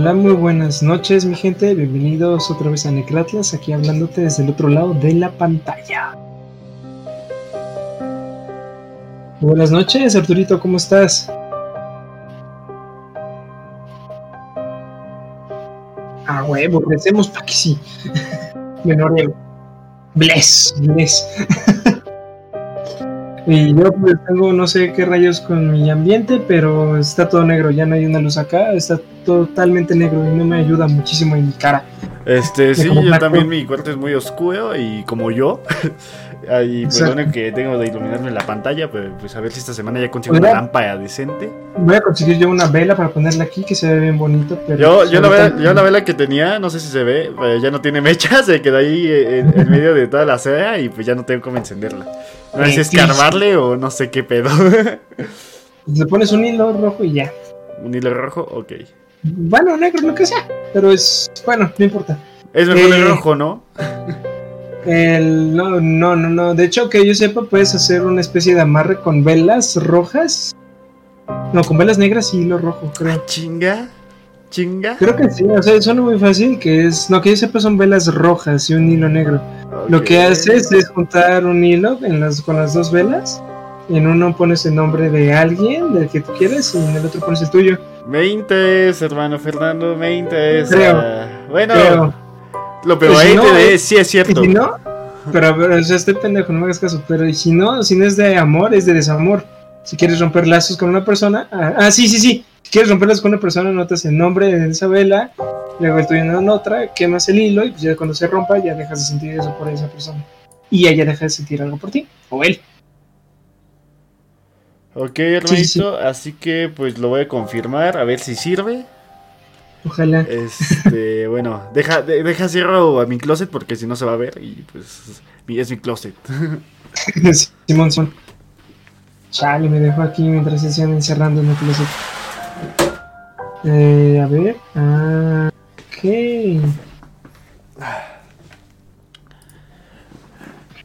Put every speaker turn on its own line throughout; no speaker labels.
Hola, muy buenas noches, mi gente. Bienvenidos otra vez a Necratlas, aquí hablándote desde el otro lado de la pantalla. Buenas noches, Arturito, ¿cómo estás? Ah, huevo, recemos para que sí. Menor Bless, bless. y yo pues tengo no sé qué rayos con mi ambiente, pero está todo negro, ya no hay una luz acá, está totalmente negro y no me ayuda muchísimo en mi cara.
Este, sí, yo también mi cuarto es muy oscuro y como yo, Ahí, pues lo que tengo de iluminarme la pantalla, pues, pues, a ver si esta semana ya consigo una lámpara decente.
Voy a conseguir yo una vela para ponerla aquí que se ve bien bonito. Pero
yo, yo, la vela, yo la vela que tenía, no sé si se ve, pues, ya no tiene mecha, se quedó ahí en, medio de toda la acera y pues ya no tengo cómo encenderla. No sé si escarbarle o no sé qué pedo.
Le pones un hilo rojo y ya.
¿Un hilo rojo? Ok.
Bueno, negro, lo que sea. Pero es. Bueno, no importa.
Es mejor el eh, rojo, ¿no?
El, no, no, no, no. De hecho, que yo sepa, puedes hacer una especie de amarre con velas rojas. No, con velas negras y hilo rojo, creo.
Ah, chinga. Chinga.
Creo que sí, o sea, suena muy fácil, que es, no, que yo sepa son velas rojas y un hilo negro. Lo que haces es juntar un hilo en las, con las dos velas, en uno pones el nombre de alguien, del que tú quieres, y en el otro pones el tuyo.
20 hermano Fernando, 20 Creo. bueno. Lo peor ahí te sí es cierto.
si no, pero, pero o sea, estoy pendejo, no me hagas caso. Pero y si no, si no es de amor, es de desamor. Si quieres romper lazos con una persona, ah, ah sí, sí, sí. Si quieres romper lazos con una persona, notas el nombre de esa vela, luego el tuyo en otra, quemas el hilo y pues ya cuando se rompa ya dejas de sentir eso por esa persona. Y ella deja de sentir algo por ti, o él.
Ok, hermanito, así que pues lo voy a confirmar, a ver si sirve.
Ojalá.
Este, bueno, deja, deja cierro a mi closet porque si no se va a ver y pues es mi closet.
Simón, Simón. Chale, me dejó aquí mientras se iban encerrando en el closet. Eh, a ver. Ah.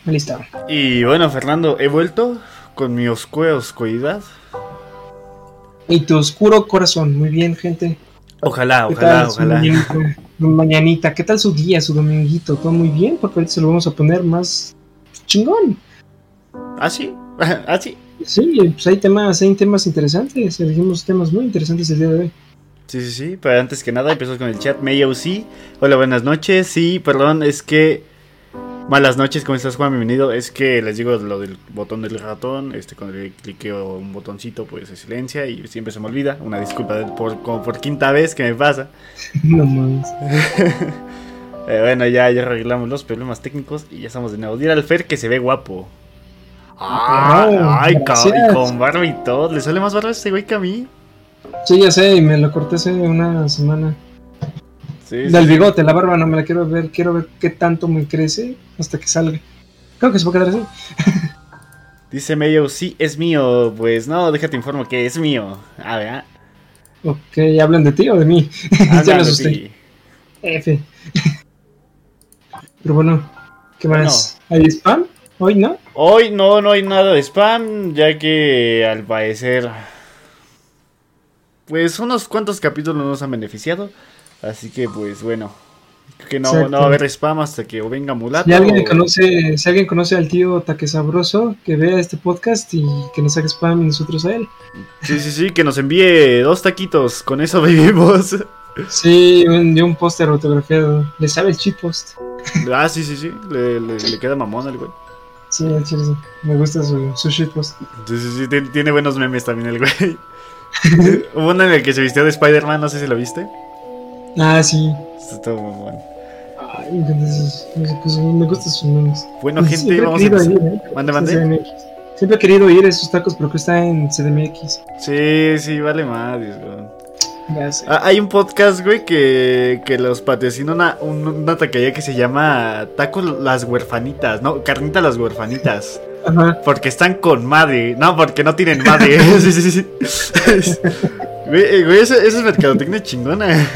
Listo.
Y bueno, Fernando, he vuelto con mi oscura oscuridad.
Y tu oscuro corazón. Muy bien, gente.
Ojalá, ojalá, ojalá.
Mañanita, ¿qué tal su día, su dominguito? Todo muy bien, porque ahorita se lo vamos a poner más chingón.
¿Ah, sí? ¿Ah, sí?
Sí, pues hay temas, hay temas interesantes. Elegimos temas muy interesantes el día de hoy.
Sí, sí, sí. Pero antes que nada, empezamos con el chat. Mayo, sí. Hola, buenas noches. Sí, perdón, es que Malas noches, ¿cómo estás Juan? Bienvenido. Es que les digo lo del botón del ratón, este cuando le cliqueo un botoncito pues se silencia y siempre se me olvida. Una disculpa por, como por quinta vez que me pasa.
No más.
Eh, bueno, ya, ya arreglamos los problemas técnicos y ya estamos de nuevo. Dile al Fer que se ve guapo. Ah, ay, y con barba y todo. ¿Le sale más barba a este güey que a mí?
Sí, ya sé, y me lo corté hace una semana. Del bigote, la barba no me la quiero ver, quiero ver qué tanto me crece hasta que salga. Creo que se puede quedar así.
Dice medio, sí, es mío. Pues no, déjate informo que es mío. A ver. Ah.
Ok, ¿hablan de ti o de mí?
ya me asusté.
F. Pero bueno, ¿qué más? ¿Hay spam? ¿Hoy no?
Hoy no, no hay nada de spam, ya que al parecer... Pues unos cuantos capítulos nos han beneficiado. Así que pues bueno, que no, no va a haber spam hasta que o venga Mulato.
Si alguien, conoce, si alguien conoce al tío Taque Sabroso, que vea este podcast y que nos haga spam y nosotros a él.
Sí, sí, sí, que nos envíe dos taquitos, con eso vivimos.
Sí, un, un póster autografiado. Le sabe el cheat post.
Ah, sí, sí, sí, le, queda mamón al güey.
Sí, el sí. Me gusta su, su shitpost.
Sí, sí, sí, tiene, buenos memes también el güey. Hubo uno en el que se vistió de Spider-Man, no sé si lo viste.
Ah, sí.
Está muy bueno.
Ay, pues, me gustan sus memes.
Bueno, gente, vamos a
ir, ¿eh? Mande, mande. Siempre he querido ir a esos tacos, pero que está en CDMX.
Sí, sí, vale más, Ah, hay un podcast, güey, que, que los patrocina una, una taquería que se llama Tacos las huerfanitas, ¿no? Carnita las huerfanitas. Ajá. Porque están con madre. No, porque no tienen madre. sí, sí, sí. güey, güey, eso, eso es mercadotecnia chingona.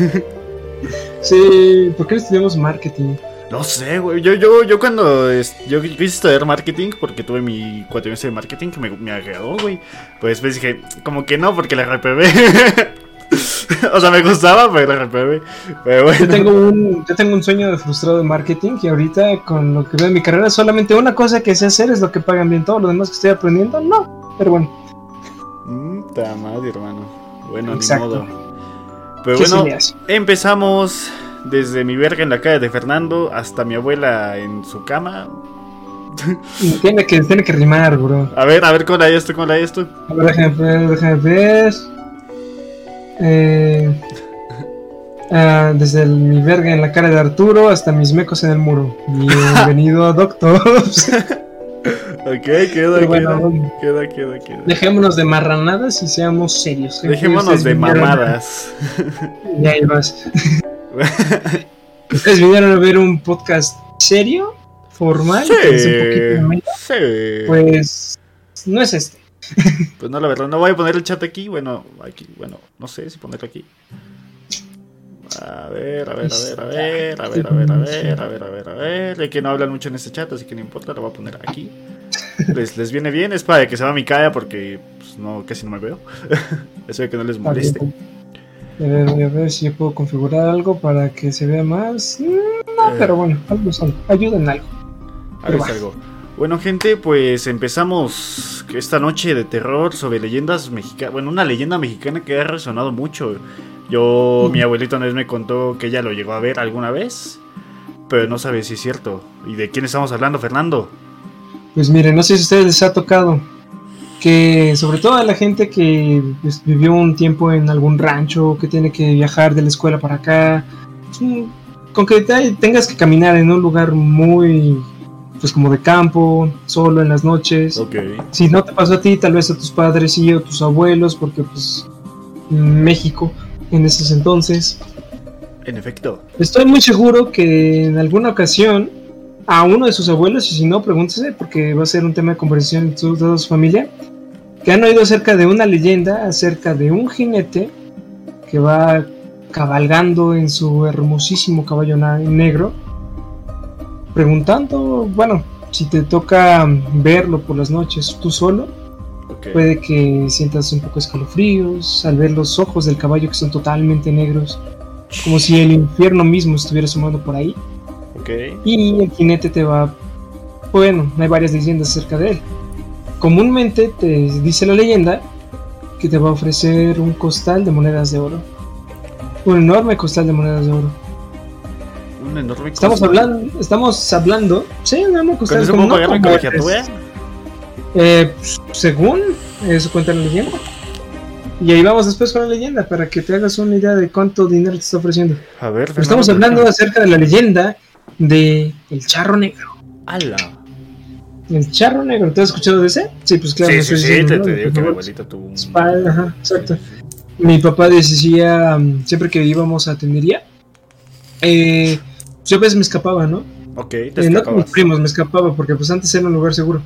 Sí, ¿por qué estudiamos marketing?
No sé, güey. Yo, yo, yo cuando yo, quise estudiar marketing, porque tuve mi cuatrimestre de marketing que me, me agradó, güey. Pues, pues dije, como que no, porque la reprobé. o sea, me gustaba, pero reprobé. Pero bueno.
Yo tengo, un, yo tengo un sueño de frustrado de marketing y ahorita con lo que veo en mi carrera, solamente una cosa que sé hacer es lo que pagan bien. Todo lo demás que estoy aprendiendo, no. Pero bueno.
Mmm, madre, hermano. Bueno, ni modo. Pero bueno, empezamos desde mi verga en la calle de Fernando hasta mi abuela en su cama.
Tiene que, tiene que rimar, bro.
A ver, a ver, ¿cómo la esto? ¿Cómo la esto?
A ver, déjame ver, déjame ver. Eh, ah, desde mi verga en la cara de Arturo hasta mis mecos en el muro. Bienvenido, doctor.
ok, queda, queda, queda, queda, queda.
Dejémonos de marranadas y seamos serios.
Dejémonos de mamadas.
Ya ibas. ¿Ustedes vinieron a ver un podcast serio? formal, pues no es este.
Pues no, la verdad, no voy a poner el chat aquí, bueno, aquí, bueno, no sé si ponerlo aquí. A ver, a ver, a ver, a ver, a ver, a ver, a ver, a ver, a ver, a ver. De que no hablan mucho en este chat, así que no importa, lo voy a poner aquí. Les, les viene bien, es para que se va mi cara porque pues, no, casi no me veo. Eso de que no les moleste.
A ver, voy a ver si yo puedo configurar algo para que se vea más. No, pero bueno, algo ayuden en algo.
algo. Bueno, gente, pues empezamos esta noche de terror sobre leyendas mexicanas. Bueno, una leyenda mexicana que ha resonado mucho. Yo, mi abuelito una vez me contó que ella lo llegó a ver alguna vez, pero no sabe si es cierto. ¿Y de quién estamos hablando, Fernando?
Pues miren, no sé si a ustedes les ha tocado que sobre todo a la gente que pues, vivió un tiempo en algún rancho, que tiene que viajar de la escuela para acá, con que tengas que caminar en un lugar muy pues como de campo, solo en las noches. Si no te pasó a ti, tal vez a tus padres y a tus abuelos, porque pues México en esos entonces.
En efecto.
Estoy muy seguro que en alguna ocasión a uno de sus abuelos, y si no, pregúntese, porque va a ser un tema de conversación en toda su familia, que han oído acerca de una leyenda, acerca de un jinete que va cabalgando en su hermosísimo caballo negro preguntando, bueno, si te toca verlo por las noches tú solo, puede que sientas un poco escalofríos al ver los ojos del caballo que son totalmente negros, como si el infierno mismo estuviera sumando por ahí. Y el jinete te va, bueno, hay varias leyendas acerca de él. Comúnmente te dice la leyenda que te va a ofrecer un costal de monedas de oro. Un enorme costal de monedas de oro Estamos hablando, estamos hablando, sí, enorme costal.
¿Con eso pagar la colegiatura?
Eh, según eso cuenta la leyenda. Y ahí vamos después con la leyenda para que te hagas una idea de cuánto dinero te está ofreciendo.
A ver,
estamos hablando acerca de la leyenda de El Charro Negro.
¡Hala!
El Charro Negro, ¿te has escuchado de ese?
Sí, pues claro. Sí, sí, sí, te, digo que mi abuelita tuvo un...
Ajá, exacto. Mi papá decía, mm, siempre que íbamos a tendería, eh, yo a veces me escapaba, ¿no?
Ok, te
eh, No con mis primos, me escapaba porque pues antes era un lugar seguro.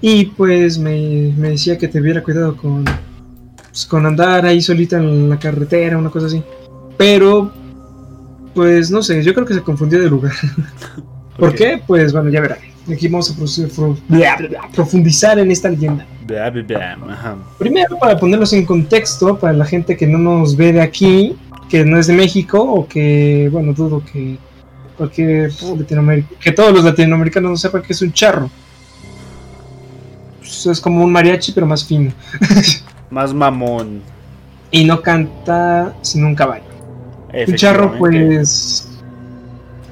Y pues me, me decía que te hubiera cuidado con, pues, con andar ahí solita en la carretera, una cosa así. Pero, pues no sé, yo creo que se confundió de lugar. ¿Por qué? Pues bueno, ya verán. Aquí vamos a profundizar en esta leyenda. Primero, para ponerlos en contexto, para la gente que no nos ve de aquí, que no es de México, o que, bueno, dudo que cualquier que todos los latinoamericanos no sepan que es un charro. Pues, es como un mariachi, pero más fino.
más mamón.
Y no canta sin un caballo. Un charro, pues.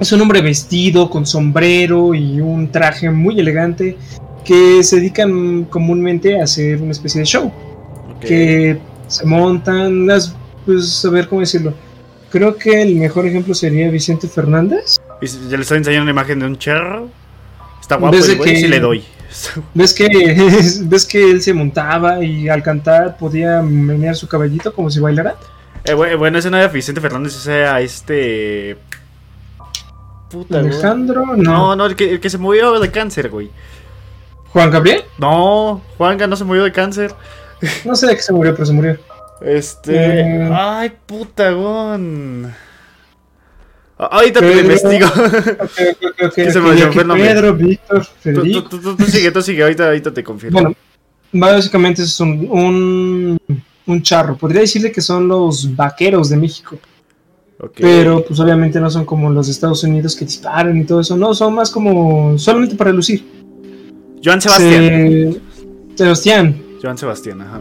Es un hombre vestido con sombrero y un traje muy elegante que se dedican comúnmente a hacer una especie de show. Que se montan, las, pues a ver cómo decirlo creo que el mejor ejemplo sería Vicente Fernández.
Ya le estoy enseñando una imagen de un charro. Está guapo el güey, sí le doy.
¿Ves que, ¿Ves que él se montaba y al cantar podía menear su cabellito como si bailara?
Eh, bueno, ese no era Vicente Fernández, ese era este...
Puta, Alejandro,
no. No, no, el que, el que se murió de cáncer, güey.
¿Juan Gabriel?
No, Juanga no se murió de cáncer.
No sé de qué se murió, pero se murió.
Este. Ay, puta, gon. Ahorita te lo investigo.
Pedro, Víctor, Federico.
Tú, tú, tú, sigue, tú sigue, ahorita, ahorita te confirmo.
Bueno, básicamente es un, un, un charro. Podría decirle que son los vaqueros de México. Pero pues obviamente no son como los de Estados Unidos que disparan y todo eso. No, son más como solamente para lucir.
Joan Sebastián.
Sebastián.
Joan Sebastián, ajá.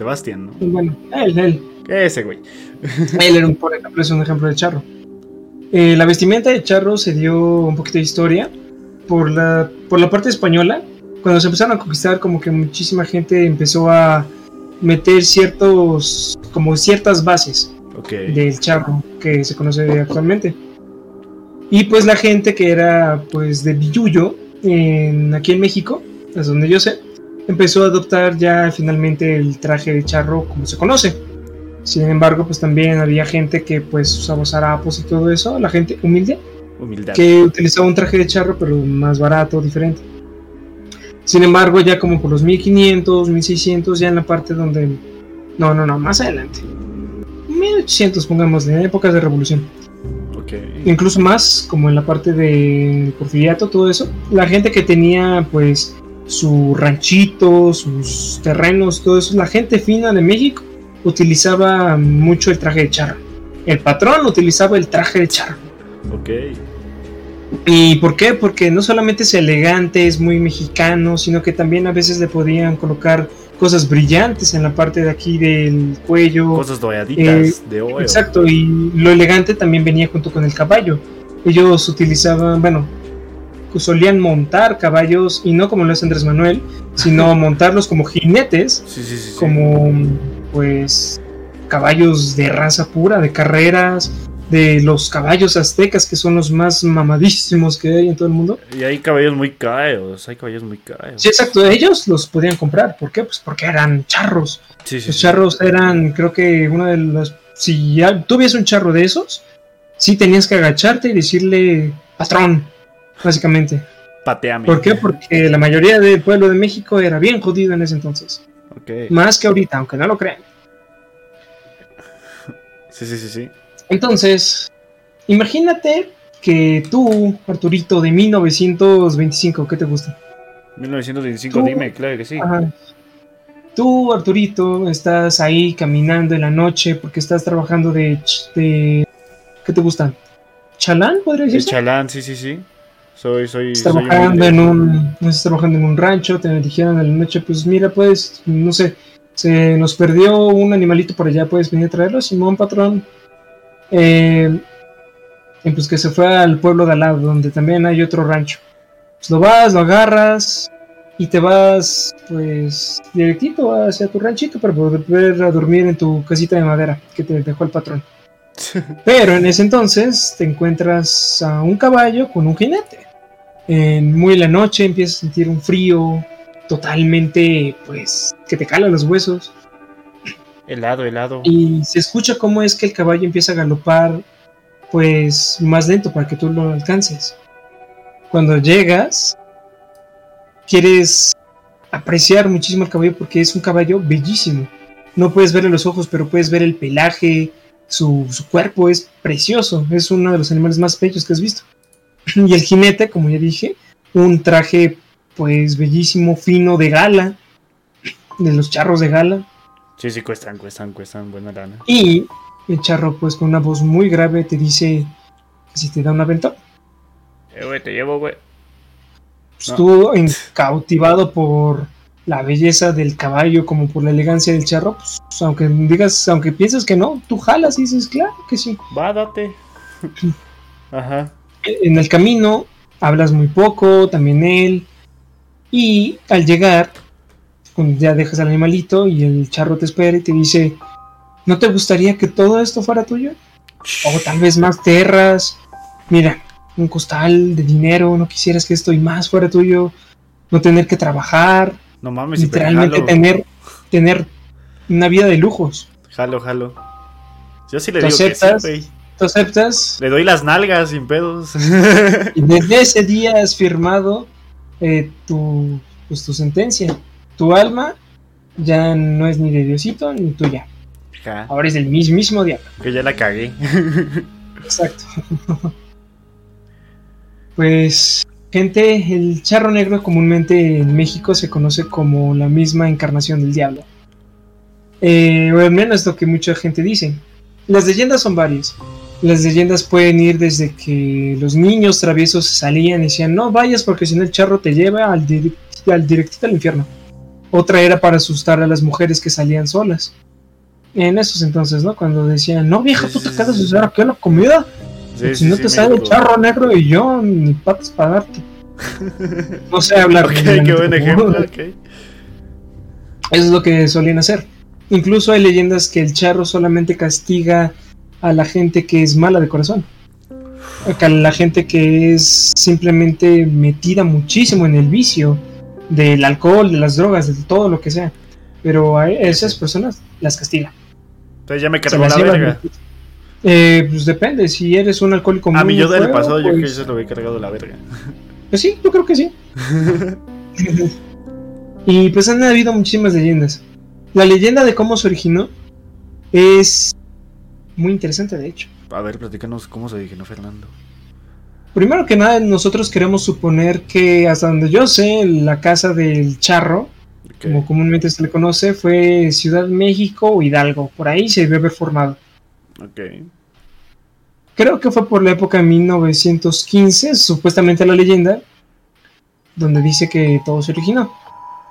Sebastián, ¿no?
Bueno, él, él.
¿Qué ese, güey?
él era un, por ejemplo, es un ejemplo de charro. Eh, la vestimenta de charro se dio un poquito de historia por la, por la parte española. Cuando se empezaron a conquistar, como que muchísima gente empezó a meter ciertos, como ciertas bases del charro que se conoce actualmente. Y pues la gente que era pues de Villuyo, en, aquí en México, es donde yo sé, empezó a adoptar ya finalmente el traje de charro como se conoce. Sin embargo, pues también había gente que pues usaba zarapos y todo eso, la gente humilde, que utilizaba un traje de charro pero más barato, diferente. Sin embargo, ya como por los 1500, 1600, ya en la parte donde... No, no, no, más adelante. 1800, pongamos, en épocas de revolución. Incluso más, como en la parte de Porfiriato, todo eso. La gente que tenía, pues, su ranchito, sus terrenos, todo eso, la gente fina de México utilizaba mucho el traje de charro. El patrón utilizaba el traje de charro.
Ok.
¿Y por qué? Porque no solamente es elegante, es muy mexicano, sino que también a veces le podían colocar cosas brillantes en la parte de aquí del cuello.
Cosas doyaditas de oro.
Exacto, y lo elegante también venía junto con el caballo. Ellos utilizaban, bueno, solían montar caballos, y no como lo hace Andrés Manuel, sino montarlos como jinetes, como pues caballos de raza pura, de carreras, de los caballos aztecas, que son los más mamadísimos que hay en todo el mundo.
Y hay caballos muy caros, hay caballos muy caros.
Sí, exacto, ellos los podían comprar. ¿Por qué? Pues porque eran charros. los charros eran, creo que una de las... Si ya tuvies un charro de esos, sí tenías que agacharte y decirle, patrón, básicamente.
Pateame.
¿Por qué? Porque la mayoría del pueblo de México era bien jodido en ese entonces. Más que ahorita, aunque no lo crean.
Sí, sí, sí, sí.
Entonces, imagínate que tú, Arturito, de 1925, ¿qué te gusta?
1925, dime, claro que sí.
Tú, Arturito, estás ahí caminando en la noche porque estás trabajando de... ¿Qué te gusta? ¿Chalán, podría decirse?
Chalán, sí, sí, sí. Soy, soy,
estás trabajando en un, estás trabajando en un rancho, te dijeron en la noche, pues mira, pues, no sé, se nos perdió un animalito por allá, puedes venir a traerlo, Simón, patrón, eh, pues que se fue al pueblo de al lado, donde también hay otro rancho. Pues lo vas, lo agarras y te vas, pues, directito hacia tu ranchito para poder a dormir en tu casita de madera que te dejó el patrón. Pero en ese entonces te encuentras a un caballo con un jinete. En muy la noche empiezas a sentir un frío totalmente, pues, que te cala los huesos.
Helado, helado.
Y se escucha cómo es que el caballo empieza a galopar, pues más lento para que tú lo alcances. Cuando llegas, quieres apreciar muchísimo el caballo porque es un caballo bellísimo. No puedes verle los ojos, pero puedes ver el pelaje, su, su cuerpo es precioso. Es uno de los animales más bellos que has visto. Y el jinete, como ya dije, un traje pues bellísimo, fino, de gala, de los charros de gala.
Sí, sí, cuestan, cuestan, cuestan buena lana.
Y el charro, pues con una voz muy grave, te dice que si te da un aventón.
Eh, güey, te llevo, güey.
Estuvo cautivado por la belleza del caballo, como por la elegancia del charro. Pues, aunque digas, aunque pienses que no, tú jalas y dices, claro que sí.
Va, date. Ajá.
En el camino hablas muy poco, también él. Y al llegar, ya dejas al animalito y el charro te espera y te dice, ¿no te gustaría que todo esto fuera tuyo? O tal vez más tierras, mira, un costal de dinero, no quisieras que esto y más fuera tuyo, no tener que trabajar,
no mames,
literalmente tener, tener una vida de lujos.
Jalo, jalo. Yo sí le digo que sí,
¿Tú aceptas?
Le doy las nalgas sin pedos.
y desde ese día has firmado eh, tu, pues, tu sentencia tu alma ya no es ni de Diosito ni tuya. Ahora es del mismo diablo.
Que ya la cagué.
Exacto. pues, gente, el charro negro comúnmente en México se conoce como la misma encarnación del diablo. Eh, o al menos lo que mucha gente dice. Las leyendas son varias. Las leyendas pueden ir desde que los niños traviesos salían y decían, no vayas porque si no el charro te lleva al, al directito al infierno. Otra era para asustar a las mujeres que salían solas. En esos entonces, ¿no? Cuando decían, no vieja, tú te quedas a usar aquí la comida. si no te sale el charro negro y yo, ni patas para darte. no sé hablar.
ok, qué buen ejemplo. Okay.
Eso es lo que solían hacer. Incluso hay leyendas que el charro solamente castiga a la gente que es mala de corazón. A la gente que es simplemente metida muchísimo en el vicio del alcohol, de las drogas, de todo lo que sea. Pero a esas personas las castiga.
Entonces ya me cargó la verga.
Eh, pues depende, si eres un alcohólico
A mí yo del pasado yo que pues se lo había cargado la verga.
Pues sí, yo creo que sí. y pues han habido muchísimas leyendas. La leyenda de cómo se originó es muy interesante, de hecho.
A ver, platícanos cómo se originó Fernando.
Primero que nada, nosotros queremos suponer que hasta donde yo sé, la casa del charro, como comúnmente se le conoce, fue Ciudad México o Hidalgo. Por ahí se debe haber formado.
Ok.
Creo que fue por la época de 1915, supuestamente la leyenda, donde dice que todo se originó.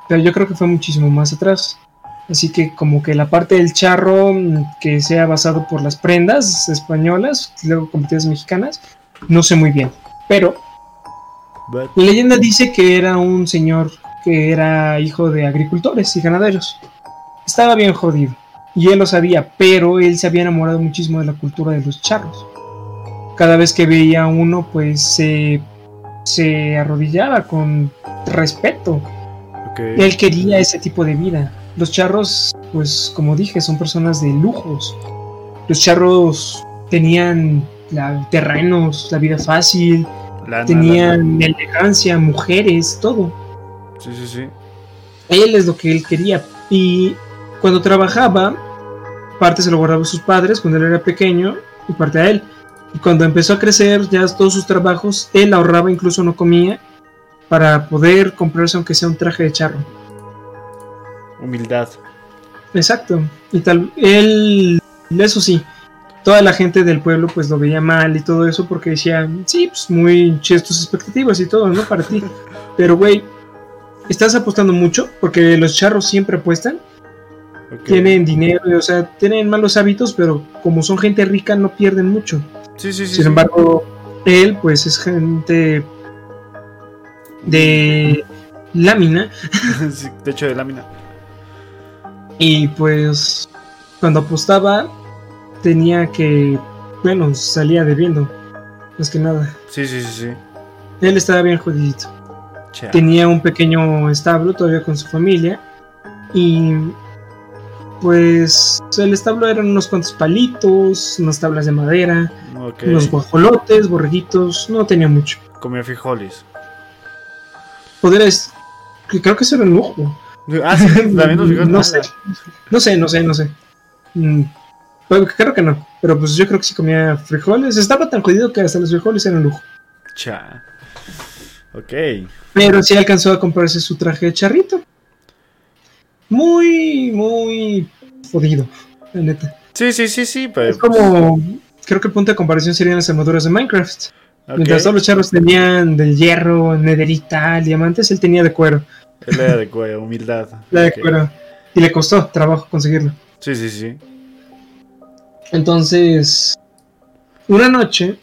Pero yo creo que fue muchísimo más atrás. Así que como que la parte del charro mm, que sea basado por las prendas españolas, luego convertidas mexicanas, no sé muy bien. Pero la leyenda dice que era un señor que era hijo de agricultores y ganaderos. Estaba bien jodido. Y él lo sabía, pero él se había enamorado muchísimo de la cultura de los charros. Cada vez que veía a uno, pues se, se arrodillaba con respeto. Él quería ese tipo de vida. Los charros, pues como dije, son personas de lujos. Los charros tenían la, terrenos, la vida fácil, tenían elegancia, mujeres, todo.
Sí, sí, sí.
Él es lo que él quería. Y cuando trabajaba, parte se lo guardaba a sus padres cuando él era pequeño y parte a él. Y cuando empezó a crecer, ya todos sus trabajos, él ahorraba, incluso no comía, para poder comprarse aunque sea un traje de charro.
Humildad.
Exacto. Y tal, él, eso sí, toda la gente del pueblo pues lo veía mal y todo eso porque decían, sí, pues muy chidas tus expectativas y todo, ¿no? Para ti. Pero, güey, estás apostando mucho porque los charros siempre apuestan. Tienen dinero, o sea, tienen malos hábitos, pero como son gente rica no pierden mucho.
Sí, sí, sí.
Sin embargo, él pues es gente de lámina.
de hecho, de lámina.
Y pues cuando apostaba tenía que, bueno, salía debiendo, más que nada.
Sí, sí, sí, sí.
Él estaba bien jodidito. Tenía un pequeño establo todavía con su familia y pues el establo eran unos cuantos palitos, unas tablas de madera, unos guajolotes, borreguitos, no tenía mucho.
Comía frijoles.
Poderes, que creo que eso era un lujo.
Ah, sí, también nos
no, sé, no sé, no sé, no sé. Mm, creo que no, pero pues yo creo que sí comía frijoles. Estaba tan jodido que hasta los frijoles eran lujo.
Cha. Ok.
Pero sí alcanzó a comprarse su traje de charrito. Muy, muy jodido, la neta.
Sí, sí, sí, sí. Pero...
Es como, creo que el punto de comparación serían las armaduras de Minecraft. Mientras todos los charros tenían de hierro, nederita, diamantes, él tenía de cuero.
Él era de cuero, humildad.
de cuero. Y le costó trabajo conseguirlo.
Sí, sí, sí.
Entonces, una noche,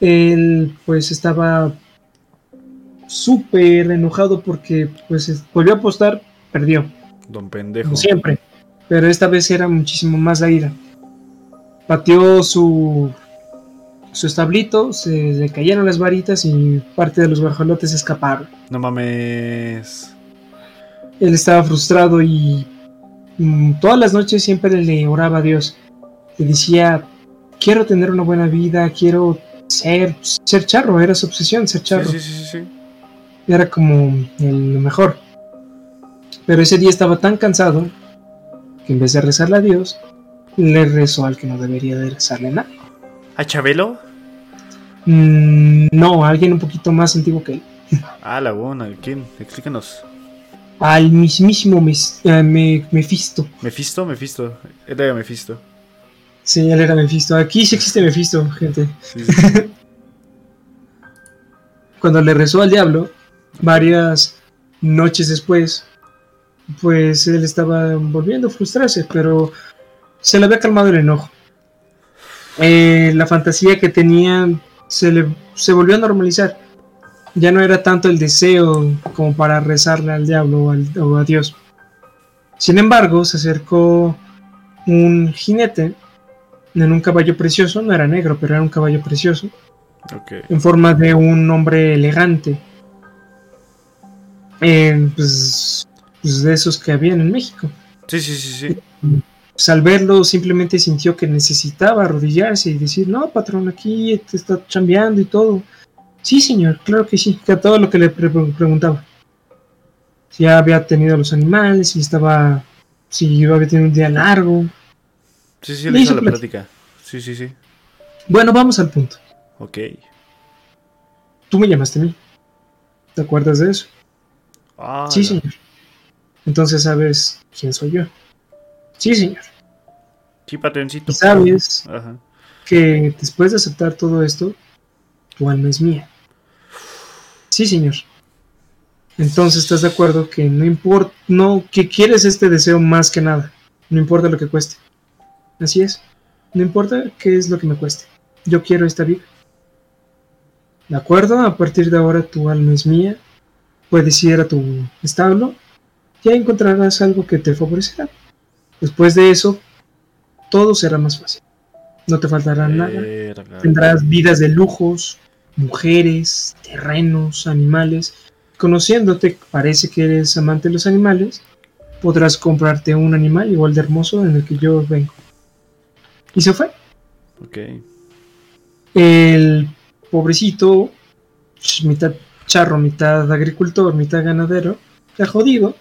él pues estaba súper enojado porque pues volvió a apostar, perdió.
Don pendejo.
Como siempre. Pero esta vez era muchísimo más la ira. Pateó su su establito, se le cayeron las varitas y parte de los guajolotes escaparon.
No mames.
Él estaba frustrado y mm, todas las noches siempre le oraba a Dios. Le decía, quiero tener una buena vida, quiero ser, ser charro, era su obsesión, ser charro.
Sí, sí, sí, sí.
Era como lo mejor. Pero ese día estaba tan cansado que en vez de rezarle a Dios, le rezó al que no debería de rezarle nada.
¿A Chabelo?
Mm, no, alguien un poquito más antiguo que él.
Ah, la buena, ¿quién? Explícanos.
al mismísimo eh, Mefisto.
Mefisto, Mefisto. Era Mefisto.
Sí, él era Mefisto. Aquí sí existe Mefisto, gente. Cuando le rezó al diablo, varias noches después, pues él estaba volviendo a frustrarse, pero se le había calmado el enojo. Eh, la fantasía que tenía se, le, se volvió a normalizar. Ya no era tanto el deseo como para rezarle al diablo o, al, a Dios. Sin embargo, se acercó un jinete en un caballo precioso, no era negro, pero era un caballo precioso, en forma de un hombre elegante, eh, pues, pues, de esos que habían en México.
Sí, sí, sí, sí.
Pues, al verlo simplemente sintió que necesitaba arrodillarse y decir, no, patrón, aquí te está chambeando y todo. Sí, señor, claro que sí, que a todo lo que le preguntaba. Si ya había tenido los animales, si estaba, si había tenido un día largo.
Sí, sí, le hizo la plática. Sí, sí, sí.
Bueno, vamos al punto.
Ok.
Tú me llamaste a mí. ¿Te acuerdas de eso? Ah, sí, señor. Entonces sabes quién soy yo. Sí, señor.
Sí, patroncito.
sabes que después de aceptar todo esto, tu alma es mía. Sí, señor. Entonces estás de acuerdo que no importa, no, que quieres este deseo más que nada. No importa lo que cueste. Así es. No importa qué es lo que me cueste. Yo quiero esta vida. ¿De acuerdo? A partir de ahora tu alma es mía. Puedes ir a tu establo. Ya encontrarás algo que te favorecerá. Después de eso, todo será más fácil. No te faltará nada. Tendrás vidas de lujos, mujeres, terrenos, animales. Conociéndote, parece que eres amante de los animales. Podrás comprarte un animal igual de hermoso en el que yo vengo. Y se fue.
Ok.
El pobrecito, mitad charro, mitad agricultor, mitad ganadero, ha jodido.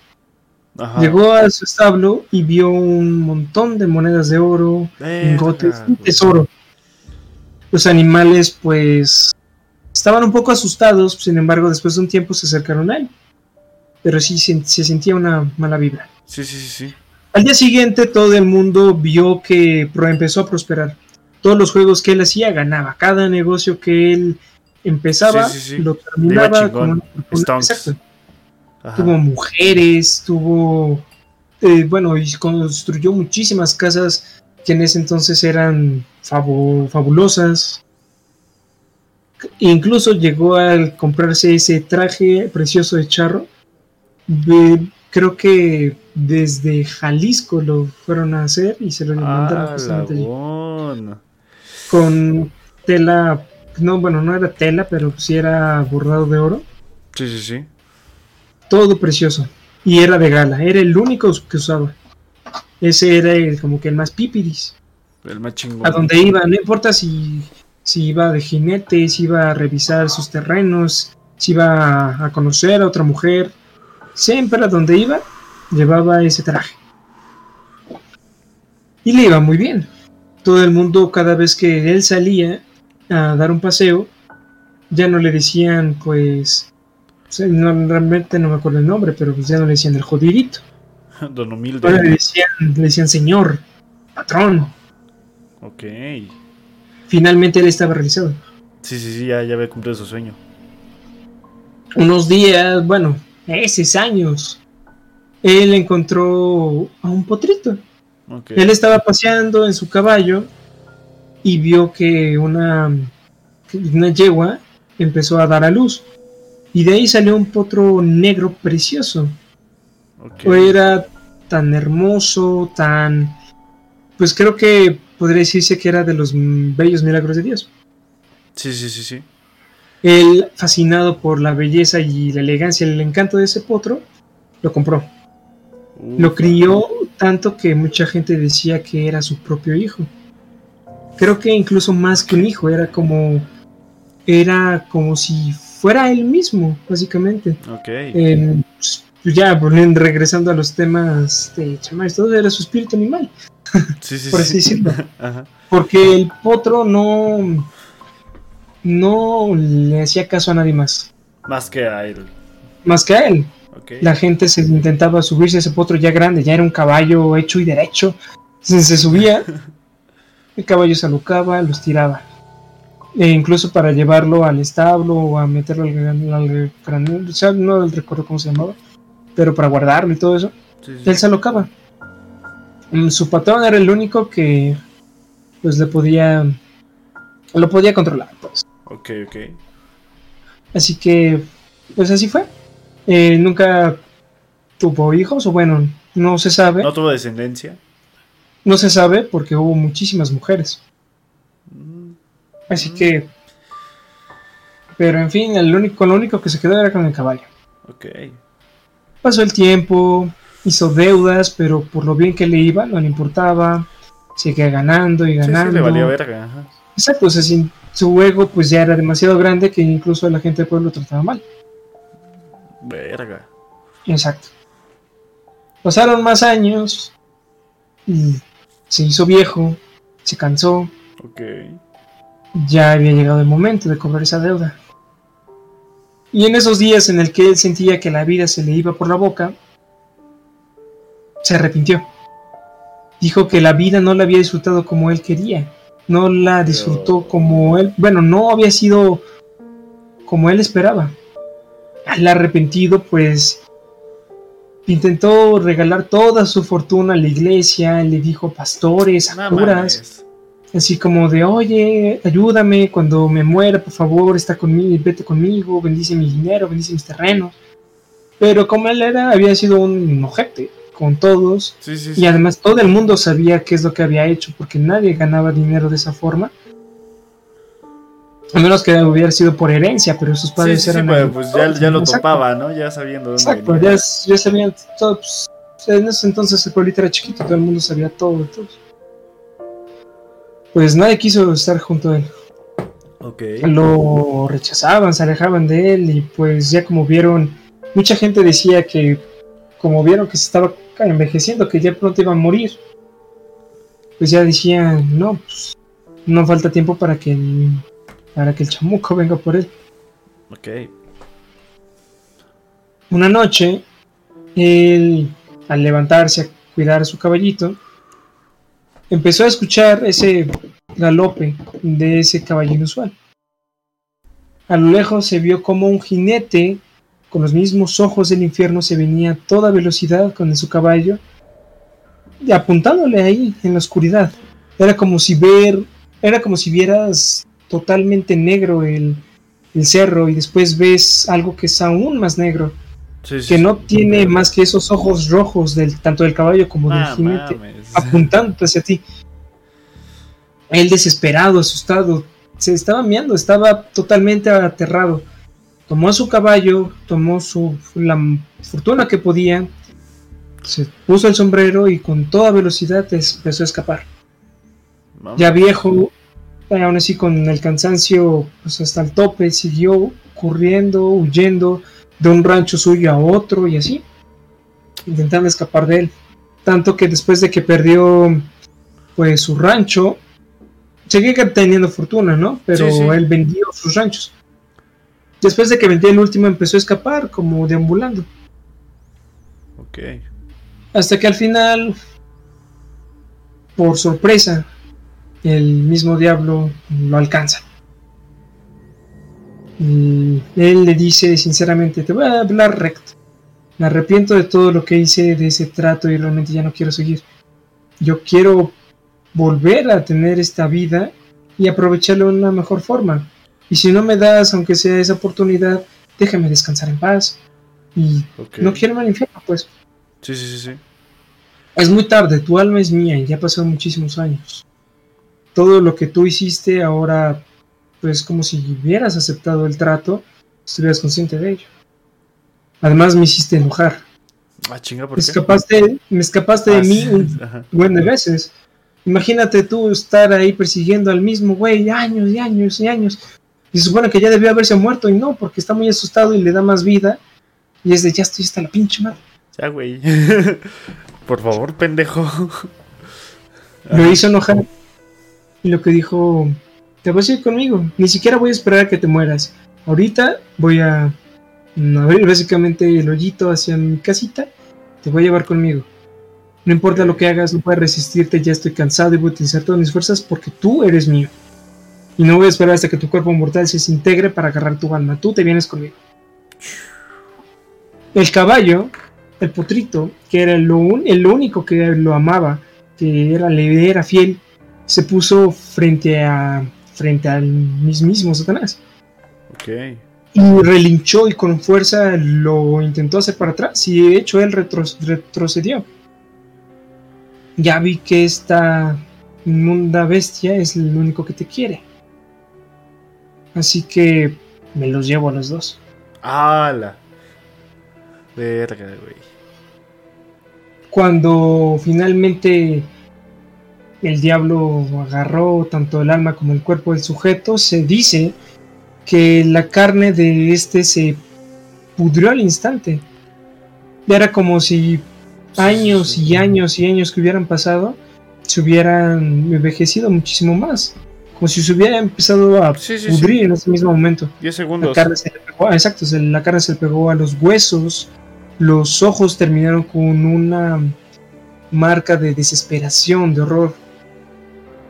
Llegó a su establo y vio un montón de monedas de oro, lingotes, un tesoro. Los animales, pues, estaban un poco asustados, sin embargo, después de un tiempo se acercaron a él. Pero sí se, se sentía una mala vibra.
Sí, sí, sí, sí.
Al día siguiente todo el mundo vio que empezó a prosperar. Todos los juegos que él hacía ganaba. Cada negocio que él empezaba lo terminaba Tuvo mujeres, tuvo eh, bueno, y construyó muchísimas casas que en ese entonces eran fabulosas. incluso llegó a comprarse ese traje precioso de charro. creo que desde Jalisco lo fueron a hacer y se lo mandaron con tela, no, bueno, no era tela, pero sí era bordado de oro.
Sí, sí, sí.
Todo precioso. Y era de gala, era el único que usaba. Ese era el, como que el más pipiris.
El más chingón.
A donde iba, no importa si, si iba de jinete, si iba a revisar sus terrenos, si iba a conocer a otra mujer. Siempre a donde iba, llevaba ese traje. Y le iba muy bien. Todo el mundo, cada vez que él salía a dar un paseo, ya no le decían, pues, realmente no me acuerdo el nombre, pero pues ya no le decían el jodidito.
Don Humilde.
le decían, le decían señor, patrón.
Ok.
Finalmente él estaba realizado.
Sí, sí, sí, ya, ya había cumplido su sueño.
Unos días, bueno, meses, años, él encontró a un potrito. Él estaba paseando en su caballo y vio que una, una yegua empezó a dar a luz. Y de ahí salió un potro negro precioso. Era tan hermoso, tan... Pues creo que podría decirse que era de los bellos milagros de Dios.
Sí, sí, sí, sí.
Él, fascinado por la belleza y la elegancia y el encanto de ese potro, lo compró. Lo crió tanto que mucha gente decía que era su propio hijo. Creo que incluso más que un hijo, era como era como si fuera él mismo, básicamente.
Ok.
Pues, ya regresando a los temas de chamás, todo era su espíritu animal.
Sí, sí,
por así decirlo. Porque el potro no no le hacía caso a nadie más.
Más que a él.
Más que a él. La gente se intentaba subirse a ese potro ya grande, ya era un caballo hecho y derecho. Se, se subía, el caballo se alucaba, los tiraba. E incluso para llevarlo al establo o a meterlo al, al, o sea, no recuerdo cómo se llamaba, pero para guardarlo y todo eso, él se alocaba. Su patrón era el único que pues le podía lo podía controlar pues.
ok ok
así que pues así fue eh, nunca tuvo hijos o bueno no se sabe
no tuvo descendencia
no se sabe porque hubo muchísimas mujeres. Así que pero en fin el único lo único que se quedó era con el caballo
ok
pasó el tiempo hizo deudas, pero por lo bien que le iba, no le importaba, seguía ganando y ganando. Sí,
le valía verga.
Exacto, o sea, su ego pues ya era demasiado grande que incluso la gente del pueblo lo trataba mal.
Verga.
Exacto. Pasaron más años y se hizo viejo, se cansó.
Ok.
Ya había llegado el momento de cobrar esa deuda. Y en esos días en el que él sentía que la vida se le iba por la boca, se arrepintió. Dijo que la vida no la había disfrutado como él quería. No la disfrutó como él. Bueno, no había sido como él esperaba. Al arrepentido, pues intentó regalar toda su fortuna a la iglesia, le dijo pastores, a curas, así como de, oye, ayúdame cuando me muera, por favor, está conmigo, vete conmigo, bendice mi dinero, bendice mis terrenos. Pero como él era, había sido un ojete, con todos. y además todo el mundo sabía qué es lo que había hecho, porque nadie ganaba dinero de esa forma. A menos que hubiera sido por herencia, pero sus padres eran.
pues ya, lo topaba, ¿no? Ya sabiendo
dónde Exacto, ya, ya, sabían todo. Pues, en ese entonces el pueblito era chiquito, todo el mundo sabía todo. todo. Pues nadie quiso estar junto a él.
Okay.
Lo rechazaban, se alejaban de él y pues ya como vieron, mucha gente decía que como vieron que se estaba envejeciendo, que ya pronto iba a morir, pues ya decían, no, pues no falta tiempo para que el, para que el chamuco venga por él.
Ok.
Una noche, él, al levantarse a cuidar a su caballito, empezó a escuchar ese galope de ese caballo inusual. A lo lejos se vio como un jinete con los mismos ojos del infierno se venía a toda velocidad con su caballo, y apuntándole ahí en la oscuridad. Era como si ver, era como si vieras totalmente negro el, cerro y después ves algo que es aún más negro. Que no tiene más que esos ojos rojos del tanto del caballo como del jinete apuntando hacia ti. Él desesperado, asustado, se estaba miando, estaba totalmente aterrado. Tomó su caballo, tomó su, la fortuna que podía, se puso el sombrero y con toda velocidad empezó a escapar. Ya viejo, aún así con el cansancio pues hasta el tope, siguió corriendo, huyendo de un rancho suyo a otro y así, intentando escapar de él. Tanto que después de que perdió pues su rancho, seguía teniendo fortuna, ¿no? Pero él vendió sus ranchos. Después de que vendió el último empezó a escapar como deambulando.
Ok.
Hasta que al final, por sorpresa, el mismo diablo lo alcanza. Y él le dice sinceramente, te voy a hablar recto. Me arrepiento de todo lo que hice de ese trato y realmente ya no quiero seguir. Yo quiero volver a tener esta vida y aprovecharlo de una mejor forma. Y si no me das, aunque sea esa oportunidad, déjame descansar en paz. Y no quiero al infierno, pues.
Sí, sí, sí, sí.
Es muy tarde, tu alma es mía y ya pasaron muchísimos años. Todo lo que tú hiciste ahora, pues como si hubieras aceptado el trato, estuvieras consciente de ello. Además me hiciste enojar.
Ah, chinga, ¿por
me, escapaste, me escapaste de ah, mí un buen de veces. Imagínate tú estar ahí persiguiendo al mismo güey años y años y años. Y se supone que ya debió haberse muerto y no, porque está muy asustado y le da más vida. Y es de ya estoy hasta la pinche madre.
Ya, güey. Por favor, pendejo.
Lo hizo enojar. Y lo que dijo, te vas a ir conmigo. Ni siquiera voy a esperar a que te mueras. Ahorita voy a abrir básicamente el hoyito hacia mi casita, te voy a llevar conmigo. No importa lo que hagas, no puedes resistirte, ya estoy cansado y voy a utilizar todas mis fuerzas porque tú eres mío. Y no voy a esperar hasta que tu cuerpo mortal se desintegre para agarrar tu alma. Tú te vienes conmigo. El caballo, el potrito, que era el único que lo amaba, que era, le era fiel, se puso frente a frente al mismísimo Satanás.
Ok.
Y relinchó y con fuerza lo intentó hacer para atrás. Y de hecho él retrocedió. Ya vi que esta inmunda bestia es el único que te quiere. Así que me los llevo a los dos.
¡Hala! Verga, güey.
Cuando finalmente el diablo agarró tanto el alma como el cuerpo del sujeto, se dice que la carne de este se pudrió al instante. Era como si años y años y años que hubieran pasado se hubieran envejecido muchísimo más. Como si se hubiera empezado a pudrir en ese mismo momento.
10 segundos.
La carne se le pegó, exacto, la carne se le pegó a los huesos, los ojos terminaron con una marca de desesperación, de horror.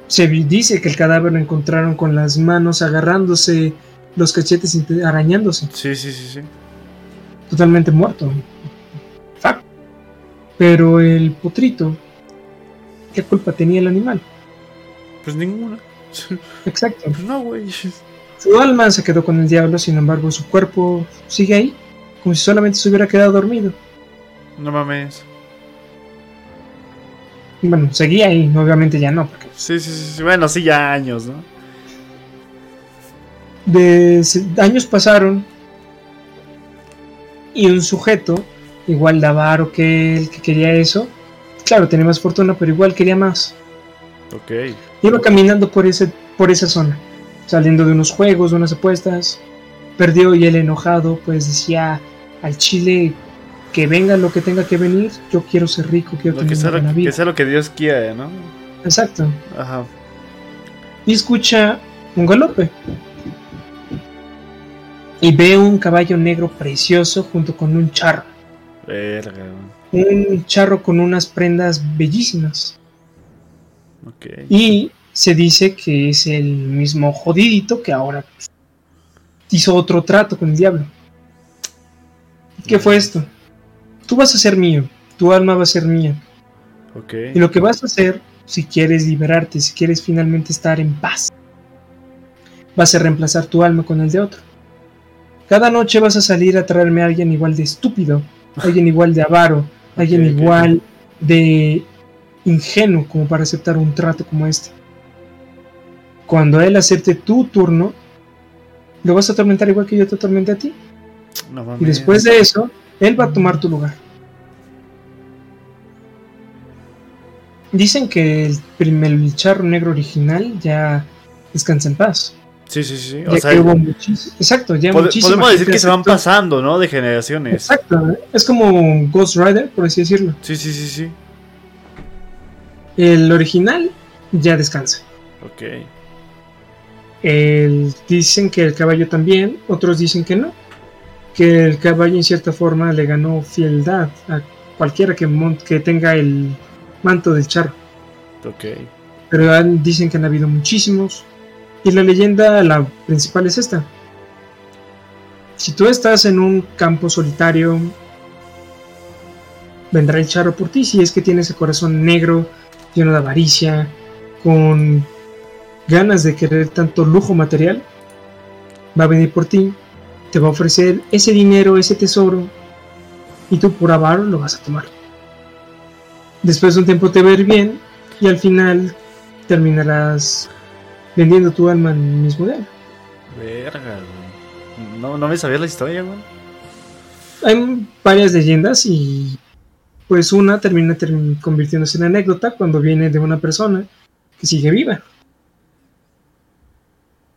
Se dice que el cadáver lo encontraron con las manos agarrándose los cachetes arañándose.
Sí, sí, sí, sí.
Totalmente muerto. Pero el potrito, ¿qué culpa tenía el animal?
Pues ninguna.
Exacto.
Pues no, güey.
Su alma se quedó con el diablo, sin embargo, su cuerpo sigue ahí, como si solamente se hubiera quedado dormido.
No mames.
Bueno, seguía ahí, obviamente ya no. Porque...
Sí, sí, sí, bueno, sí, ya años, ¿no?
De años pasaron y un sujeto, igual de avaro que él, que quería eso, claro, tenía más fortuna, pero igual quería más.
Ok.
Iba caminando por, ese, por esa zona, saliendo de unos juegos, de unas apuestas, perdió y él enojado, pues decía al Chile que venga lo que tenga que venir, yo quiero ser rico, quiero tener
que una vida. Que sea lo que Dios quiera, ¿no?
Exacto.
Ajá.
Y escucha un galope. Y ve un caballo negro precioso junto con un charro.
Verga.
Un charro con unas prendas bellísimas.
Okay.
Y se dice que es el mismo jodidito que ahora hizo otro trato con el diablo. ¿Qué fue esto? Tú vas a ser mío, tu alma va a ser mía.
Okay.
Y lo que vas a hacer, si quieres liberarte, si quieres finalmente estar en paz, vas a reemplazar tu alma con el de otro. Cada noche vas a salir a traerme a alguien igual de estúpido, alguien igual de avaro, alguien igual de ingenuo como para aceptar un trato como este. Cuando él acepte tu turno, lo vas a atormentar igual que yo te atormenté a ti. y después de eso, él va a tomar tu lugar. Dicen que el primer charro negro original ya descansa en paz.
Sí, sí, sí.
O sea, exacto, ya
Podemos decir que se van pasando, ¿no? De generaciones.
Exacto. ¿eh? Es como Ghost Rider, por así decirlo.
Sí, sí, sí, sí.
El original ya descansa.
Ok.
El, dicen que el caballo también, otros dicen que no. Que el caballo en cierta forma le ganó fieldad a cualquiera que, que tenga el manto del charro.
Ok.
Pero dicen que han habido muchísimos. Y la leyenda, la principal es esta. Si tú estás en un campo solitario, vendrá el charro por ti si es que tienes el corazón negro, lleno de avaricia, con ganas de querer tanto lujo material. Va a venir por ti, te va a ofrecer ese dinero, ese tesoro, y tú por avaro lo vas a tomar. Después de un tiempo te ver bien y al final terminarás vendiendo tu alma en el mismo día.
Verga, No, no me sabía la historia, güey.
Hay varias leyendas y pues una termina convirtiéndose en anécdota cuando viene de una persona que sigue viva.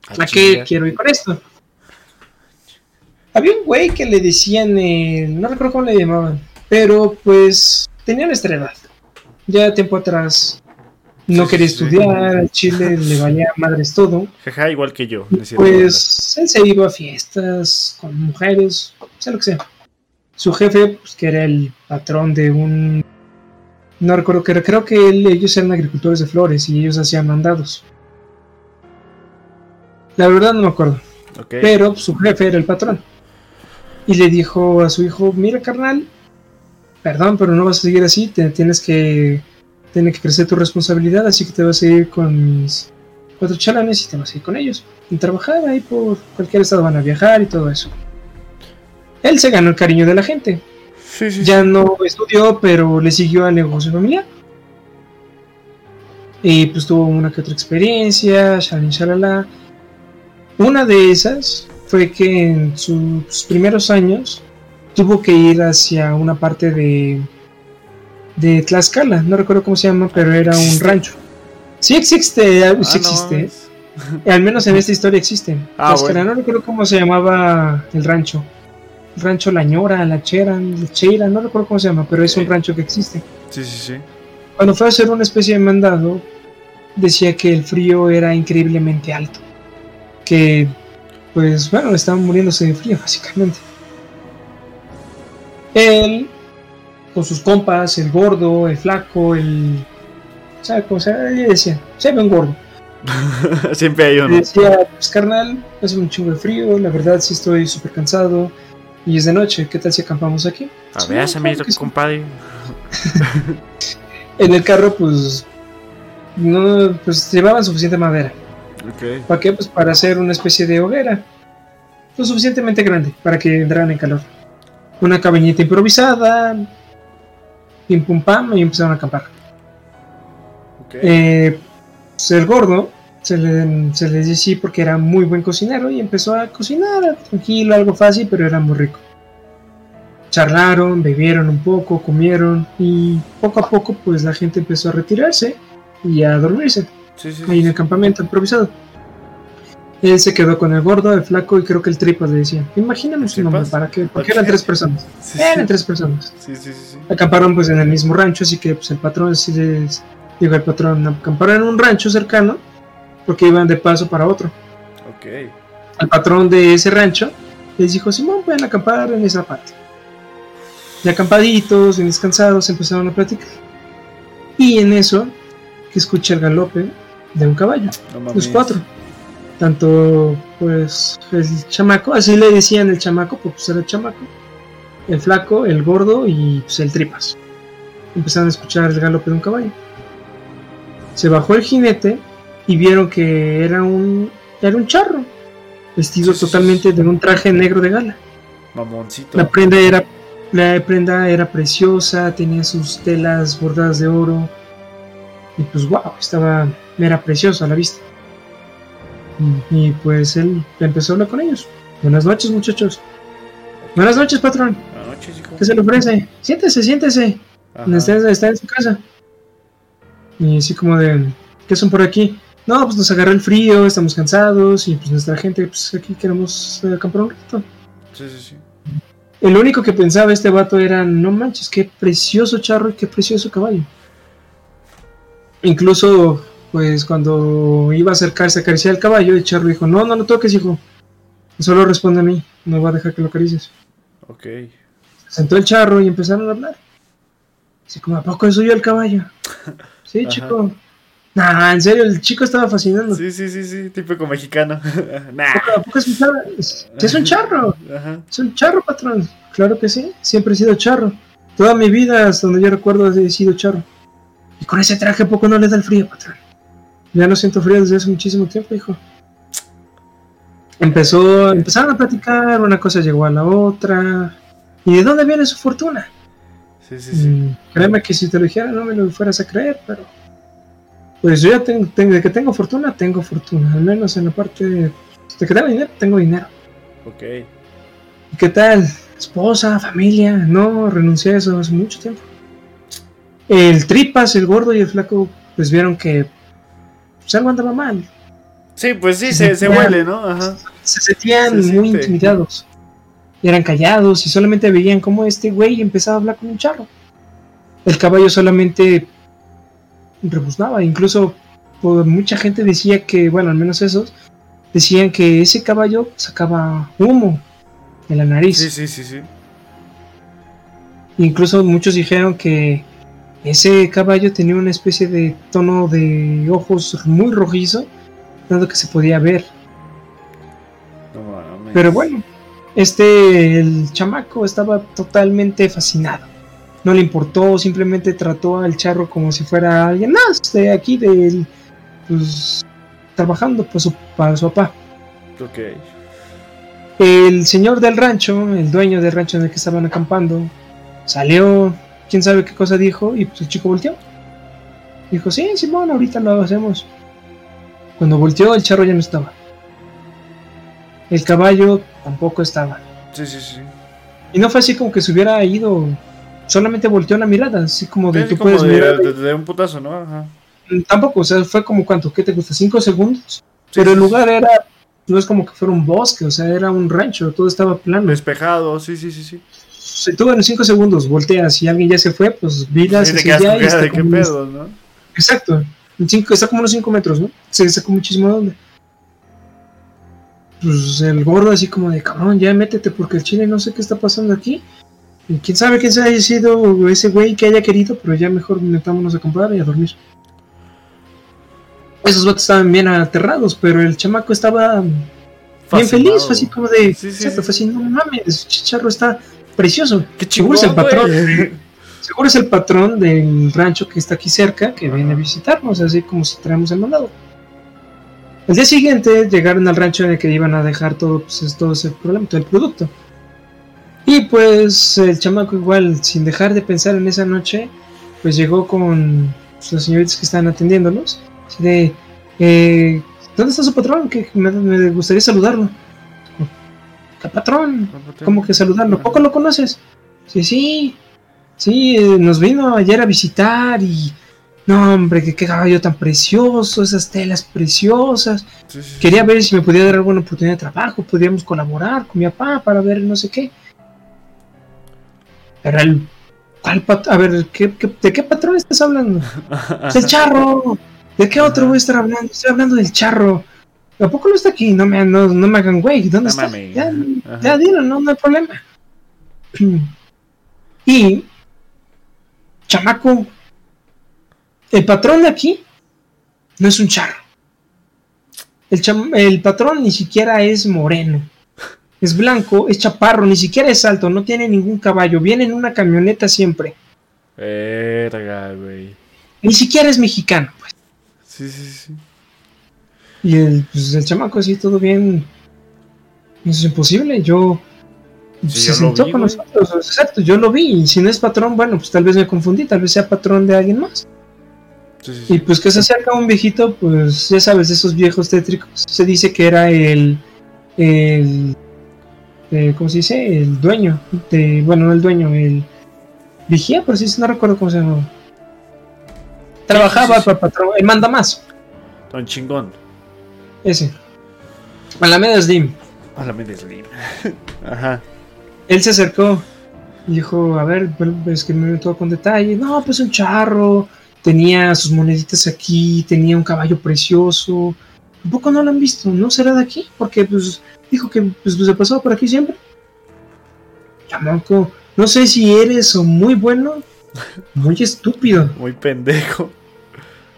¿A, qué quiero ir con esto? Había un güey que le decían, no recuerdo cómo le llamaban, pero pues tenía nuestra edad. Ya tiempo atrás No quería estudiar, al Chile le valía madres todo.
Jaja, igual que yo.
Pues él se iba a fiestas con mujeres, sea lo que sea. Su jefe, pues que era el patrón de un... No recuerdo que creo que ellos eran agricultores de flores y ellos hacían mandados. La verdad no me acuerdo. Pero su jefe era el patrón. Y le dijo a su hijo, mira carnal, perdón, pero no vas a seguir así, te, tienes que tiene que crecer tu responsabilidad, así que te vas a ir con mis cuatro chalanes y te vas a ir con ellos. Y trabajar ahí por cualquier estado van a viajar y todo eso. Él se ganó el cariño de la gente. ya no estudió, pero le siguió al negocio familiar. Y pues tuvo una que otra experiencia, shalala. Una de esas fue que en sus primeros años tuvo que ir hacia una parte de de Tlaxcala, no recuerdo cómo se llama, pero era un rancho. Sí existe, ah, sí existe. Al menos en esta historia existe. Ah, Tlaxcala, no recuerdo cómo se llamaba el rancho. El rancho La Ñora, La Chera, La Cheira, no recuerdo cómo se llama, pero es un rancho que existe.
Sí, sí, sí.
Cuando fue a hacer una especie de mandado, decía que el frío era increíblemente alto. Que, pues, bueno, estaban muriéndose de frío, básicamente. Él con sus compas, el gordo, el flaco, el. ¿Sabes cómo se decía? Se ve un gordo.
Siempre hay uno.
decía, pues carnal, hace un chingo de frío, la verdad sí estoy súper cansado. Y es de noche, ¿qué tal si acampamos aquí?
A ver, sí, compadre.
en el carro, pues. No, pues llevaban suficiente madera. Okay. ¿Para qué? Pues para hacer una especie de hoguera. Lo suficientemente grande para que entraran en calor. Una cabañita improvisada, pim pum pam, y empezaron a acampar. Eh, pues, el gordo se le, se le dice sí porque era muy buen cocinero y empezó a cocinar tranquilo, algo fácil, pero era muy rico. Charlaron, bebieron un poco, comieron y poco a poco pues la gente empezó a retirarse y a dormirse ahí en el campamento improvisado. Él se quedó con el gordo, el flaco y creo que el tripas le decía. Imagíname su nombre, ¿para qué? Porque eran tres personas. eran tres personas. Sí, sí, sí, Acamparon pues en el mismo rancho, así que pues el patrón sí les dijo al patrón, acamparon en un rancho cercano porque iban de paso para otro. Ok. El patrón de ese rancho les dijo, Simón, pueden acampar en esa parte. Y acampaditos, bien descansados, empezaron a platicar. Y en eso, que escucha el galope de un caballo. los cuatro tanto pues el chamaco, así le decían el chamaco, pues era el chamaco, el flaco, el gordo y pues el tripas. Empezaron a escuchar el galope de un caballo. Se bajó el jinete y vieron que era un era un charro, vestido totalmente de un traje negro de gala.
Mamoncito.
La prenda era la prenda era preciosa, tenía sus telas bordadas de oro. Y pues wow, estaba era preciosa a la vista. Y pues él empezó a hablar con ellos. Buenas noches, muchachos. Buenas noches, patrón. Buenas noches, hijo. ¿Qué se le ofrece? Siéntese, siéntese. Está, está en su casa. Y así como de, ¿qué son por aquí? No, pues nos agarró el frío, estamos cansados y pues nuestra gente, pues aquí queremos acampar un rato. Sí, sí, sí. El único que pensaba este vato era, no manches, qué precioso charro y qué precioso caballo. Incluso pues cuando iba a acercarse a acariciar el caballo, el charro dijo, no, no lo toques, hijo. Solo responde a mí, no va a dejar que lo acaricies.
Ok.
Se sentó el charro y empezaron a hablar. Así como, ¿a poco soy yo el caballo? Sí, chico. Nah, en serio, el chico estaba fascinando.
Sí, sí, sí, sí, típico mexicano.
nah. ¿A poco es un charro? Es, un charro. Es un charro, patrón. Claro que sí, siempre he sido charro. Toda mi vida, hasta donde yo recuerdo, he sido charro. Y con ese traje, ¿a poco no le da el frío, patrón? Ya no siento frío desde hace muchísimo tiempo, hijo. Empezó, empezaron a platicar, una cosa llegó a la otra. ¿Y de dónde viene su fortuna? Sí, sí, sí. Mm, créeme que si te lo dijera no me lo fueras a creer, pero... Pues yo ya tengo, de que tengo fortuna, tengo fortuna. Al menos en la parte de, que tengo dinero, tengo dinero.
Ok.
¿Y qué tal? Esposa, familia. No, renuncié a eso hace mucho tiempo. El tripas, el gordo y el flaco, pues vieron que pues algo andaba mal.
Sí, pues sí, se, se, huele, ¿no? Ajá.
Se sentían muy intimidados. Eran callados y solamente veían cómo este güey empezaba a hablar con un charro. El caballo solamente rebuznaba. Incluso pues, mucha gente decía que, bueno, al menos esos, decían que ese caballo sacaba humo de la nariz.
Sí, sí, sí, sí.
Incluso muchos dijeron que ese caballo tenía una especie de tono de ojos muy rojizo, dado que se podía ver. Pero bueno, este, el chamaco estaba totalmente fascinado. No le importó, simplemente trató al charro como si fuera alguien más de aquí, del, pues, trabajando pues, para su papá.
Ok.
El señor del rancho, el dueño del rancho en el que estaban acampando, salió, quién sabe qué cosa dijo, y pues el chico volteó. Dijo, sí, Simón, ahorita lo hacemos. Cuando volteó, el charro ya no estaba. El caballo tampoco estaba.
Sí, sí, sí.
Y no fue así como que se hubiera ido. Solamente volteó la mirada, así como de tú puedes
mirar. De, un putazo, ¿no? Ajá.
Mm, tampoco, o sea, fue como cuánto, ¿qué te gusta? ¿Cinco segundos? Pero el lugar era, no es como que fuera un bosque, o sea, era un rancho, todo estaba plano.
Despejado, sí, sí, sí, sí.
Si tú en cinco segundos volteas y alguien ya se fue, pues vidas
sí, ya y de qué pedo, ¿no?
Exacto. cinco, está como unos 5 metros, ¿no? Se sacó muchísimo de dónde. Pues el gordo así como de cabrón, ya métete porque el chile no sé qué está pasando aquí. Y quién sabe quién se haya sido ese güey que haya querido, pero ya mejor metámonos a comprar y a dormir. Esos vatos estaban bien aterrados, pero el chamaco estaba bien feliz, fue así como de, sí, sí, fue así, no mames, chicharro está precioso.
Qué Seguro
es el patrón. Seguro es el patrón del rancho que está aquí cerca, que viene a visitarnos, así como si traemos el mandado. El día siguiente llegaron al rancho en el que iban a dejar todo, pues, todo ese problema, todo el producto. Y pues el chamaco igual, sin dejar de pensar en esa noche, pues llegó con pues, los señoritas que estaban atendiéndolos. de, eh, ¿dónde está su patrón? Que me, gustaría saludarlo. ¿Qué patrón? ¿Cómo que saludarlo? ¿Poco lo conoces? Sí, sí, sí, nos vino ayer a visitar y no, hombre, que qué caballo tan precioso, esas telas preciosas. Quería ver si me podía dar alguna oportunidad de trabajo, podíamos colaborar con mi papá para ver no sé qué. Pero el. ¿Cuál A ver, de qué patrón estás hablando? ¡Del charro! ¿De qué otro voy a estar hablando? Estoy hablando del charro. ¿A poco no está aquí? No me, no, me hagan güey. ¿Dónde está? Ya, ya dilo, no, no hay problema. Y. Chamaco el patrón de aquí no es un charro. El, patrón ni siquiera es moreno. Es blanco, es chaparro, ni siquiera es alto, no tiene ningún caballo. Viene en una camioneta siempre.
Verga, güey.
Ni siquiera es mexicano, pues.
Sí, sí, sí.
Y el, pues, el chamaco así todo bien. Eso es imposible. Yo. se sentó con nosotros. Exacto, yo lo vi. Y si no es patrón, bueno, pues tal vez me confundí. Tal vez sea patrón de alguien más. Y pues que se acerca un viejito, pues ya sabes, esos viejos tétricos. Se dice que era el. el eh, ¿Cómo se dice? El dueño. De, bueno, no el dueño, el. Vigía, pero sí, no recuerdo cómo se llamaba. Trabajaba para patrón, el manda más.
Don chingón.
Ese. Alameda Slim.
Alameda Slim. Ajá.
Él se acercó y dijo: A ver, es que me todo con detalle. No, pues un charro tenía sus moneditas aquí, tenía un caballo precioso. Un poco no lo han visto? ¿No será de aquí? Porque pues dijo que pues, se pasaba por aquí siempre. Chamaco, no sé si eres o muy bueno, muy estúpido.
Muy pendejo.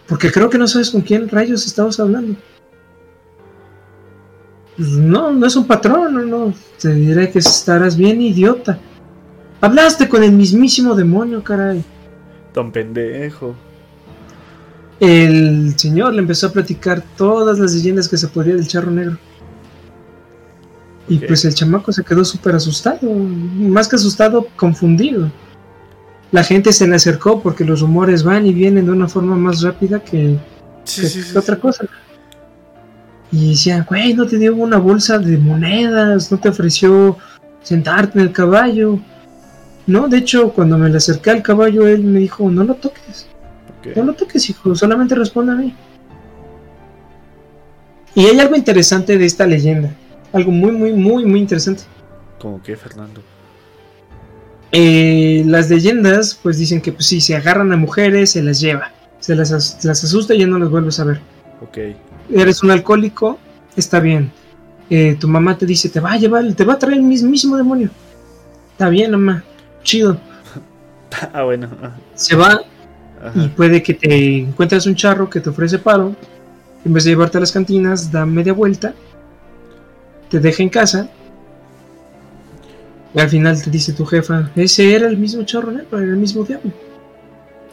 Porque creo que no sabes con quién rayos estabas hablando. Pues, no, no es un patrón, no, no. Te diré que estarás bien idiota. Hablaste con el mismísimo demonio, caray.
Tan pendejo
el señor le empezó a platicar todas las leyendas que se podía del charro negro. Y pues el chamaco se quedó súper asustado, más que asustado, confundido. La gente se le acercó porque los rumores van y vienen de una forma más rápida que, otra cosa. Y decían, güey, no te dio una bolsa de monedas, no te ofreció sentarte en el caballo. No, de hecho, cuando me le acerqué al caballo, él me dijo, no lo toques. No lo toques, hijo, solamente responde a mí. Y hay algo interesante de esta leyenda. Algo muy, muy, muy, muy interesante.
¿Cómo qué, Fernando?
Eh, las leyendas, pues dicen que pues, si se agarran a mujeres, se las lleva. se las, las asusta y ya no las vuelves a ver.
Ok.
Eres un alcohólico, está bien. Eh, tu mamá te dice, te va a llevar, te va a traer el mismísimo demonio. Está bien, mamá, chido.
ah, bueno.
Se va y puede que te encuentres un charro que te ofrece paro. En vez de llevarte a las cantinas, da media vuelta, te deja en casa. Y al final te dice tu jefa, ese era el mismo charro negro, era el mismo diablo.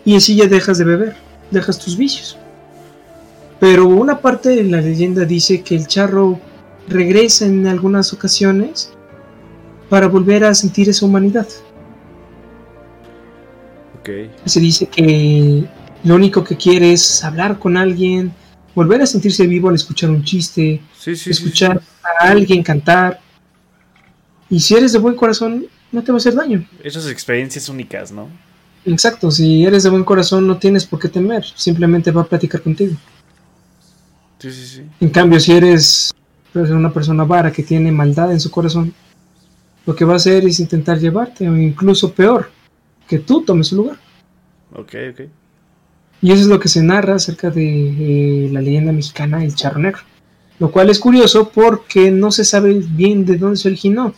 Y así ya dejas de beber, dejas tus vicios. Pero una parte de la leyenda dice que el charro regresa en algunas ocasiones para volver a sentir esa humanidad. Se dice que lo único que quiere es hablar con alguien, volver a sentirse vivo al escuchar un chiste, escuchar a alguien cantar. Y si eres de buen corazón, no te va a hacer daño.
Esas experiencias únicas, ¿no?
Exacto, si eres de buen corazón no tienes por qué temer, simplemente va a platicar contigo.
Sí, sí, sí.
En cambio, si eres una persona vara que tiene maldad en su corazón, lo que va a hacer es intentar llevarte, o incluso peor, que tú tomes su lugar.
Ok, ok.
Y eso es lo que se narra acerca de la leyenda mexicana El Charro Negro. Lo cual es curioso porque no se sabe bien de dónde se originó.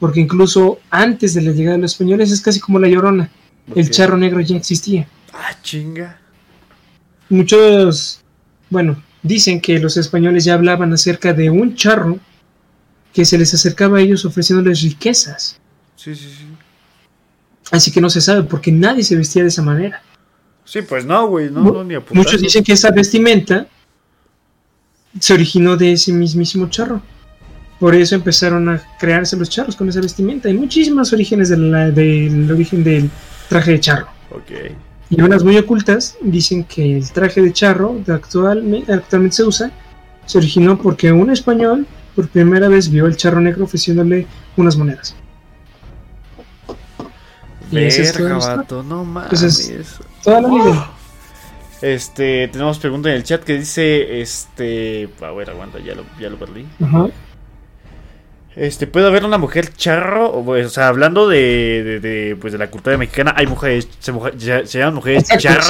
Porque incluso antes de la llegada de los españoles es casi como la llorona. El charro negro ya existía.
Ah, chinga.
Muchos, bueno, Dicen que los españoles ya hablaban acerca de un charro que se les acercaba a ellos ofreciéndoles riquezas.
Sí, sí, sí.
Así que no se sabe porque nadie se vestía de esa manera.
Sí, pues no, güey, no, ni
Muchos dicen que esa vestimenta se originó de ese mismísimo charro. Por eso empezaron a crearse los charros con esa vestimenta. Hay muchísimas orígenes del origen del traje de charro.
Ok.
Y unas muy ocultas dicen que el traje de charro de actualmente se usa se originó porque un español por primera vez vio el charro negro ofreciéndole unas monedas.
Verga, vato, no mames.
toda la vida.
Este, tenemos pregunta en el chat que dice, este, a ver, aguanta, ya lo, ya lo perdí. Ajá. Este, puede haber una mujer charro, o, sea, hablando de, de, pues de la cultura mexicana, hay mujeres, se, llaman mujeres charras.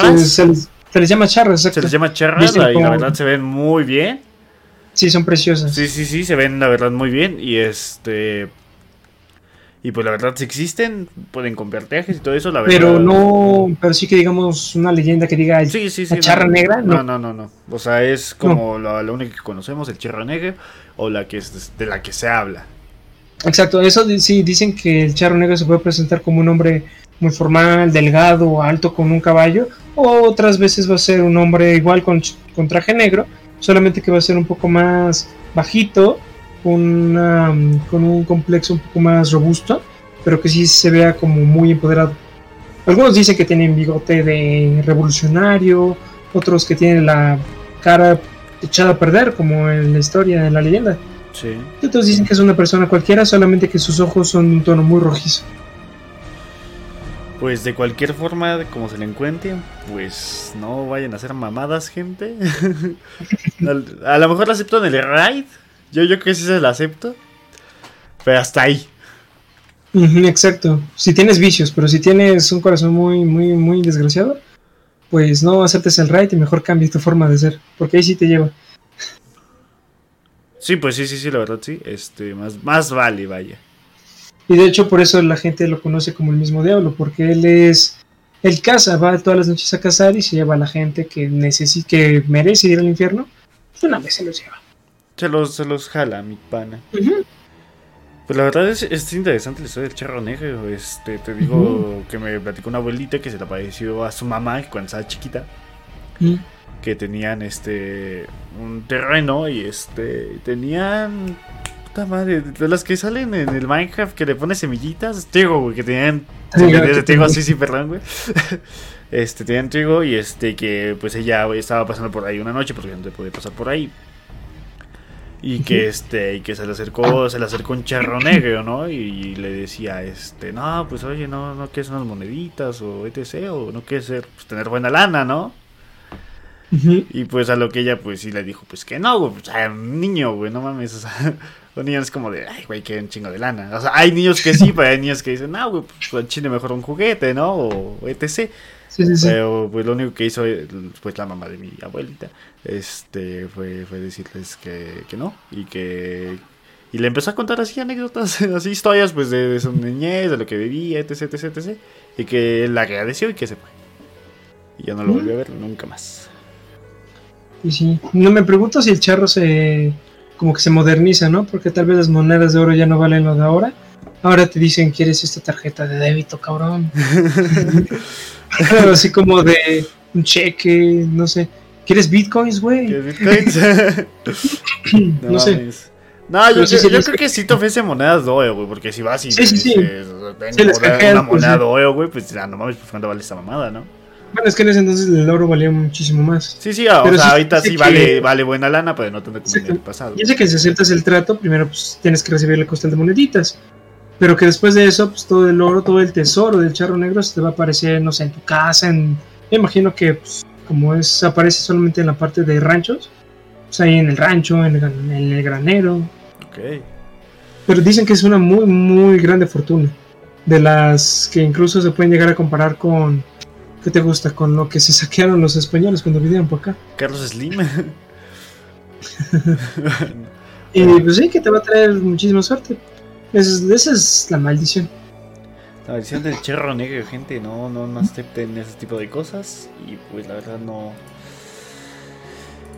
Se, les, llama charras,
Se les llama charras y la verdad se ven muy bien.
Sí, son preciosas.
Sí, sí, sí, se ven la verdad muy bien y este... Y pues la verdad si existen, pueden comprar trajes y todo eso, la verdad.
Pero no, pero sí que digamos una leyenda que diga
sí, sí, sí,
la charra negra.
No. no, no, no, O sea, es como la, la, única que conocemos, el charra negra, o la que es de la que se habla.
Exacto, eso sí, dicen que el charro negro se puede presentar como un hombre muy formal, delgado, alto con un caballo, o otras veces va a ser un hombre igual con, traje negro, solamente que va a ser un poco más bajito, con, con un complejo un poco más robusto, pero que sí se vea como muy empoderado. Algunos dicen que tienen bigote de revolucionario, otros que tienen la cara echada a perder, como en la historia, en la leyenda.
Sí.
Otros dicen que es una persona cualquiera, solamente que sus ojos son de un tono muy rojizo.
Pues de cualquier forma, como se le encuentren, pues no vayan a hacer mamadas, gente. a, lo mejor la acepto en el raid. Yo, yo creo que sí se la acepto. Pero hasta ahí.
exacto. Si tienes vicios, pero si tienes un corazón muy, muy, muy desgraciado, pues no aceptes el raid y mejor cambies tu forma de ser. Porque ahí sí te lleva.
Sí, pues sí, sí, sí, la verdad sí. Este, más, más vale, vaya.
Y de hecho por eso la gente lo conoce como el mismo diablo, porque él es... Él caza, va todas las noches a cazar y se lleva a la gente que necesita, que merece ir al infierno. Pues una vez se los lleva.
Se los, se los jala, mi pana. Pues la verdad es, es, interesante la historia del charro negro. Este, te digo que me platicó una abuelita que se le apareció a su mamá cuando estaba chiquita que tenían este un terreno y este tenían puta madre, de las que salen en el Minecraft que le pones semillitas, trigo, güey, que tenían de trigo así, sí, perdón, güey. Este, tenían trigo y este que pues ella estaba pasando por ahí una noche porque no te podía pasar por ahí. Y que este, y que se le acercó, se le acercó un charro negro, ¿no? Y, le decía, este, no, pues oye, no, no quieres unas moneditas o etc. o no quieres ser, pues, tener buena lana, ¿no? Y pues a lo que ella pues sí le dijo, pues que no, güey, pues, un niño, güey, no mames, o sea, Un niño es como de, ay, güey, que un chingo de lana. O sea, hay niños que sí, pero hay niños que dicen, no, güey, pues chile mejor un juguete, ¿no? O etc. Sí, sí, sí. Pero pues lo único que hizo pues la mamá de mi abuelita este fue, fue decirles que, que no y que y le empezó a contar así anécdotas, así historias pues de, su niñez, de lo que vivía, etc, etc, etc. Y que él agradeció y que se fue. Y ya no lo volví a ver nunca más.
Y sí, no me pregunto si el charro se como que se moderniza, ¿no? Porque tal vez las monedas de oro ya no valen lo de ahora. Ahora te dicen, ¿quieres esta tarjeta de débito, cabrón? así como de un cheque, no sé. ¿Quieres bitcoins, güey? ¿Quieres
bitcoins? no, sé. No, yo, creo que sí te ofrece monedas de oro, güey, porque si vas y sí, sí, sí. tengo una, moneda de oro, güey, pues ya no mames, pues cuánto vale esta mamada, ¿no?
Bueno, es que en ese entonces el oro valía muchísimo más.
Sí, sí, o sea, ahorita sí vale, vale buena lana, pero no tanto como en el pasado.
Y sé que si aceptas el trato, primero pues tienes que recibir la costal de moneditas. Pero que después de eso, pues todo el oro, todo el tesoro del charro negro se te va a aparecer, no sé, en tu casa, en... Me imagino que pues, como es, aparece solamente en la parte de ranchos, pues ahí en el rancho, en el, granero. Ok. Pero dicen que es una muy, muy grande fortuna. De las que incluso se pueden llegar a comparar con. ¿Qué te gusta? Con lo que se saquearon los españoles cuando vivían por acá.
Carlos Slim.
y pues sí, que te va a traer muchísima suerte. esa es la maldición.
La versión del cherro negro, gente, no, no, no acepten ese tipo de cosas. Y pues la verdad no.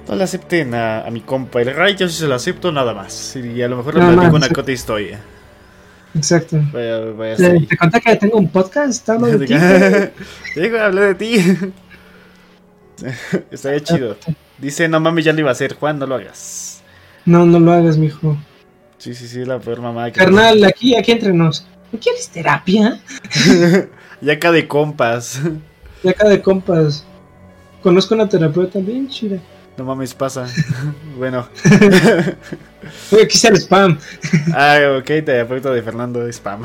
No le acepten a, mi compa. El Ray yo sí se lo acepto nada más. Y a lo mejor le platico una cota historia.
Exacto. te, conté que tengo un podcast, hablo de ti.
Digo, hablé de ti. Estaría chido. Dice, no mames, ya lo iba a hacer. Juan, no lo hagas.
No, no lo hagas, mijo.
Sí, sí, sí, la peor mamá.
Que Carnal, aquí, aquí entre nos. ¿No quieres terapia?
ya acá de compas.
Ya acá de compas. Conozco una terapeuta bien chida.
No mames, pasa. bueno.
Aquí está el spam.
ah, ok, terapeuta de Fernando spam.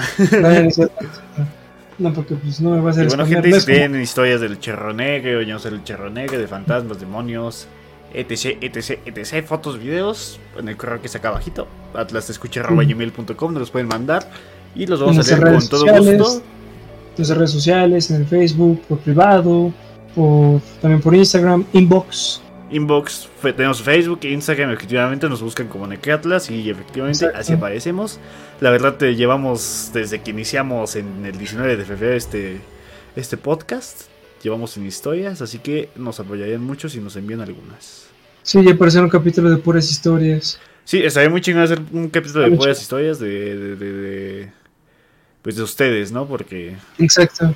no, porque pues no me va a hacer
y Bueno, gente, si tienen historias del Cherro Negro, yo no sé, el Cherro Negro, de fantasmas, demonios, etc, etc, etc, fotos, videos, en el correo que está acá abajito, atlasescucha.gmail.com, nos los pueden mandar. Y los vamos a hacer con todo gusto.
En nuestras redes sociales, en el Facebook, por privado, por, también por Instagram, inbox.
Inbox, tenemos Facebook e Instagram, efectivamente nos buscan como Necatlas y efectivamente así aparecemos. La verdad te llevamos desde que iniciamos en el 19 de febrero este, este podcast, llevamos en historias, así que nos apoyarían mucho si nos envían algunas.
Sí, ya aparecerá un capítulo de puras historias.
Sí, estaría muy chingón hacer un capítulo de puras historias de pues de ustedes, ¿no? Porque...
Exacto.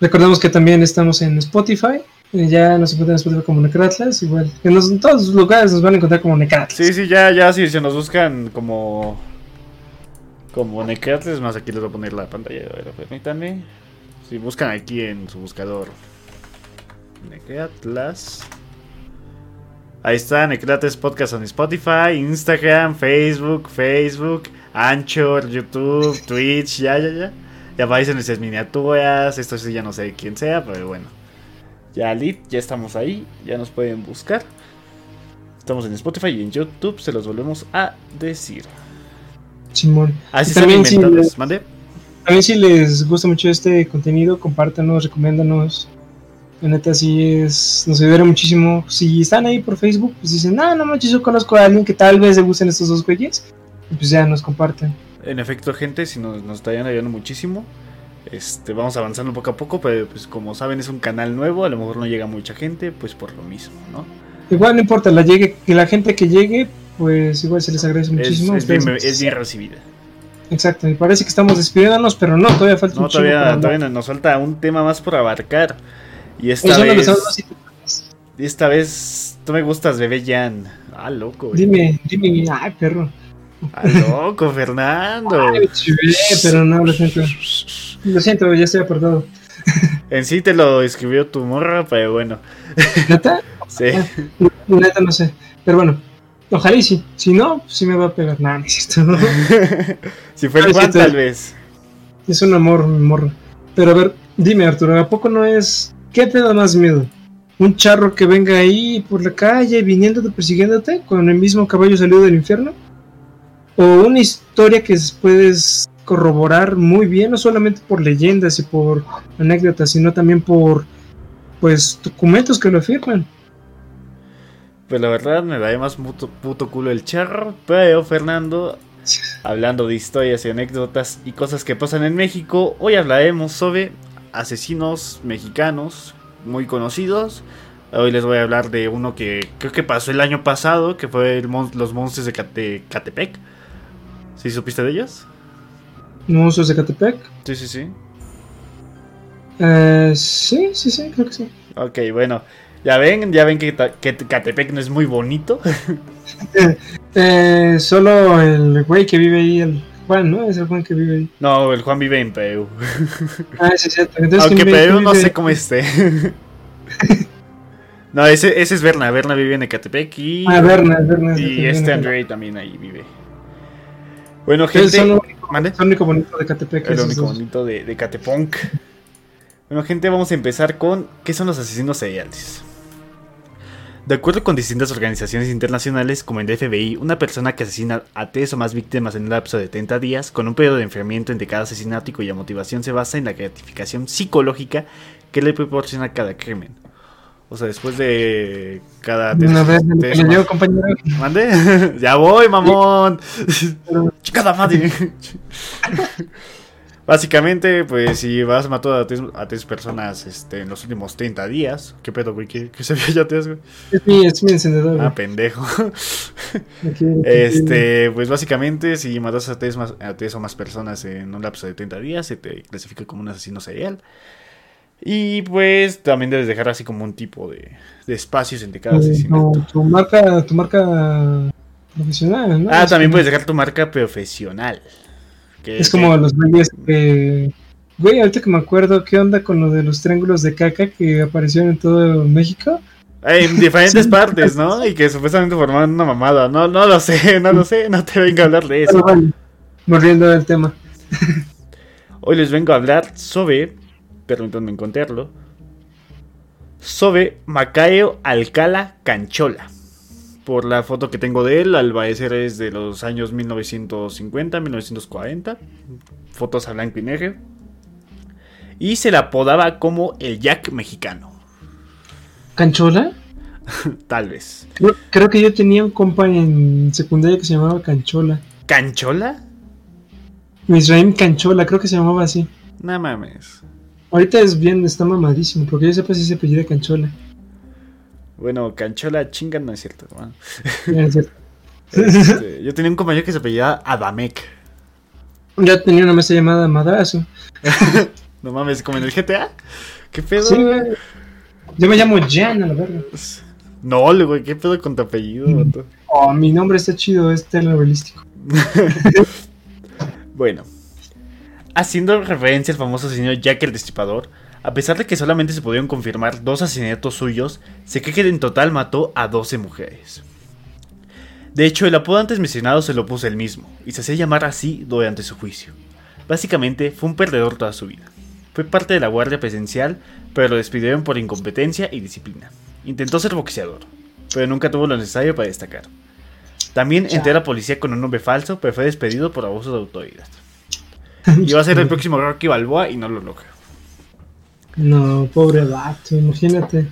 Recordemos que también estamos en Spotify. Ya nos encuentran en Spotify como Necratlas. Igual. En, todos los lugares nos van a encontrar como Necratlas.
Sí, sí, ya, ya, si se nos buscan como. Como Necratlas, más aquí les voy a poner la pantalla. A ver, permítanme. Si buscan aquí en su buscador. Necratlas. Ahí está, Necrates Podcast en Spotify, Instagram, Facebook, Facebook. Anchor, YouTube, Twitch, ya, ya, ya. Ya aparecen nuestras miniaturas. Esto sí ya no sé quién sea, pero bueno. Ya lit, ya estamos ahí. Ya nos pueden buscar. Estamos en Spotify y en YouTube. Se los volvemos a decir.
Simón.
Así también si les, ¿Mande?
También si les gusta mucho este contenido, compártanos, recomiéndanos. La neta sí es, nos ayudará muchísimo. Si están ahí por Facebook, pues dicen, no, no manches, yo conozco a alguien que tal vez le gusten estos dos güeyes pues ya nos comparten.
En efecto, gente, si nos, nos estarían ayudando muchísimo. Este, vamos avanzando poco a poco, pero pues como saben es un canal nuevo, a lo mejor no llega mucha gente, pues por lo mismo, ¿no?
Igual no importa, la llegue, que la gente que llegue, pues igual se les agradece muchísimo.
Es, bien, recibida.
Exacto, me parece que estamos despidiéndonos, pero no, todavía falta
no, todavía, todavía nos falta un tema más por abarcar. Y esta vez... Y esta vez, tú me gustas, bebé Jan. Ah, loco.
Dime, dime, ay, perro.
¡Ah, loco, Fernando!
Ay, pero no, lo siento. Lo siento, ya estoy apartado.
En sí te lo escribió tu morra, pero bueno.
¿Neta?
Sí.
Neta no sé. Pero bueno, ojalá y sí. Si no, sí me va a pegar. Nada, no
si fue el Juan, tal vez.
Es un amor, mi morra. Pero a ver, dime, Arturo, ¿a poco no es. ¿Qué te da más miedo? ¿Un charro que venga ahí por la calle viniéndote, persiguiéndote con el mismo caballo salido del infierno? o una historia que puedes corroborar muy bien, no solamente por leyendas y por anécdotas, sino también por pues documentos que lo afirman.
Pues la verdad me da más puto, culo el charro, pero Fernando, hablando de historias y anécdotas y cosas que pasan en México, hoy hablaremos sobre asesinos mexicanos muy conocidos. Hoy les voy a hablar de uno que creo que pasó el año pasado, que fue los monstruos de Catepec. ¿Sí supiste de ellos?
¿Monstruos de Catepec?
Sí, sí, sí.
Eh, sí, sí, sí, creo que sí.
Ok, bueno. Ya ven, ya ven que, Catepec no es muy bonito.
eh, solo el güey que vive ahí, el Juan, ¿no? Es el Juan que vive ahí.
No, el Juan vive en Perú.
ah, sí, es cierto.
Aunque Perú no sé cómo esté. no, ese, ese es Berna. Berna vive en Ecatepec y.
Ah, Berna, Berna.
Y este Andrei también ahí vive. Bueno, gente.
Es el único bonito de Catepec.
El único bonito de, de Cateponc. Bueno, gente, vamos a empezar con ¿qué son los asesinos seriales? De acuerdo con distintas organizaciones internacionales, como el FBI, una persona que asesina a tres o más víctimas en un lapso de 30 días, con un periodo de enfriamiento entre cada asesinato y cuya motivación se basa en la gratificación psicológica que le proporciona cada crimen. O sea, después de cada...
Una vez me compañero.
¿Mande? ya voy, mamón. Chicada madre. Básicamente, pues si vas a matar a tres, personas este, en los últimos 30 días, ¿qué pedo, güey? ¿Qué, se vio ya tres, güey?
Es mi, es mi encendedor.
Ah, pendejo. este, pues básicamente, si matas a tres, más, a tres o más personas en un lapso de 30 días, se te clasifica como un asesino serial. Y pues también debes dejar así como un tipo de, de espacios entre cada asesinato.
No, tu marca, tu marca profesional, ¿no?
Ah, también puedes dejar tu marca profesional
es como los güeyes que. Güey, ahorita que me acuerdo, ¿qué onda con lo de los triángulos de caca que aparecieron en todo México?
En diferentes partes, ¿no? Y que supuestamente formaban una mamada. No, no lo sé, no lo sé, no te vengo a hablar de eso.
Morriendo del tema.
Hoy les vengo a hablar sobre, permítanme encontrarlo, sobre Macayo Alcala Canchola por la foto que tengo de él, al parecer es de los años 1950, 1940. Fotos a blanco y negro. Y se la apodaba como el Jack mexicano.
¿Canchola?
Tal vez.
Creo que yo tenía un compa en secundaria que se llamaba Canchola.
¿Canchola?
Misraim Canchola, creo que se llamaba así.
No mames.
Ahorita es bien, está mamadísimo, porque yo sepa si se apellida Canchola.
Bueno, Canchola chinga no es cierto, hermano.
Este,
yo tenía un compañero que se apellidaba Adamec.
Yo tenía una mesa llamada Madrazo.
no mames, como en el GTA. ¿Qué pedo?
Sí, Yo me llamo Jan, a la verga.
No, güey, ¿qué pedo con tu apellido,
Oh, mi nombre está chido, es telenovelístico.
bueno. Haciendo referencia al famoso señor Jack el Destripador, a pesar de que solamente se pudieron confirmar dos asesinatos suyos, se cree que en total mató a 12 mujeres. De hecho, el apodo antes mencionado se lo puso él mismo, y se hacía llamar así durante su juicio. Básicamente, fue un perdedor toda su vida. Fue parte de la guardia presencial, pero lo despidieron por incompetencia y disciplina. Intentó ser boxeador, pero nunca tuvo lo necesario para destacar. También entró a la policía con un nombre falso, pero fue despedido por abuso de autoridad. Iba a ser el próximo Rocky Balboa y no lo logró.
No, pobre vato, imagínate.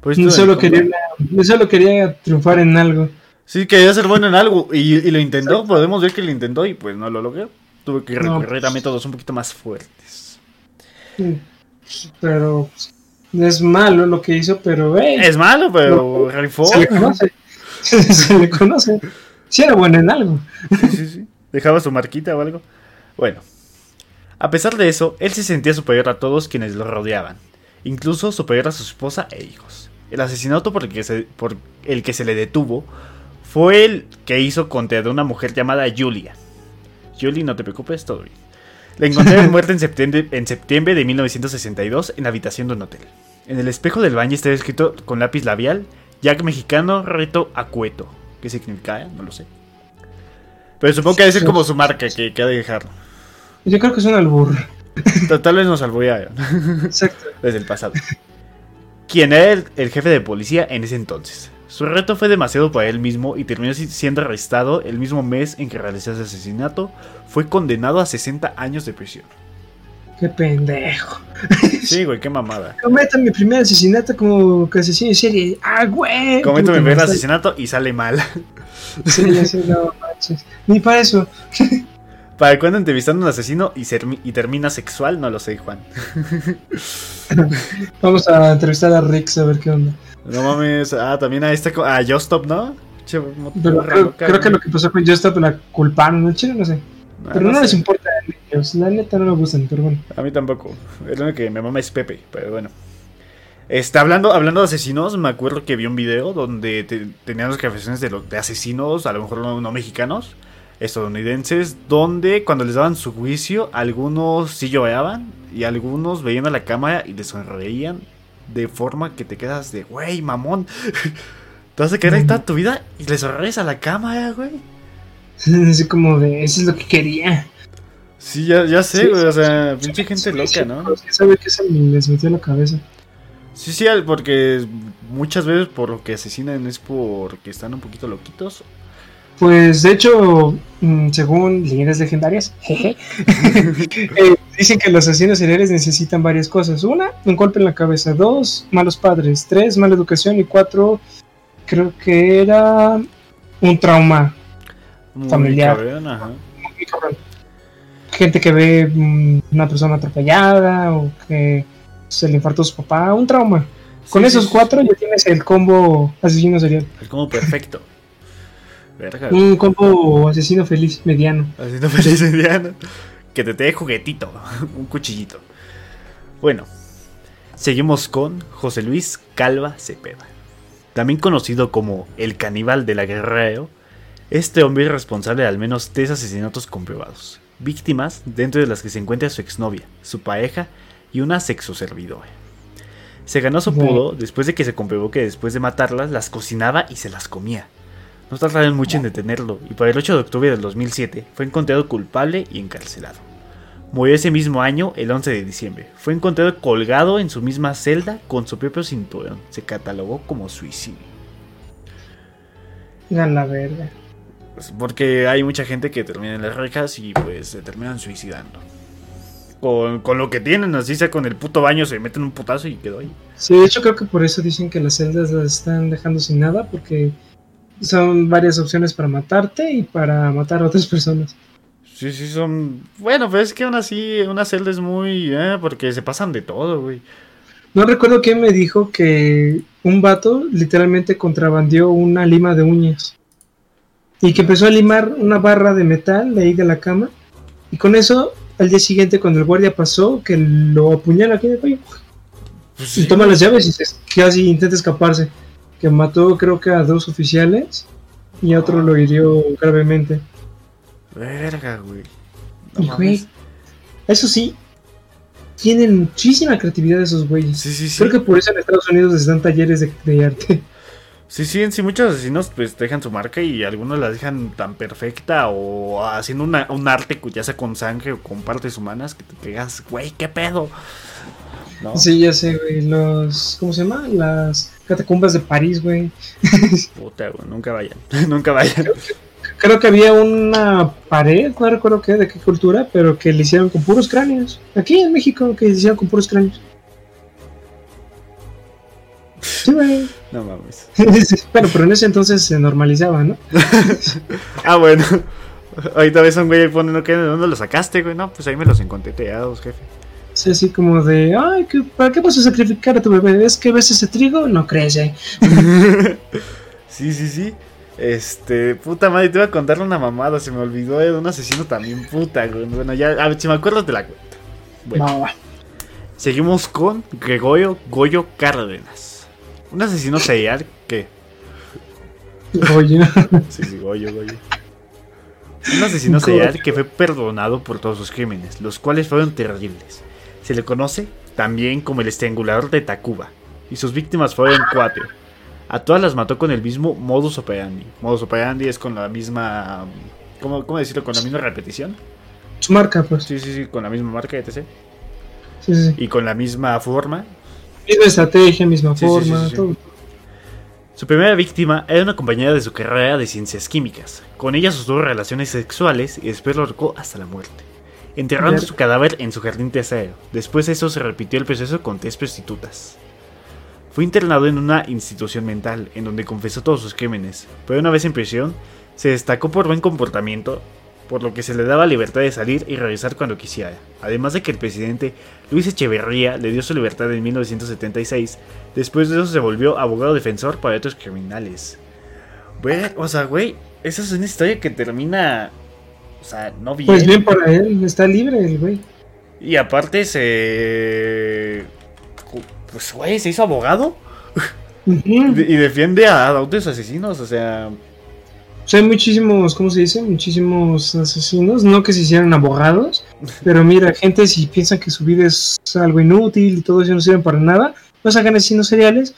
Pues no, solo quería, solo quería triunfar en algo.
Sí, quería ser bueno en algo y, lo intentó, podemos ver que lo intentó y pues no lo logró. Tuve que recurrir a métodos un poquito más fuertes.
Pero es malo lo que hizo, pero...
es malo, pero
Se le conoce. se le conoce. Sí era bueno en algo.
sí, sí, sí. Dejaba su marquita o algo. Bueno, a pesar de eso, él se sentía superior a todos quienes lo rodeaban, incluso superior a su esposa e hijos. El asesinato por el que se, por el que se le detuvo fue el que hizo contra una mujer llamada Julia. Julie, no te preocupes, todo bien. La encontré muerta en septiembre, en septiembre de 1962 en la habitación de un hotel. En el espejo del baño estaba escrito con lápiz labial Jack Mexicano Reto Acueto. ¿Qué significa? No lo sé. Pero supongo que debe ser como su marca que, que ha de dejar.
Yo creo que es un albur.
Tal vez nos alburearon.
Exacto.
Desde el pasado. ¿Quién era el, jefe de policía en ese entonces? Su reto fue demasiado para él mismo y terminó siendo arrestado el mismo mes en que realizó ese asesinato. Fue condenado a 60 años de prisión.
Qué pendejo.
Sí, güey, qué mamada.
Cometo mi primer asesinato como asesino en serie. Ah, güey.
Cometo mi primer asesinato y sale mal.
Sí, sé, no manches. Ni para eso.
¿Para cuándo entrevistando a un asesino y, y, termina sexual? No lo sé, Juan.
Vamos a entrevistar a Rick a ver qué onda.
No mames. Ah, también a este. A Justop, ¿no?
Pero creo, que lo que pasó con Justop la culparon, ¿no? Chile, no sé. Ah, pero no, les importa a ellos, la neta no me gustan, pero bueno.
A mí tampoco. El único que me mama es Pepe, pero bueno. Está hablando, hablando de asesinos, me acuerdo que vi un video donde tenían las grabaciones de, de asesinos, a lo mejor no, mexicanos, estadounidenses, donde cuando les daban su juicio, algunos sí lloraban y algunos veían a la cámara y les sonreían de forma que te quedas de, güey, mamón. Te vas a quedar ahí toda tu vida y les sonreías a la cámara, güey.
Así como de, eso es lo que quería.
Sí, ya, ya sé, güey, o sea, pinche gente loca, ¿no?
sabe que se les metió en la cabeza.
Sí, sí, porque muchas veces por lo que asesinan es porque están un poquito loquitos.
Pues de hecho, mm, según leyendas legendarias, jeje, eh, dicen que los asesinos seriales necesitan varias cosas. Una, un golpe en la cabeza. Dos, malos padres. Tres, mala educación. Y cuatro, creo que era un trauma familiar. Gente que ve mm, una persona atropellada o que se le infartó a su papá, un trauma. Con esos cuatro ya tienes el combo asesino serial.
El combo perfecto.
Un combo asesino feliz mediano.
Asesino feliz mediano. Que te dé juguetito, un cuchillito. Bueno, seguimos con José Luis Calva Cepeda. También conocido como el caníbal de la Guerrero, este hombre es responsable de al menos tres asesinatos comprobados. Víctimas dentro de las que se encuentra su exnovia, su pareja y una sexoservidora. Se ganó su pudo después de que se comprobó que después de matarlas las cocinaba y se las comía. No tardaron mucho en detenerlo y para el 8 de octubre del 2007 fue encontrado culpable y encarcelado. Murió ese mismo año, el 11 de diciembre. Fue encontrado colgado en su misma celda con su propio cinturón. Se catalogó como suicidio.
la verga.
Pues porque hay mucha gente que termina en las rejas y pues se terminan suicidando con, con, lo que tienen, así sea con el puto baño, se meten un putazo y quedó ahí.
Sí, de hecho creo que por eso dicen que las celdas las están dejando sin nada, porque son varias opciones para matarte y para matar a otras personas.
Sí, sí, son... Bueno, pues es que aún así una celda es muy... Eh, porque se pasan de todo, güey.
No recuerdo quién me dijo que un vato literalmente contrabandió una lima de uñas. Y que empezó a limar una barra de metal de ahí de la cama. Y con eso al día siguiente, cuando el guardia pasó, que lo apuñala aquí de cuello. Pues y toma las llaves y se, casi intenta escaparse. Que mató, creo que a dos oficiales y a otro lo hirió gravemente.
Verga, güey.
y, güey, eso sí, tienen muchísima creatividad esos güeyes.
Sí, sí, sí.
Creo que por eso en Estados Unidos están talleres de, de arte.
Sí, sí, en sí muchos asesinos pues dejan su marca y algunos la dejan tan perfecta o haciendo un arte ya sea con sangre o con partes humanas que te pegas, güey, qué pedo.
Sí, ya sé, güey, los, ¿cómo se llama? Las catacumbas de París, güey.
Puta, güey, nunca vayan, nunca vayan.
Creo que, había una pared, no recuerdo qué, de qué cultura, pero que le hicieron con puros cráneos. Aquí en México, que le hicieron con puros cráneos. Sí, güey.
No mames.
bueno, pero en ese entonces se normalizaba, ¿no?
ah, bueno. Ahorita ves a un güey y pone, ¿de dónde lo sacaste, güey? No, pues ahí me los encontré teados, jefe.
Sí, así como de, ay, ¿para qué vas a sacrificar a tu bebé? ¿Es que ves ese trigo? No crece.
sí, sí, sí. Este, puta madre, te iba a contar una mamada, se me olvidó de un asesino también, puta, güey. Bueno, ya, a ver si me acuerdo te la cuento. Bueno, seguimos con Gregorio Goyo Cárdenas. Un asesino serial ¿qué?
Goyo.
Sí, sí, Goyo, Goyo. Un asesino serial que fue perdonado por todos sus crímenes, los cuales fueron terribles. Se le conoce también como el estrangulador de Tacuba, y sus víctimas fueron cuatro. A todas las mató con el mismo modus operandi. Modus operandi es con la misma. ¿Cómo, cómo decirlo? Con la misma repetición.
Su marca, pues.
Sí, sí, sí, con la misma marca, etc.
Sí, sí.
Y con la misma forma,
Misma estrategia, misma forma, todo.
Su primera víctima era una compañera de su carrera de ciencias químicas. Con ella sostuvo relaciones sexuales y después lo ahorcó hasta la muerte, enterrando su cadáver en su jardín trasero. Después de eso se repitió el proceso con tres prostitutas. Fue internado en una institución mental, en donde confesó todos sus crímenes, pero una vez en prisión, se destacó por buen comportamiento por lo que se le daba libertad de salir y regresar cuando quisiera. Además de que el presidente Luis Echeverría le dio su libertad en 1976, después de eso se volvió abogado defensor para otros criminales. o sea, güey, esa es una historia que termina, o sea, no bien.
Pues bien para él, está libre el güey.
Y aparte se... Pues, güey, se hizo abogado. y defiende a otros asesinos, o sea...
O sea, hay muchísimos, ¿cómo se dice? Muchísimos asesinos, no que se hicieran abogados, pero mira, gente si piensan que su vida es algo inútil y todo eso no sirve para nada, no sacan asesinos seriales,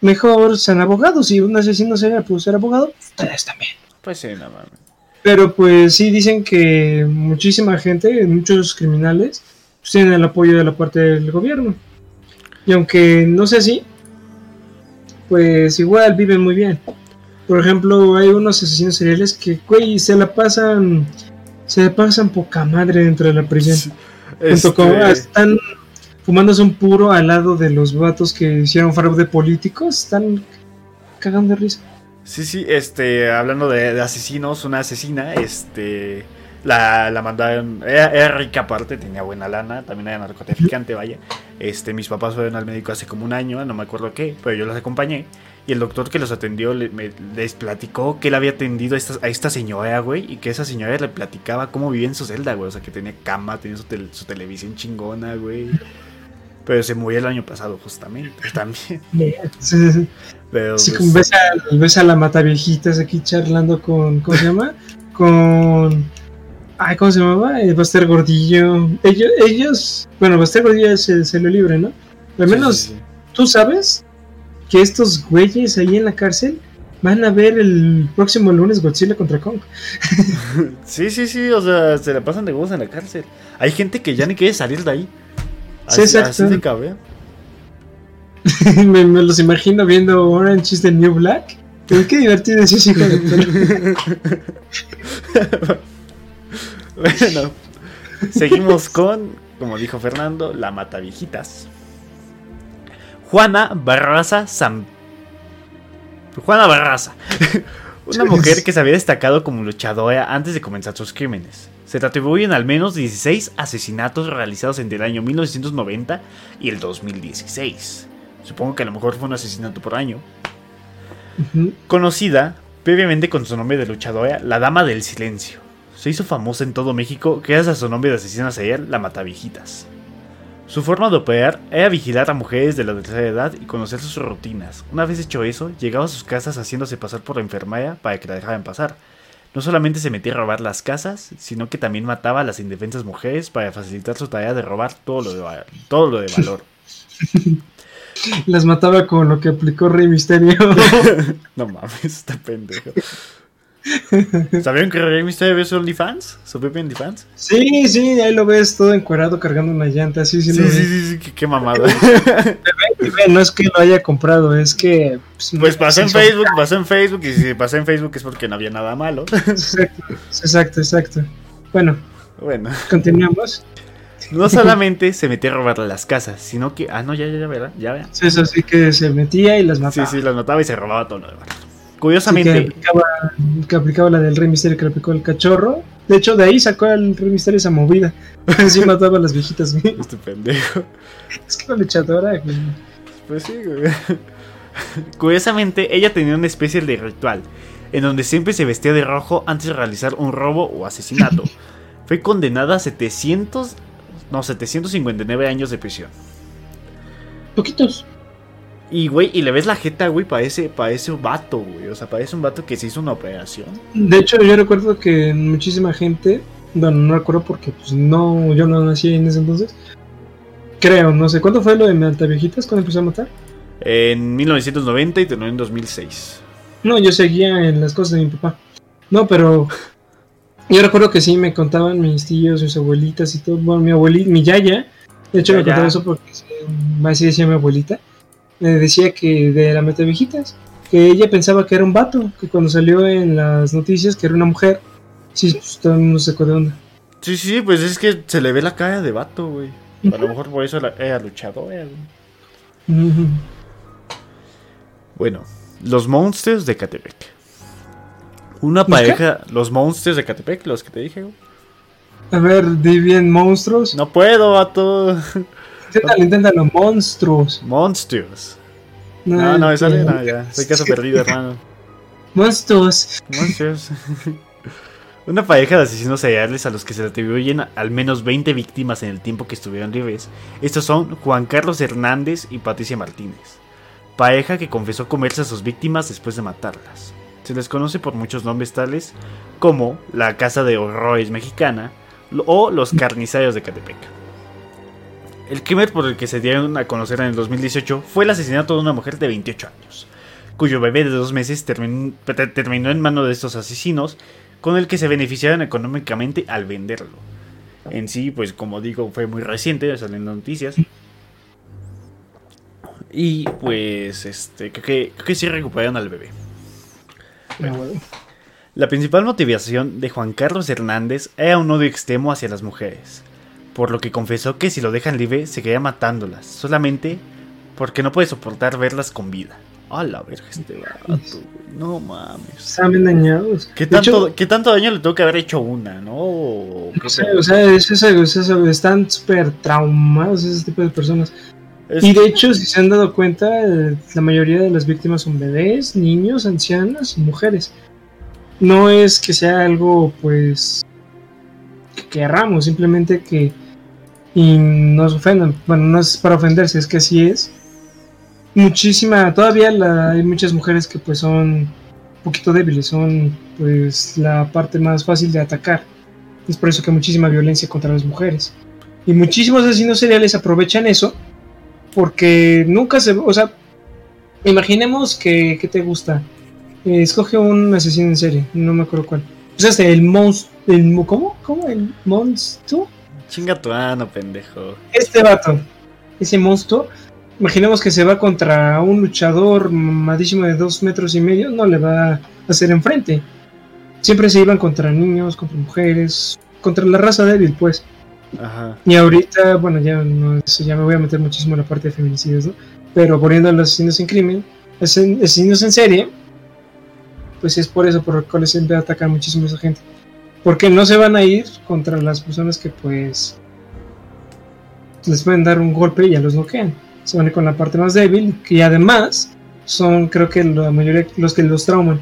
mejor sean abogados. Si un asesino serial puede ser abogado, ustedes también.
Pues sí, no mames.
Pero pues sí dicen que muchísima gente, muchos criminales, pues, tienen el apoyo de la parte del gobierno. Y aunque no sea así, pues igual viven muy bien. Por ejemplo, hay unos asesinos seriales que, güey, se la pasan, se la pasan poca madre dentro de la prisión. Este, están fumándose un puro al lado de los vatos que hicieron fraude políticos, están cagando de risa.
Sí, sí, este, hablando de, asesinos, una asesina, este, la, la mandaron, era, rica aparte, tenía buena lana, también era narcotraficante, vaya. Este, mis papás fueron al médico hace como un año, no me acuerdo qué, pero yo los acompañé. Y el doctor que los atendió les platicó que él había atendido a esta, a esta, señora, güey, y que esa señora le platicaba cómo vivía en su celda, güey. O sea, que tenía cama, tenía su, televisión chingona, güey. Pero se murió el año pasado, justamente, también.
Sí, Pero, sí, pues, ves, a, ves a la mata viejitas aquí charlando con, ¿cómo se llama? Con... Ay, ¿cómo se llamaba? Eh, Baster Gordillo. Ellos, ellos, bueno, Baster Gordillo se, se lo libre, ¿no? Al menos, ¿tú sabes que estos güeyes ahí en la cárcel van a ver el próximo lunes Godzilla contra Kong.
sí, sí, sí, o sea, se la pasan de huevos en la cárcel. Hay gente que ya ni quiere salir de ahí.
Sí, exacto. me, los imagino viendo Orange is the New Black. qué divertido es ese hijo de
Bueno, seguimos con, como dijo Fernando, la mata viejitas. Juana Barraza San... Juana Barraza. Una mujer que se había destacado como luchadora antes de comenzar sus crímenes. Se atribuyen al menos 16 asesinatos realizados entre el año 1990 y el 2016. Supongo que a lo mejor fue un asesinato por año. Conocida previamente con su nombre de luchadora, la Dama del Silencio. Se hizo famosa en todo México gracias a su nombre de asesina serial, la Matavijitas. Su forma de operar era vigilar a mujeres de la tercera edad y conocer sus rutinas. Una vez hecho eso, llegaba a sus casas haciéndose pasar por la enfermera para que la dejaran pasar. No solamente se metía a robar las casas, sino que también mataba a las indefensas mujeres para facilitar su tarea de robar todo lo de, todo lo de valor.
Las mataba con lo que aplicó Rey Misterio.
no mames, está pendejo. ¿Sabían que Rey Mysterio ve su OnlyFans? ¿Su propio OnlyFans?
Sí, sí, ahí lo ves todo encuadrado cargando una llanta. Sí, sí,
sí, sí, sí, qué, mamada.
no es que lo haya comprado, es que.
Pues, pues pasó en Facebook, pasó en Facebook, y si pasó en Facebook es porque no había nada malo.
Exacto, exacto, Bueno,
bueno.
continuamos.
No solamente se metía a robarle las casas, sino que. Ah, no, ya, ya, ya, ¿verdad? Ya,
vea. Sí, eso sí que se metía y las mataba.
Sí, sí, las mataba y se robaba todo lo demás. Curiosamente.
que, aplicaba, la del Rey Misterio que le aplicó el cachorro. De hecho, de ahí sacó el Rey Misterio esa movida. Así mataba a las viejitas,
Este pendejo.
Es que la luchadora,
Pues sí, güey. Curiosamente, ella tenía una especie de ritual. En donde siempre se vestía de rojo antes de realizar un robo o asesinato. Fue condenada a 700. No, 759 años de prisión.
Poquitos.
Y, güey, y le ves la jeta, güey, parece, parece un vato, güey. O sea, parece un vato que se hizo una operación.
De hecho, yo recuerdo que muchísima gente, bueno, no recuerdo porque, pues, no, yo no nací en ese entonces. Creo, no sé, ¿cuándo fue lo de Viejitas? ¿Cuándo empezó a matar?
En 1990 y terminó en 2006.
No, yo seguía en las cosas de mi papá. No, pero yo recuerdo que sí me contaban mis tíos, mis abuelitas y todo. Bueno, mi abuelita, mi yaya. De hecho, me contaba eso porque así decía mi abuelita me decía que de la meta viejitas. que ella pensaba que era un vato, que cuando salió en las noticias que era una mujer, sí, pues todo el mundo se de onda.
Sí, sí, pues es que se le ve la cara de vato, güey. A lo mejor por eso era luchadora, Bueno, los monsters de Catepec. Una pareja, los monsters de Catepec, los que te dije, güey.
A ver, di bien monstruos.
No puedo, vato.
Inténtalo, inténtalo, monstruos.
Monstruos. No, no, me sale nada, ya. Soy caso perdido, hermano.
Monstruos.
Monstruos. Una pareja de asesinos seriales a los que se le atribuyen al menos 20 víctimas en el tiempo que estuvieron libres. Estos son Juan Carlos Hernández y Patricia Martínez. Pareja que confesó comerse a sus víctimas después de matarlas. Se les conoce por muchos nombres tales como la Casa de Horrores Mexicana o los Carnizarios de Catepec. El crimen por el que se dieron a conocer en el 2018 fue el asesinato de una mujer de 28 años, cuyo bebé de dos meses terminó, terminó en manos de estos asesinos con el que se beneficiaron económicamente al venderlo. En sí, pues como digo, fue muy reciente, salen noticias. Y pues, este, creo que, creo que sí recuperaron al bebé. Ah, la principal motivación de Juan Carlos Hernández era un odio extremo hacia las mujeres, por lo que confesó que si lo dejan libre seguiría matándolas, solamente porque no puede soportar verlas con vida. A la verga este vato, No mames.
Están dañados.
¿Qué tanto, ¿Qué tanto daño le tuvo que haber hecho una, no?
o sea, están súper traumados ese tipo de personas. Y de hecho, si se han dado cuenta, la mayoría de las víctimas son bebés, niños, ancianas y mujeres. No es que sea algo, pues, que querramos, simplemente que y nos ofendan. Bueno, no es para ofenderse, es que así es muchísima, todavía hay muchas mujeres que pues son un poquito débiles, son pues la parte más fácil de atacar. Es por eso que hay muchísima violencia contra las mujeres. Y muchísimos asesinos seriales aprovechan eso porque nunca se... O sea, imaginemos que, ¿qué te gusta? Eh, escoge un asesino en serie, no me acuerdo cuál. Sea, este, el monstruo... ¿Cómo? ¿Cómo? ¿El monstruo?
Chinga tu ano, pendejo.
Este vato, ese monstruo, imaginemos que se va contra un luchador mamadísimo de dos metros y medio, no le va a hacer enfrente. Siempre se iban contra niños, contra mujeres, contra la raza débil, pues. Ajá. Y ahorita, bueno, ya no ya me voy a meter muchísimo en la parte de feminicidios, ¿no? Pero poniendo a los asesinos en crimen, asesinos en serie, pues es por eso por lo cual siempre atacan muchísimo a esa gente. Porque no se van a ir contra las personas que pues les pueden dar un golpe y ya los noquean se van con la parte más débil, que además son creo que la mayoría los que los trauman.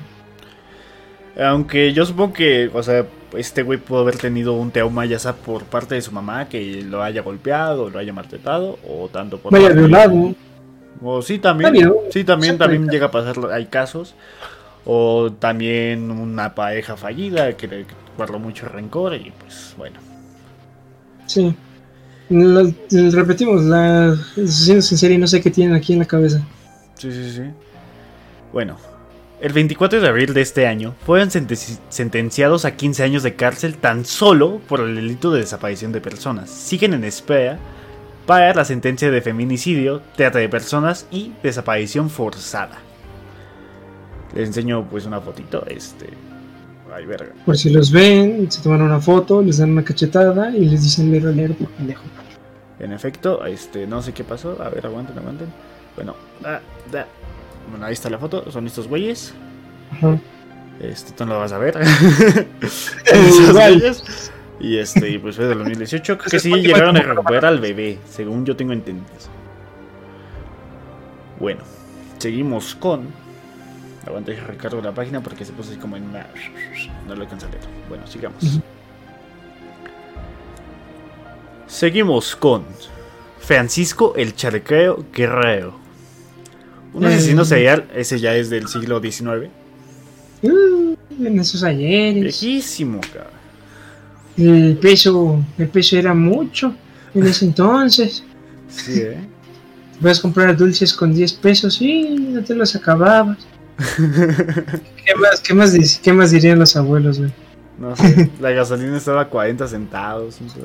Aunque yo supongo que, o sea, este güey pudo haber tenido un trauma ya sea por parte de su mamá que lo haya golpeado, lo haya maltratado, o tanto por...
Vaya violado.
O sí, también. Sí, también, también llega a pasar, hay casos. O también una pareja fallida que le guardó mucho rencor y pues bueno.
Sí repetimos, las asesinos en serie no sé qué tienen aquí en la cabeza.
Sí, sí, sí. Bueno, el 24 de abril de este año fueron sentenciados a 15 años de cárcel tan solo por el delito de desaparición de personas. Siguen en espera para la sentencia de feminicidio, trata de personas y desaparición forzada. Les enseño pues una fotito, este... Ay, verga.
Por si los ven, se toman una foto, les dan una cachetada y les dicen leer, leer por pendejo.
En efecto, este, no sé qué pasó. A ver, aguanten, aguanten. Bueno, bueno ahí está la foto. Son estos güeyes. Este, tú no lo vas a ver. y este, pues fue del 2018. Creo que sí llegaron a recuperar al bebé, según yo tengo entendido. Bueno, seguimos con. Aguanta y recargo la página porque se puso así como en una. No lo alcanza a leer. Bueno, sigamos. Seguimos con Francisco el Charqueo Guerrero. Un asesino eh. serial, ese ya es del siglo XIX.
Uh, en esos ayeres.
Viejísimo, cara.
El peso, el peso era mucho en ese entonces.
Sí, ¿eh?
Puedes comprar dulces con 10 pesos y no te los acababas. ¿Qué, más, qué, más, ¿Qué más dirían los abuelos, güey?
No sé, la gasolina estaba a 40 centavos, un así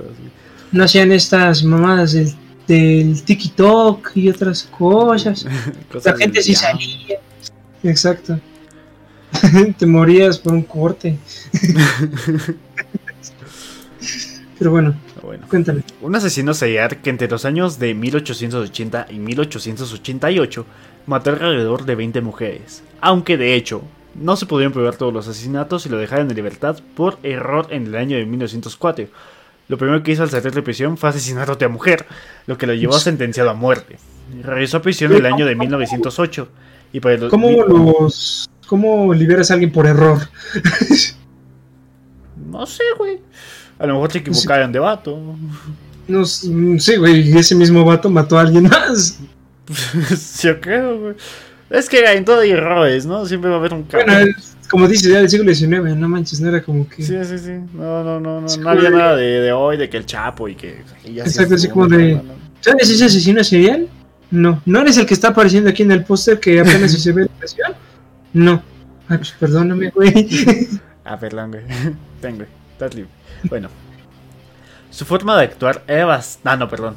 no hacían estas mamadas del, del TikTok y otras cosas. la gente sí salía. Exacto. Te morías por un corte. Pero bueno, bueno, cuéntame.
Un asesino serial que entre los años de 1880 y 1888 mató alrededor de 20 mujeres, aunque de hecho no se pudieron probar todos los asesinatos y lo dejaron en libertad por error en el año de 1904. Lo primero que hizo al salir de prisión fue asesinar a otra mujer, lo que lo llevó sentenciado a muerte. Regresó a prisión en el año de 1908. Y
para ¿Cómo, los, ¿Cómo liberas a alguien por error?
no sé, güey. A lo mejor se equivocaron de vato.
No, sí, güey, ese mismo vato mató a alguien más.
Yo creo, güey. Es que en todo hay errores, ¿no? Siempre va a haber un
cambio. Bueno, como dice ya del siglo XIX, no manches, no era como que.
Sí, sí, sí. No, no, no, no, no había nada de, de, hoy, de que el Chapo y que.
Exacto, así como de. ¿Sabes ese asesino serial? No. ¿No eres el que está apareciendo aquí en el póster que apenas se ve la impresión? No. Ay, pues perdóname, güey.
ah, perdón, güey. Ten, güey. Estás libre. Bueno. Su forma de actuar era bastante... Ah, no, perdón.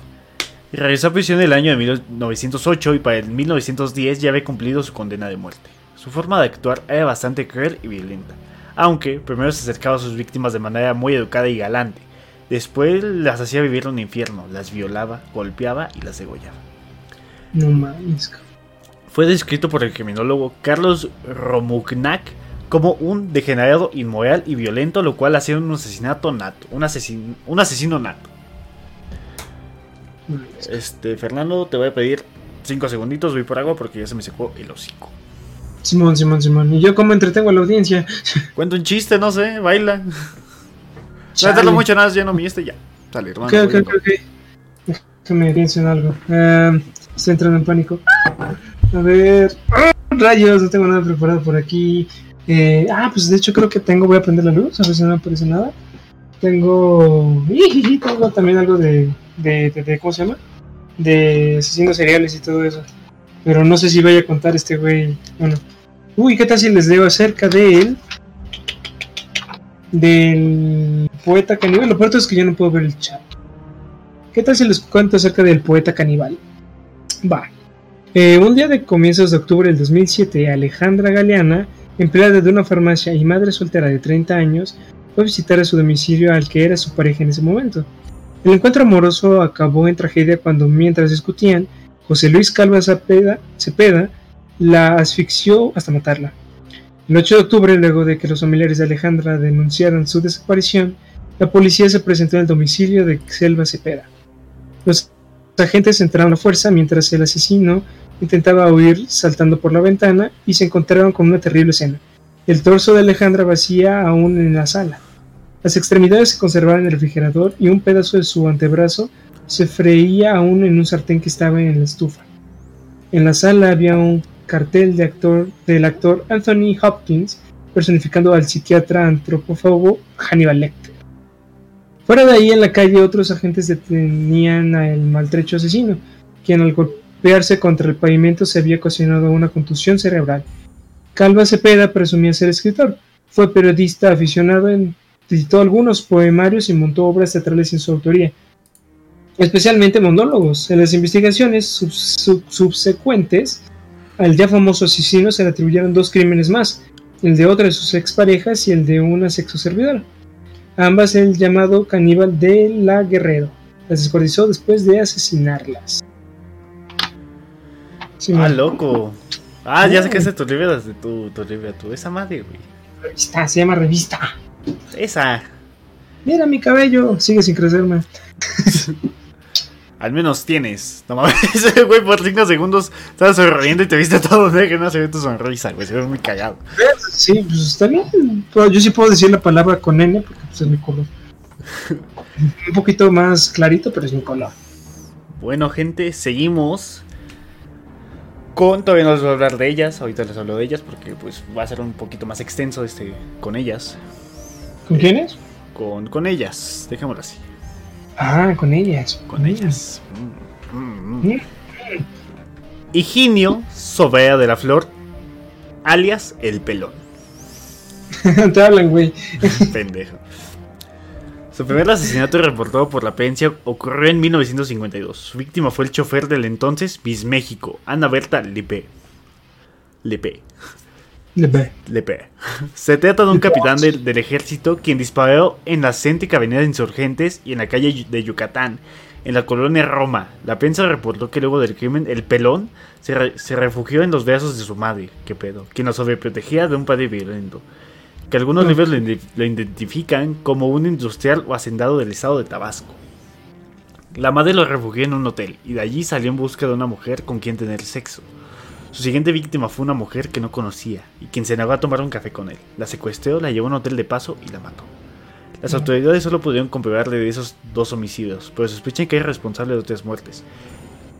Regresó a prisión en el año de 1908 y para el 1910 ya había cumplido su condena de muerte. Su forma de actuar era bastante cruel y violenta, aunque primero se acercaba a sus víctimas de manera muy educada y galante. Después las hacía vivir en un infierno, las violaba, golpeaba y las degollaba.
No mames.
Fue descrito por el criminólogo Carlos Romugnac como un degenerado inmoral y violento, lo cual hacía un asesinato nato, un, asesino, un asesino nato. Este, Fernando, te voy a pedir cinco segunditos, voy por agua porque ya se me secó el hocico.
Simón, Simón, Simón. ¿Y yo cómo entretengo a la audiencia?
Cuento un chiste, no sé, baila. No tardo mucho nada, ya no mi este, ya. Sale, hermano.
Ok, ok, ok. Déjame pienso en algo. Eh, estoy entrando en pánico. A ver. ¡Ah! Rayos, no tengo nada preparado por aquí. Ah, pues de hecho creo que tengo, voy a prender la luz, a ver si no me aparece nada. Tengo, tengo también algo de, de, de, ¿cómo se llama? De asesinos seriales y todo eso. Pero no sé si vaya a contar este güey. Bueno. Uy, ¿qué tal si les leo acerca de él? Del poeta caníbal. Lo peor es que yo no puedo ver el chat. ¿Qué tal si les cuento acerca del poeta caníbal? Va. Eh, un día de comienzos de octubre del 2007, Alejandra Galeana empleada de una farmacia y madre soltera de 30 años, fue a visitar a su domicilio al que era su pareja en ese momento. El encuentro amoroso acabó en tragedia cuando, mientras discutían, José Luis Calva Cepeda, la asfixió hasta matarla. El 8 de octubre, luego de que los familiares de Alejandra denunciaran su desaparición, la policía se presentó en el domicilio de Selva Cepeda. Los agentes entraron a fuerza mientras el asesino intentaba huir saltando por la ventana y se encontraron con una terrible escena. El torso de Alejandra vacía aún en la sala. Las extremidades se conservaban en el refrigerador y un pedazo de su antebrazo se freía aún en un sartén que estaba en la estufa. En la sala había un cartel de actor, del actor Anthony Hopkins personificando al psiquiatra antropófago Hannibal Lecter. Fuera de ahí, en la calle, otros agentes detenían al maltrecho asesino, quien al golpearse contra el pavimento se había ocasionado una contusión cerebral. Calva Cepeda presumía ser escritor. Fue periodista aficionado, editó algunos poemarios y montó obras teatrales en su autoría, especialmente monólogos. En las investigaciones subsecuentes al ya famoso asesino se le atribuyeron dos crímenes más, el de otra de sus exparejas y el de una sexoservidora. Ambas el llamado caníbal de la Guerrero. Las descuartizó después de asesinarlas.
Ah, loco. Ah, ya sé que es tu libro, tu, tu libro, tu esa madre, güey.
Revista, se llama revista.
Esa.
Mira mi cabello, sigue sin crecerme.
Al menos tienes. No mames, güey, por 5 segundos estabas sonriendo y te viste todo de que no se ve tu sonrisa, güey. Se ve muy callado.
Sí, pues está bien. Yo sí puedo decir la palabra con N porque pues, es mi color. Un poquito más clarito, pero es mi color.
Bueno, gente, seguimos. Con, todavía no les voy a hablar de ellas, ahorita les hablo de ellas porque pues va a ser un poquito más extenso este con ellas.
¿Con quiénes?
Con, con ellas, dejémoslo así.
Ah, con ellas.
Con ellas. Mm, Higinio Sobea de la Flor, alias El Pelón.
Te hablan, güey.
Pendejo. Su primer asesinato reportado por la prensa ocurrió en 1952. Su víctima fue el chofer del entonces Miss México, Ana Berta Lipe. Lepe.
Lepe.
Lepe. Se trata de un capitán del, ejército quien disparó en la céntrica avenida de Insurgentes y en la calle de Yucatán, en la colonia Roma. La prensa reportó que luego del crimen, el pelón se, refugió en los brazos de su madre, que pedo, quien lo sobreprotegía de un padre violento. Que algunos mm. libros lo, identifican como un industrial o hacendado del estado de Tabasco. La madre lo refugió en un hotel y de allí salió en busca de una mujer con quien tener sexo. Su siguiente víctima fue una mujer que no conocía y quien se negó a tomar un café con él. La secuestró, la llevó a un hotel de paso y la mató. Las autoridades solo pudieron comprobarle de esos dos homicidios, pero sospechan que es responsable de otras muertes.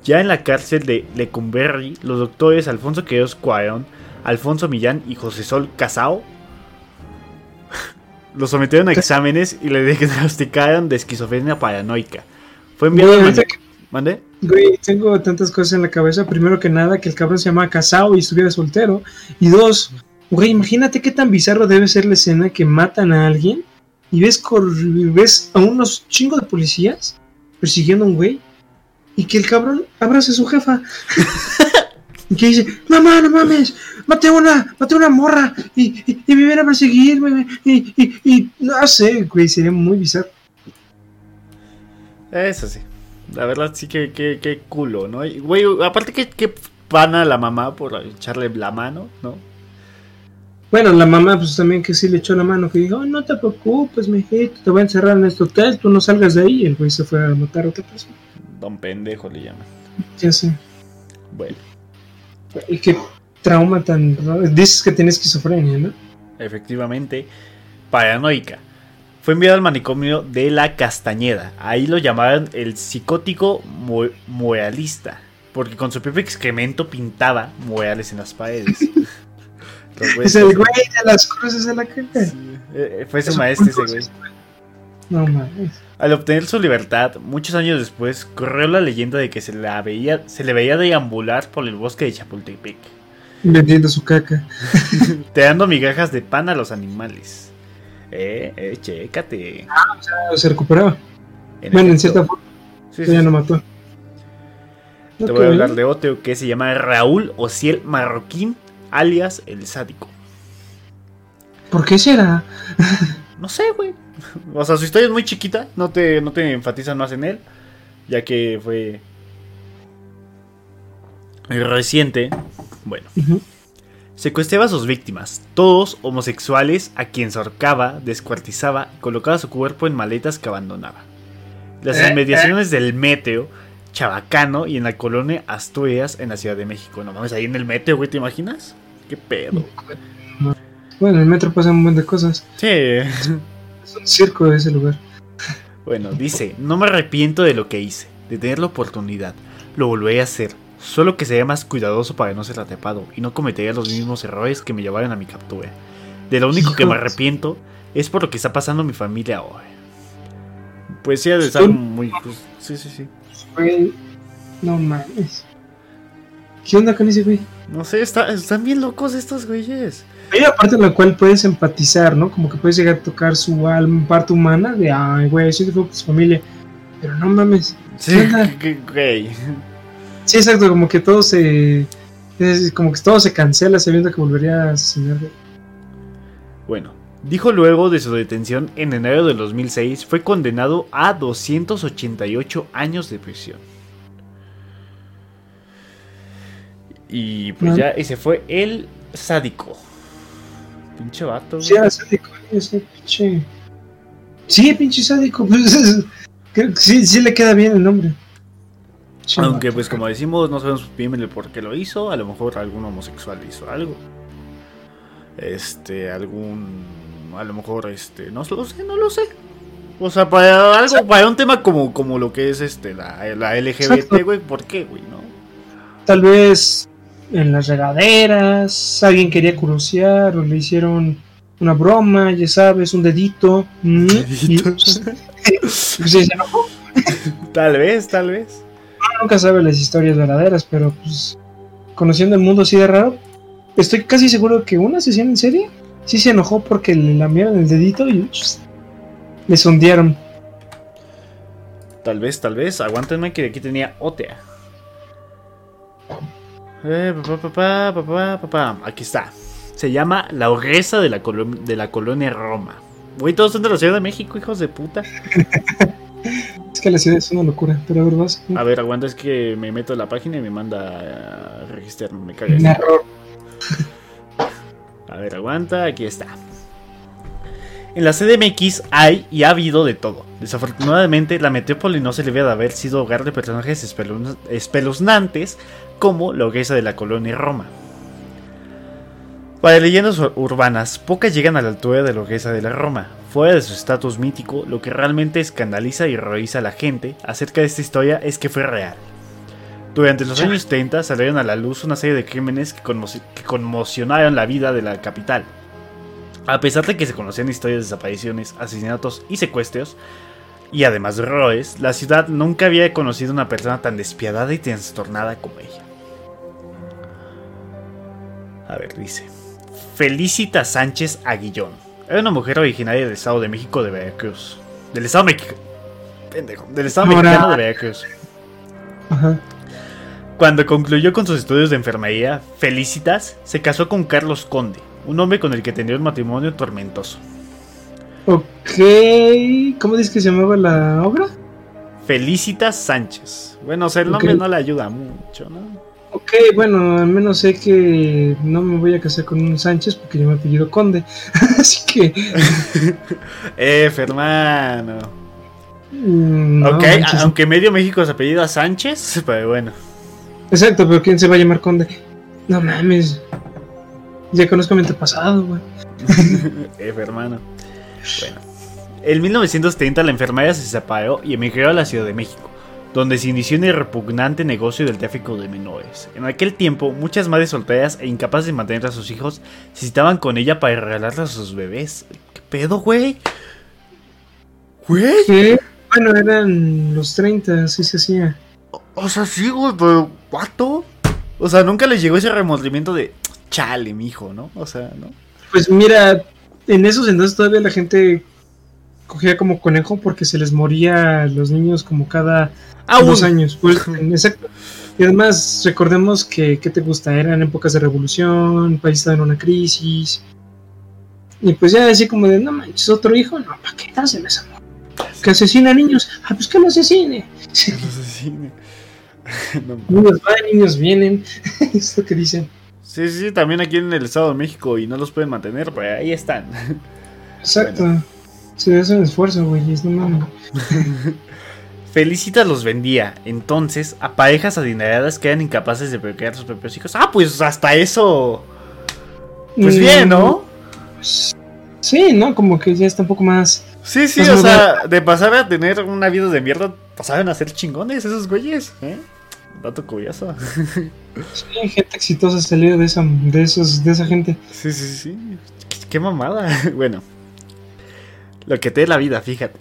Ya en la cárcel de Lecumberri, los doctores Alfonso Queos Cuarón, Alfonso Millán y José Sol Casao lo sometieron a exámenes y le diagnosticaron de esquizofrenia paranoica. Fue enviado a...
¿Mande? Güey, tengo tantas cosas en la cabeza. Primero que nada, que el cabrón se llama Casao y estuviera soltero. Y dos, güey, imagínate qué tan bizarro debe ser la escena que matan a alguien y ves, ves a unos chingos de policías persiguiendo a un güey y que el cabrón abrace a su jefa. y que dice, mamá, no mames, maté una, maté una morra y, y, me viene a perseguir y, y, y, no sé, güey, sería muy bizarro.
Eso sí. La verdad sí que, que, culo, ¿no? Güey, aparte que, que pana la mamá por echarle la mano, ¿no?
Bueno, la mamá pues también que sí le echó la mano, que dijo, no te preocupes, mijito, te voy a encerrar en este hotel, tú no salgas de ahí. Y el güey se fue a matar a otra persona.
Don pendejo le llaman.
Ya sé.
Bueno.
Y qué trauma tan... Dices que tiene esquizofrenia, ¿no?
Efectivamente, paranoica. Fue enviado al manicomio de la Castañeda. Ahí lo llamaban el psicótico moralista. Porque con su propio excremento pintaba mueales en las paredes.
es el güey de las cruces de la calle. Eh,
eh, fue su maestro ese güey.
No mames.
Al obtener su libertad, muchos años después, corrió la leyenda de que se, la veía, se le veía deambular por el bosque de Chapultepec.
Vendiendo su caca.
Te dando migajas de pan a los animales. Eh, eh, chécate.
Ah, o sea, se recuperaba. bueno, en cierta forma. Sí, ya no mató.
Te voy a hablar de otro que se llama Raúl Ociel Marroquín, alias el sádico.
¿Por qué será?
No sé, güey. O sea, su historia es muy chiquita, no te, no te enfatizan más en él, ya que fue reciente. Bueno. Secuestraba a sus víctimas, todos homosexuales a quien se ahorcaba, descuartizaba y colocaba su cuerpo en maletas que abandonaba. Las eh, inmediaciones eh. del Meteo, Chabacano y en la colonia Asturias en la Ciudad de México. No mames, ahí en el Meteo, güey, ¿te imaginas? ¿Qué pedo?
Bueno, en el metro pasan un montón de cosas.
Sí.
Es un circo de ese lugar.
Bueno, dice, no me arrepiento de lo que hice, de tener la oportunidad. Lo volveré a hacer solo que sería más cuidadoso para no ser atrapado y no cometería los mismos errores que me llevaron a mi captura. De lo único que me arrepiento es por lo que está pasando mi familia ahora. Pues sí, de estar muy. Pues, sí, sí, sí.
no mames. ¿Qué onda con ese güey?
No sé, están bien locos estos güeyes.
Hay una parte en la cual puedes empatizar, ¿no? Como que puedes llegar a tocar su alma, parte humana de, ay, güey, soy de su familia. Pero no mames.
Sí, güey.
Sí, exacto, como que todo se. como que todo se cancela sabiendo que volvería a asesinar.
Bueno, dijo luego de su detención en enero de 2006, fue condenado a 288 años de prisión. Y pues ya ese fue el sádico. Pinche vato.
Sí, era sádico, ese pinche. Sí, pinche sádico. Pues, sí, sí le queda bien el nombre.
Aunque pues como decimos, no sabemos bien por qué lo hizo, a lo mejor algún homosexual hizo algo. Este, algún a lo mejor este, no lo sé, no lo sé. O sea, para algo, para un tema como, como lo que es este la, la LGBT, güey, ¿por qué, güey, no?
Tal vez en las regaderas, alguien quería crucear o le hicieron una broma, ya sabes, un dedito. Mm.
Pues, tal vez, tal vez
nunca sabe las historias verdaderas, pero pues conociendo el mundo así de raro, estoy casi seguro que una sesión en serie sí se enojó porque le lamieron el dedito y le sondearon.
Tal vez, tal vez. Aguántenme que aquí tenía OTEA. Eh, papá, papá, papá, Aquí está. Se llama La Ogresa de la, de la colonia Roma. Güey, todos son de la Ciudad de México, hijos de puta.
es que la ciudad es una locura, pero a ver, vas.
A ver, aguanta, es que me meto en la página y me manda a registrarme. Me cagué. A ver, aguanta, aquí está. En la CDMX hay y ha habido de todo. Desafortunadamente, la metrópoli no se le de haber sido hogar de personajes espeluznantes como la hoguesa de la colonia Roma. Para leyendas urbanas, pocas llegan a la altura de la hoguesa de la Roma, fuera de su estatus mítico, lo que realmente escandaliza y horroriza a la gente acerca de esta historia es que fue real. Durante los años 30 salieron a la luz una serie de crímenes que, que conmocionaron la vida de la capital. A pesar de que se conocían historias de desapariciones, asesinatos y secuestros, y además de horrores, la ciudad nunca había conocido una persona tan despiadada y trastornada como ella. A ver, dice. Felicita Sánchez Aguillón. Era una mujer originaria del Estado de México de Veracruz. Del Estado México. Pendejo. Del Estado mexicano de Veracruz. Cuando concluyó con sus estudios de enfermería, Felicitas se casó con Carlos Conde, un hombre con el que tenía un matrimonio tormentoso.
Ok, ¿cómo dices que se llamaba la obra?
Felicitas Sánchez. Bueno, o sea, el nombre no le ayuda mucho, ¿no?
Ok, bueno, al menos sé que no me voy a casar con un Sánchez porque yo me apellido Conde. Así que.
eh, hermano. Mm, ok, aunque medio México se apellido a Sánchez, pero bueno.
Exacto, pero ¿quién se va a llamar Conde? No mames. Ya conozco mi antepasado, güey.
F, hermano. Bueno. En 1930 la enfermera se separó y emigró a la Ciudad de México, donde se inició en el repugnante negocio del tráfico de menores. En aquel tiempo, muchas madres solteras e incapaces de mantener a sus hijos se citaban con ella para regalarles a sus bebés. ¿Qué pedo, güey?
¿Güey? Bueno, eran los 30, así se hacía.
O, sea, sí, güey, pero ¿cuánto? O sea, nunca les llegó ese remordimiento de chale, mijo, ¿no? O sea, ¿no?
Pues mira, en esos entonces todavía la gente cogía como conejo porque se les moría a los niños como cada ah, dos años. Pues, exacto. Y además, recordemos que, ¿qué te gusta? Eran épocas de revolución, el país estaba en una crisis. Y pues ya decía como de, no manches, otro hijo, no, ¿para qué hacen esa Que asesina a niños. Ah, pues que lo asesine. Que lo asesine. niños van, niños vienen. Esto que dicen.
Sí, sí, también aquí en el Estado de México y no los pueden mantener, pues ahí están.
Exacto. Se hace un esfuerzo, güey, no
Felicitas los vendía, entonces, a parejas adineradas que eran incapaces de procrear sus propios hijos. Ah, pues hasta eso. Pues mm, bien, ¿no?
Sí, ¿no? Como que ya está un poco más.
Sí, sí, o sea, de pasar a tener una vida de mierda, pasaban a ser chingones esos güeyes, ¿eh? Dato curioso.
Sí, gente exitosa salió de esa, de esos, de esa gente.
Sí, sí, sí. Qué, mamada. Bueno. Lo que te dé la vida, fíjate.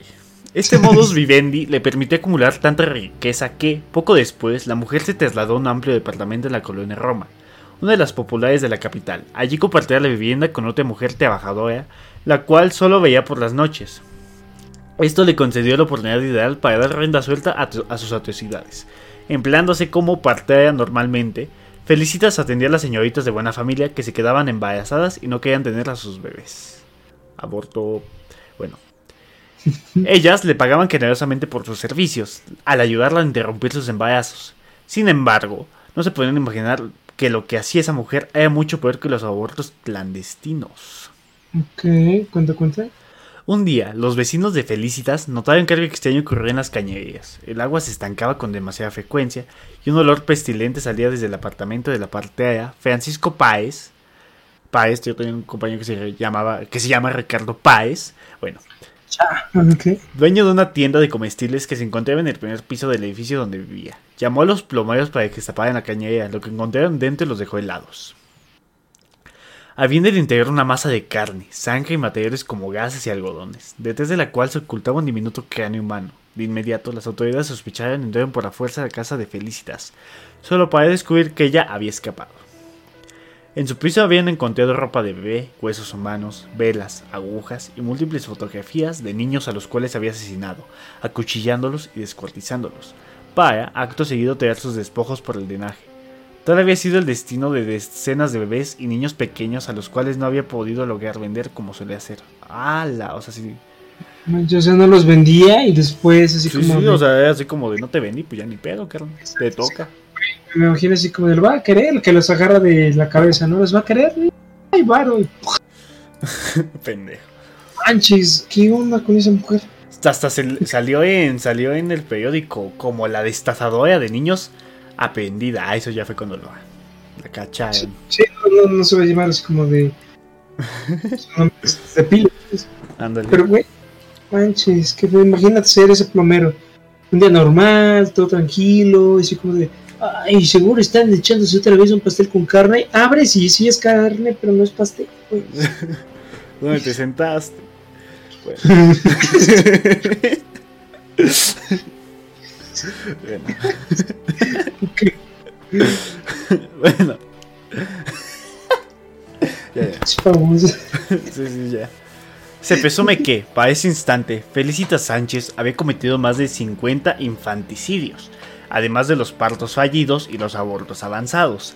Este modus vivendi le permitió acumular tanta riqueza que, poco después, la mujer se trasladó a un amplio departamento en la colonia Roma, una de las populares de la capital. Allí compartía la vivienda con otra mujer trabajadora, la cual solo veía por las noches. Esto le concedió la oportunidad ideal para dar renda suelta a, a sus atrocidades empleándose como partea normalmente, Felicitas atendía a las señoritas de buena familia que se quedaban embarazadas y no querían tener a sus bebés. Aborto. Bueno. Ellas le pagaban generosamente por sus servicios, al ayudarla a interrumpir sus embarazos. Sin embargo, no se pueden imaginar que lo que hacía esa mujer era mucho peor que los abortos clandestinos.
Ok, cuenta, cuenta.
Un día, los vecinos de Felicitas notaron que algo extraño ocurría en las cañerías. El agua se estancaba con demasiada frecuencia y un olor pestilente salía desde el apartamento de la partea Francisco Páez. Páez, yo tenía un compañero que se llamaba, que se llama Ricardo Páez. Bueno, Dueño de una tienda de comestibles que se encontraba en el primer piso del edificio donde vivía. Llamó a los plomarios para que destaparan la cañería. Lo que encontraron dentro los dejó helados. Había en el interior una masa de carne, sangre y materiales como gases y algodones, detrás de la cual se ocultaba un diminuto cráneo humano. De inmediato, las autoridades sospecharon y entraron por la fuerza a la casa de Felicitas, solo para descubrir que ella había escapado. En su piso habían encontrado ropa de bebé, huesos humanos, velas, agujas y múltiples fotografías de niños a los cuales había asesinado, acuchillándolos y descuartizándolos, para, acto seguido, tirar sus despojos por el drenaje. Tal había sido el destino de decenas de bebés y niños pequeños a los cuales no había podido lograr vender como suele hacer. ¡Hala! O sea, sí.
O sea, no los vendía y después así como.
Sí, o sea, así como de no te vendí, pues ya ni pedo, carnal. Te toca.
Me imagino así como de lo va a querer, que los agarra de la cabeza, ¿no? Los va a querer. ¡Ay, varo! Y...
Pendejo.
Manches, ¿qué onda con esa mujer?
Hasta salió en salió en el periódico como la destazadora de niños aprendida. Ah, eso ya fue cuando lo la cacharon.
Sí, no, no, se va a llamar así como de. de pila. Pues. Ándale. Pero, güey, manches, que imagínate ser ese plomero. Un día normal, todo tranquilo, así como de. Ay, seguro están echándose otra vez un pastel con carne. Abre, sí, sí es carne, pero no es pastel, güey.
¿Dónde te sentaste? Bueno. bueno. ya, ya. sí, sí, ya. Se presume que, para ese instante, Felicita Sánchez había cometido más de 50 infanticidios, además de los partos fallidos y los abortos avanzados.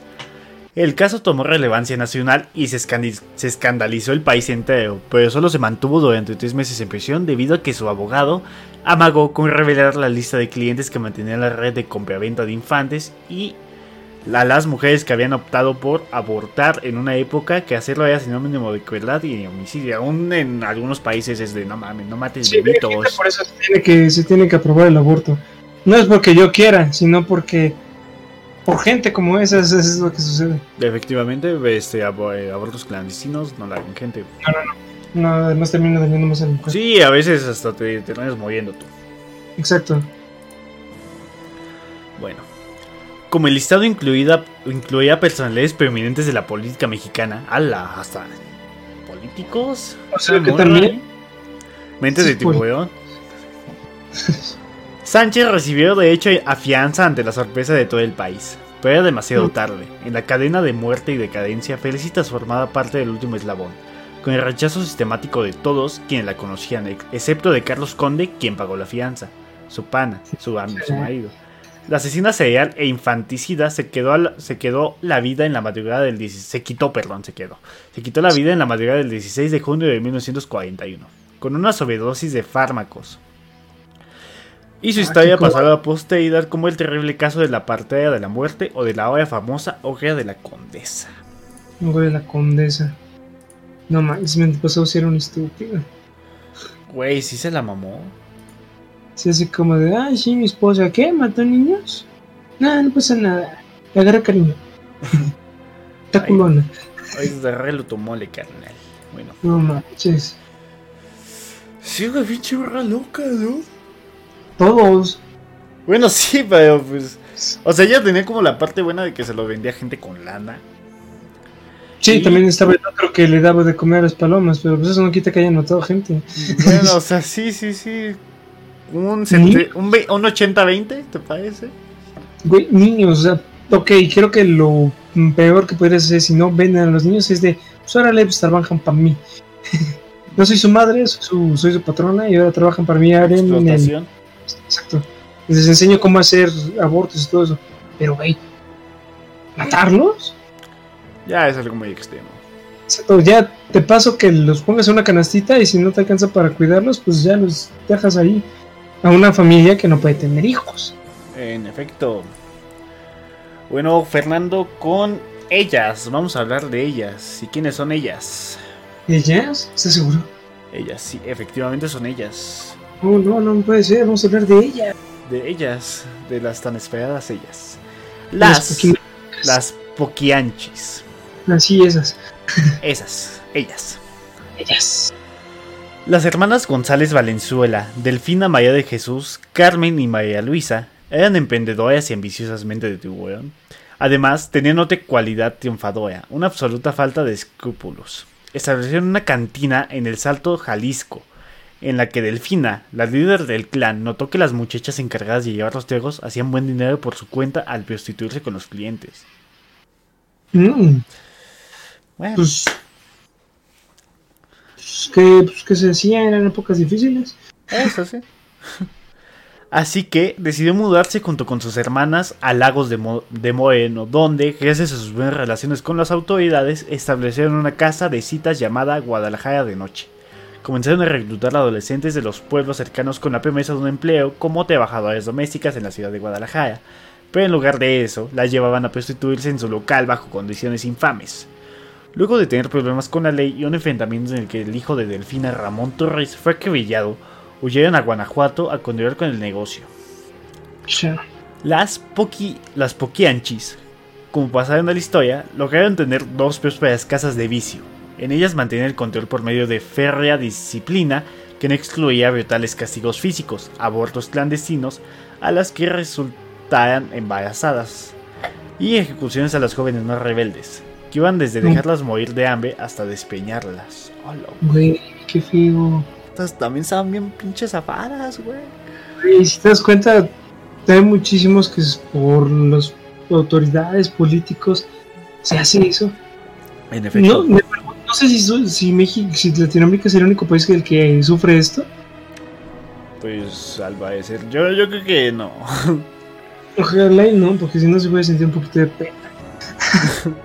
El caso tomó relevancia nacional y se, escandalizó el país entero, pero solo se mantuvo durante tres meses en prisión debido a que su abogado amagó con revelar la lista de clientes que mantenía la red de compra-venta de infantes y a las mujeres que habían optado por abortar en una época que hacerlo era sinónimo de crueldad y homicidio. Aún en algunos países es de no mames, no mates sí, bebitos.
Por eso se tiene, que, se tiene que aprobar el aborto. No es porque yo quiera, sino porque por gente como esa, eso es lo que sucede.
Efectivamente, este, eh, abortos clandestinos no la hagan gente.
No, no, no. No, además termina dañando más al mujer.
Sí, a veces hasta te terminas moviendo tú.
Exacto.
Bueno. Como el listado incluida, incluía personalidades prominentes de la política mexicana, ala, hasta políticos.
O sea, que también.
Mentes de pues. Sánchez recibió de hecho afianza ante la sorpresa de todo el país, pero era demasiado tarde. En la cadena de muerte y decadencia, Felicitas formaba parte del último eslabón, con el rechazo sistemático de todos quienes la conocían, excepto de Carlos Conde, quien pagó la fianza, su pana, su, su marido. La asesina serial e infanticida se quedó, se quedó la vida en la madrugada del 16, se quitó, perdón, se quedó. Se quitó la vida en la madrugada del 16 de junio de 1941, con una sobredosis de fármacos, y su ah, historia pasó a la posteridad como el terrible caso de la partida de la muerte o de la obra famosa Hoguera de la Condesa.
Hoguera de la Condesa. No mames, me pasó ser un estúpido.
Güey, sí se la mamó.
Se hace como de, ay, sí, mi esposa, ¿qué? ¿Mató niños? No, no pasa nada. Le agarra cariño. Está culona.
Ay, de lo tomó le carnal. Bueno.
No manches.
Sí, una pinche loca, ¿no?
Todos.
Bueno, sí, pero pues. O sea, ella tenía como la parte buena de que se lo vendía gente con lana.
Sí, también estaba el otro que le daba de comer a las palomas, pero pues eso no quita que haya notado gente.
Bueno, o sea, sí, sí, sí. Un, un, 80-20, ¿te parece?
Güey, niños, o sea, ok, creo que lo peor que podrías hacer si no venden a los niños es de, pues ahora le trabajan para mí. no soy su madre, soy su, soy su patrona y ahora trabajan para mí. Ahora en el, Exacto. Les enseño cómo hacer abortos y todo eso. Pero, güey, ¿matarlos?
Ya es algo muy extremo.
Exacto, ya te paso que los pongas en una canastita y si no te alcanza para cuidarlos, pues ya los dejas ahí a una familia que no puede tener hijos.
En efecto. Bueno, Fernando, con ellas, vamos a hablar de ellas. ¿Y quiénes son ellas?
¿Ellas? ¿Estás seguro?
Ellas, sí, efectivamente son ellas.
No, no, no puede ser, vamos a hablar de ellas.
De ellas, de las tan esperadas ellas. Las, las, las poquianchis.
Así, esas.
Esas, ellas.
Ellas.
Las hermanas González Valenzuela, Delfina María de Jesús, Carmen y María Luisa eran emprendedoras y ambiciosamente de tiburón. Además, tenían otra cualidad triunfadora, una absoluta falta de escrúpulos. Establecieron una cantina en el Salto Jalisco, en la que Delfina, la líder del clan, notó que las muchachas encargadas de llevar los tragos hacían buen dinero por su cuenta al prostituirse con los clientes.
Mm. Bueno. Pues, pues, que, pues, que se hacía, eran épocas difíciles.
Eso sí. Así que decidió mudarse junto con sus hermanas a Lagos de, de Moeno, donde, gracias a sus buenas relaciones con las autoridades, establecieron una casa de citas llamada Guadalajara de Noche. Comenzaron a reclutar adolescentes de los pueblos cercanos con la promesa de un empleo como trabajadoras domésticas en la ciudad de Guadalajara, pero en lugar de eso, las llevaban a prostituirse en su local bajo condiciones infames. Luego de tener problemas con la ley y un enfrentamiento en el que el hijo de Delfina Ramón Torres fue acribillado, huyeron a Guanajuato a continuar con el negocio. Las, poqui, las poquianchis, como pasaron a la historia, lograron tener dos prósperas casas de vicio. En ellas mantenían el control por medio de férrea disciplina que no excluía brutales castigos físicos, abortos clandestinos a las que resultaran embarazadas y ejecuciones a las jóvenes no rebeldes, que iban desde dejarlas morir de hambre hasta despeñarlas.
Güey, qué feo
también estaban bien pinches zafadas, güey.
Y si te das cuenta, hay muchísimos que por las autoridades políticos se hace eso.
En efecto.
No, no sé si, si, México, si Latinoamérica es el único país el que sufre esto.
Pues al parecer, yo, yo creo que no.
Ojalá y no, porque si no se puede sentir un poquito de pena.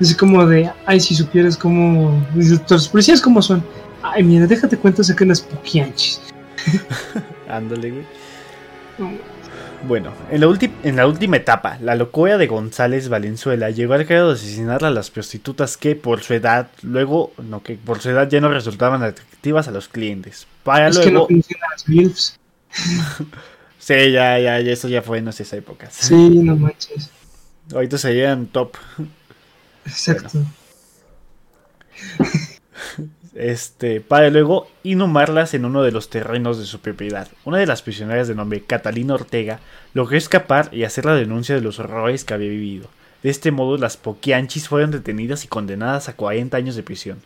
Así como de, ay, si supieras cómo. Los policías cómo son. Ay, mira, déjate cuenta que las poquianchis.
Ándale, güey. Bueno, en la, en la, última etapa, la locura de González Valenzuela llegó al grado de asesinar a las prostitutas que por su edad, luego, no, que por su edad ya no resultaban atractivas a los clientes. Para es luego... que no las MILFs. sí, ya, ya, ya, eso ya fue en esas épocas.
Sí, no manches.
Ahorita serían top.
Exacto
este, para luego inhumarlas en uno de los terrenos de su propiedad. Una de las prisioneras de nombre Catalina Ortega logró escapar y hacer la denuncia de los horrores que había vivido. De este modo, las poquianchis fueron detenidas y condenadas a 40 años de prisión.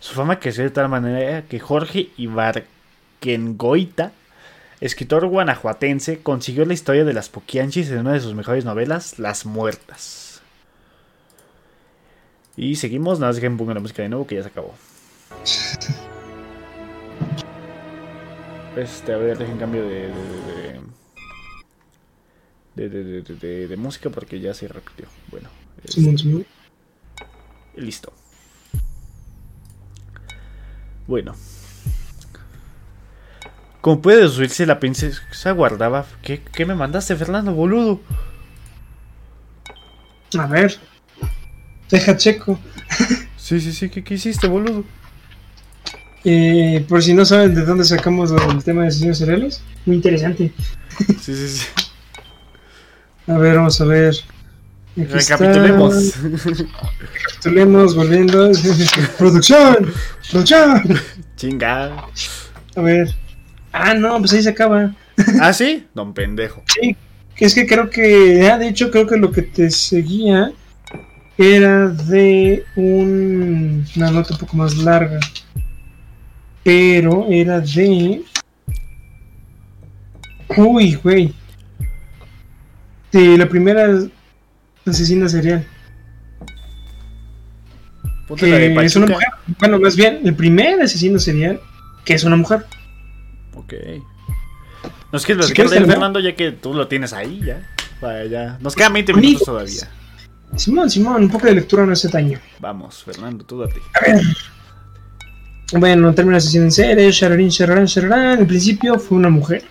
Su fama creció de tal manera que Jorge Ibarquengoita, escritor guanajuatense, consiguió la historia de las poquianchis en una de sus mejores novelas, Las Muertas. Y seguimos, nada más que la música de nuevo que ya se acabó. Este, a ver, dejen cambio de de, de, de, de, música porque ya se repitió. Bueno, este, listo. Bueno, como puede deducirse, la princesa guardaba. ¿Qué, ¿Qué, me mandaste, Fernando, boludo?
A ver, deja checo.
sí, sí, sí, ¿qué, qué hiciste, boludo?
Eh, por si no saben de dónde sacamos el tema de asesinos seriales, muy interesante.
Sí, sí, sí.
A ver, vamos a ver.
Recapitulemos.
Recapitulemos, volviendo. ¡Producción! ¡Producción!
Chinga.
A ver. Ah, no, pues ahí se acaba.
¿Ah, sí? Don pendejo.
Sí, es que creo que. Ah, de hecho, creo que lo que te seguía era de un, una nota un poco más larga pero era de... Uy, güey. De la primera asesina serial. que es una mujer. Bueno, más bien, el primer asesino serial que es una mujer.
Ok. No es que lo si Fernando, ya que tú lo tienes ahí, ya. Vaya, ya. Nos quedan 20 minutos todavía.
Simón, Simón, un poco de lectura no hace daño.
Vamos, Fernando, tú date.
A ver. Bueno, termina la sesión en serie, Shararin, Shararan, Shararan. En principio fue una mujer.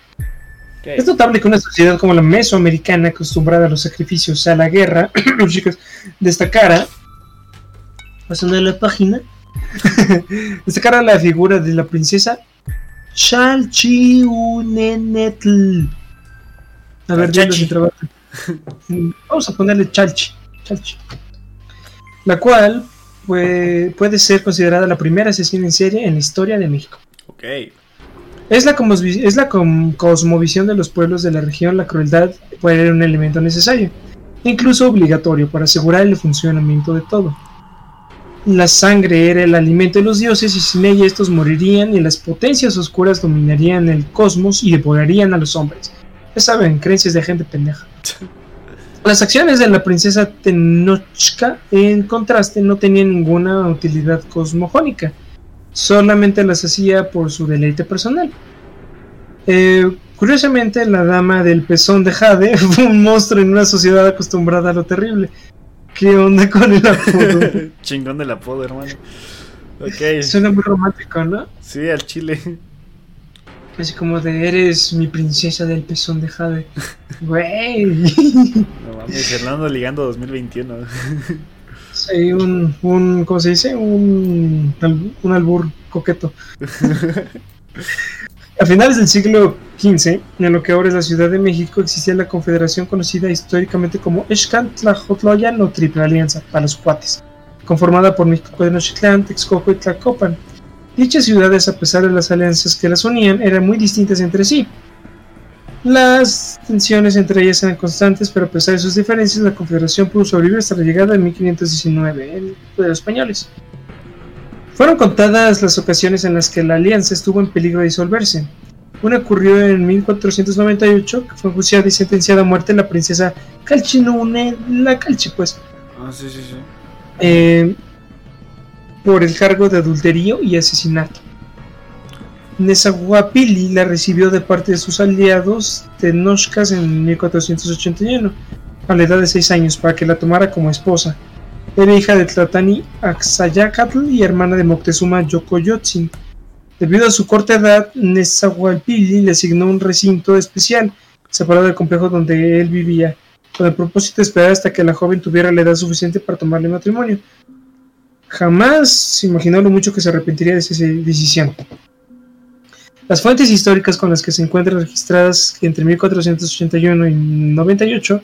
Es notable que una sociedad como la mesoamericana, acostumbrada a los sacrificios, a la guerra, chicos, destacara, pasando de la página, destacara la figura de la princesa Chalchiunenetl. A ver, ya se trabaja. Vamos a ponerle Chalchi. Chalchi. La cual puede, ser considerada la primera asesina en serie en la historia de México.
Ok.
Es la, es la cosmovisión de los pueblos de la región, la crueldad puede ser un elemento necesario, incluso obligatorio, para asegurar el funcionamiento de todo. La sangre era el alimento de los dioses y sin ella estos morirían y las potencias oscuras dominarían el cosmos y devorarían a los hombres. Ya saben, creencias de gente pendeja. Las acciones de la princesa Tenochca, en contraste, no tenían ninguna utilidad cosmogónica, solamente las hacía por su deleite personal. Eh, Curiosamente, la dama del pezón de Jade fue un monstruo en una sociedad acostumbrada a lo terrible. ¿Qué onda con el apodo?
Chingón del apodo, hermano. Ok.
Suena muy romántico, ¿no?
Sí, al chile.
Así como de eres mi princesa del pezón de Jade. Güey.
No mames, Fernando ligando 2021.
Sí, un, un, ¿cómo se dice? Un, un albur coqueto. A finales del siglo XV, en lo que ahora es la Ciudad de México, existía la confederación conocida históricamente como Tlaxcotloyan o Triple Alianza para los cuates, conformada por México, Tenochtitlán, Texcoco y Tlacopan. Dichas ciudades, a pesar de las alianzas que las unían, eran muy distintas entre sí. Las tensiones entre ellas eran constantes, pero a pesar de sus diferencias, la confederación pudo sobrevivir hasta la llegada de 1519 de los españoles. Fueron contadas las ocasiones en las que la alianza estuvo en peligro de disolverse. Una ocurrió en 1498, que fue enjuiciada y sentenciada a muerte la princesa Calchinune, la Calchi, pues.
Ah, sí, sí, sí.
Eh, por el cargo de adulterio y asesinato. Nezahuapili la recibió de parte de sus aliados Tenochcas en 1481, a la edad de 6 años, para que la tomara como esposa. Era hija de Tlatani Axayacatl y hermana de Moctezuma Yocoyotzin. Debido a su corta edad, Nezahualpili le asignó un recinto especial, separado del complejo donde él vivía, con el propósito de esperar hasta que la joven tuviera la edad suficiente para tomarle matrimonio. Jamás se imaginó lo mucho que se arrepentiría de esa decisión. Las fuentes históricas con las que se encuentran registradas entre 1481 y 98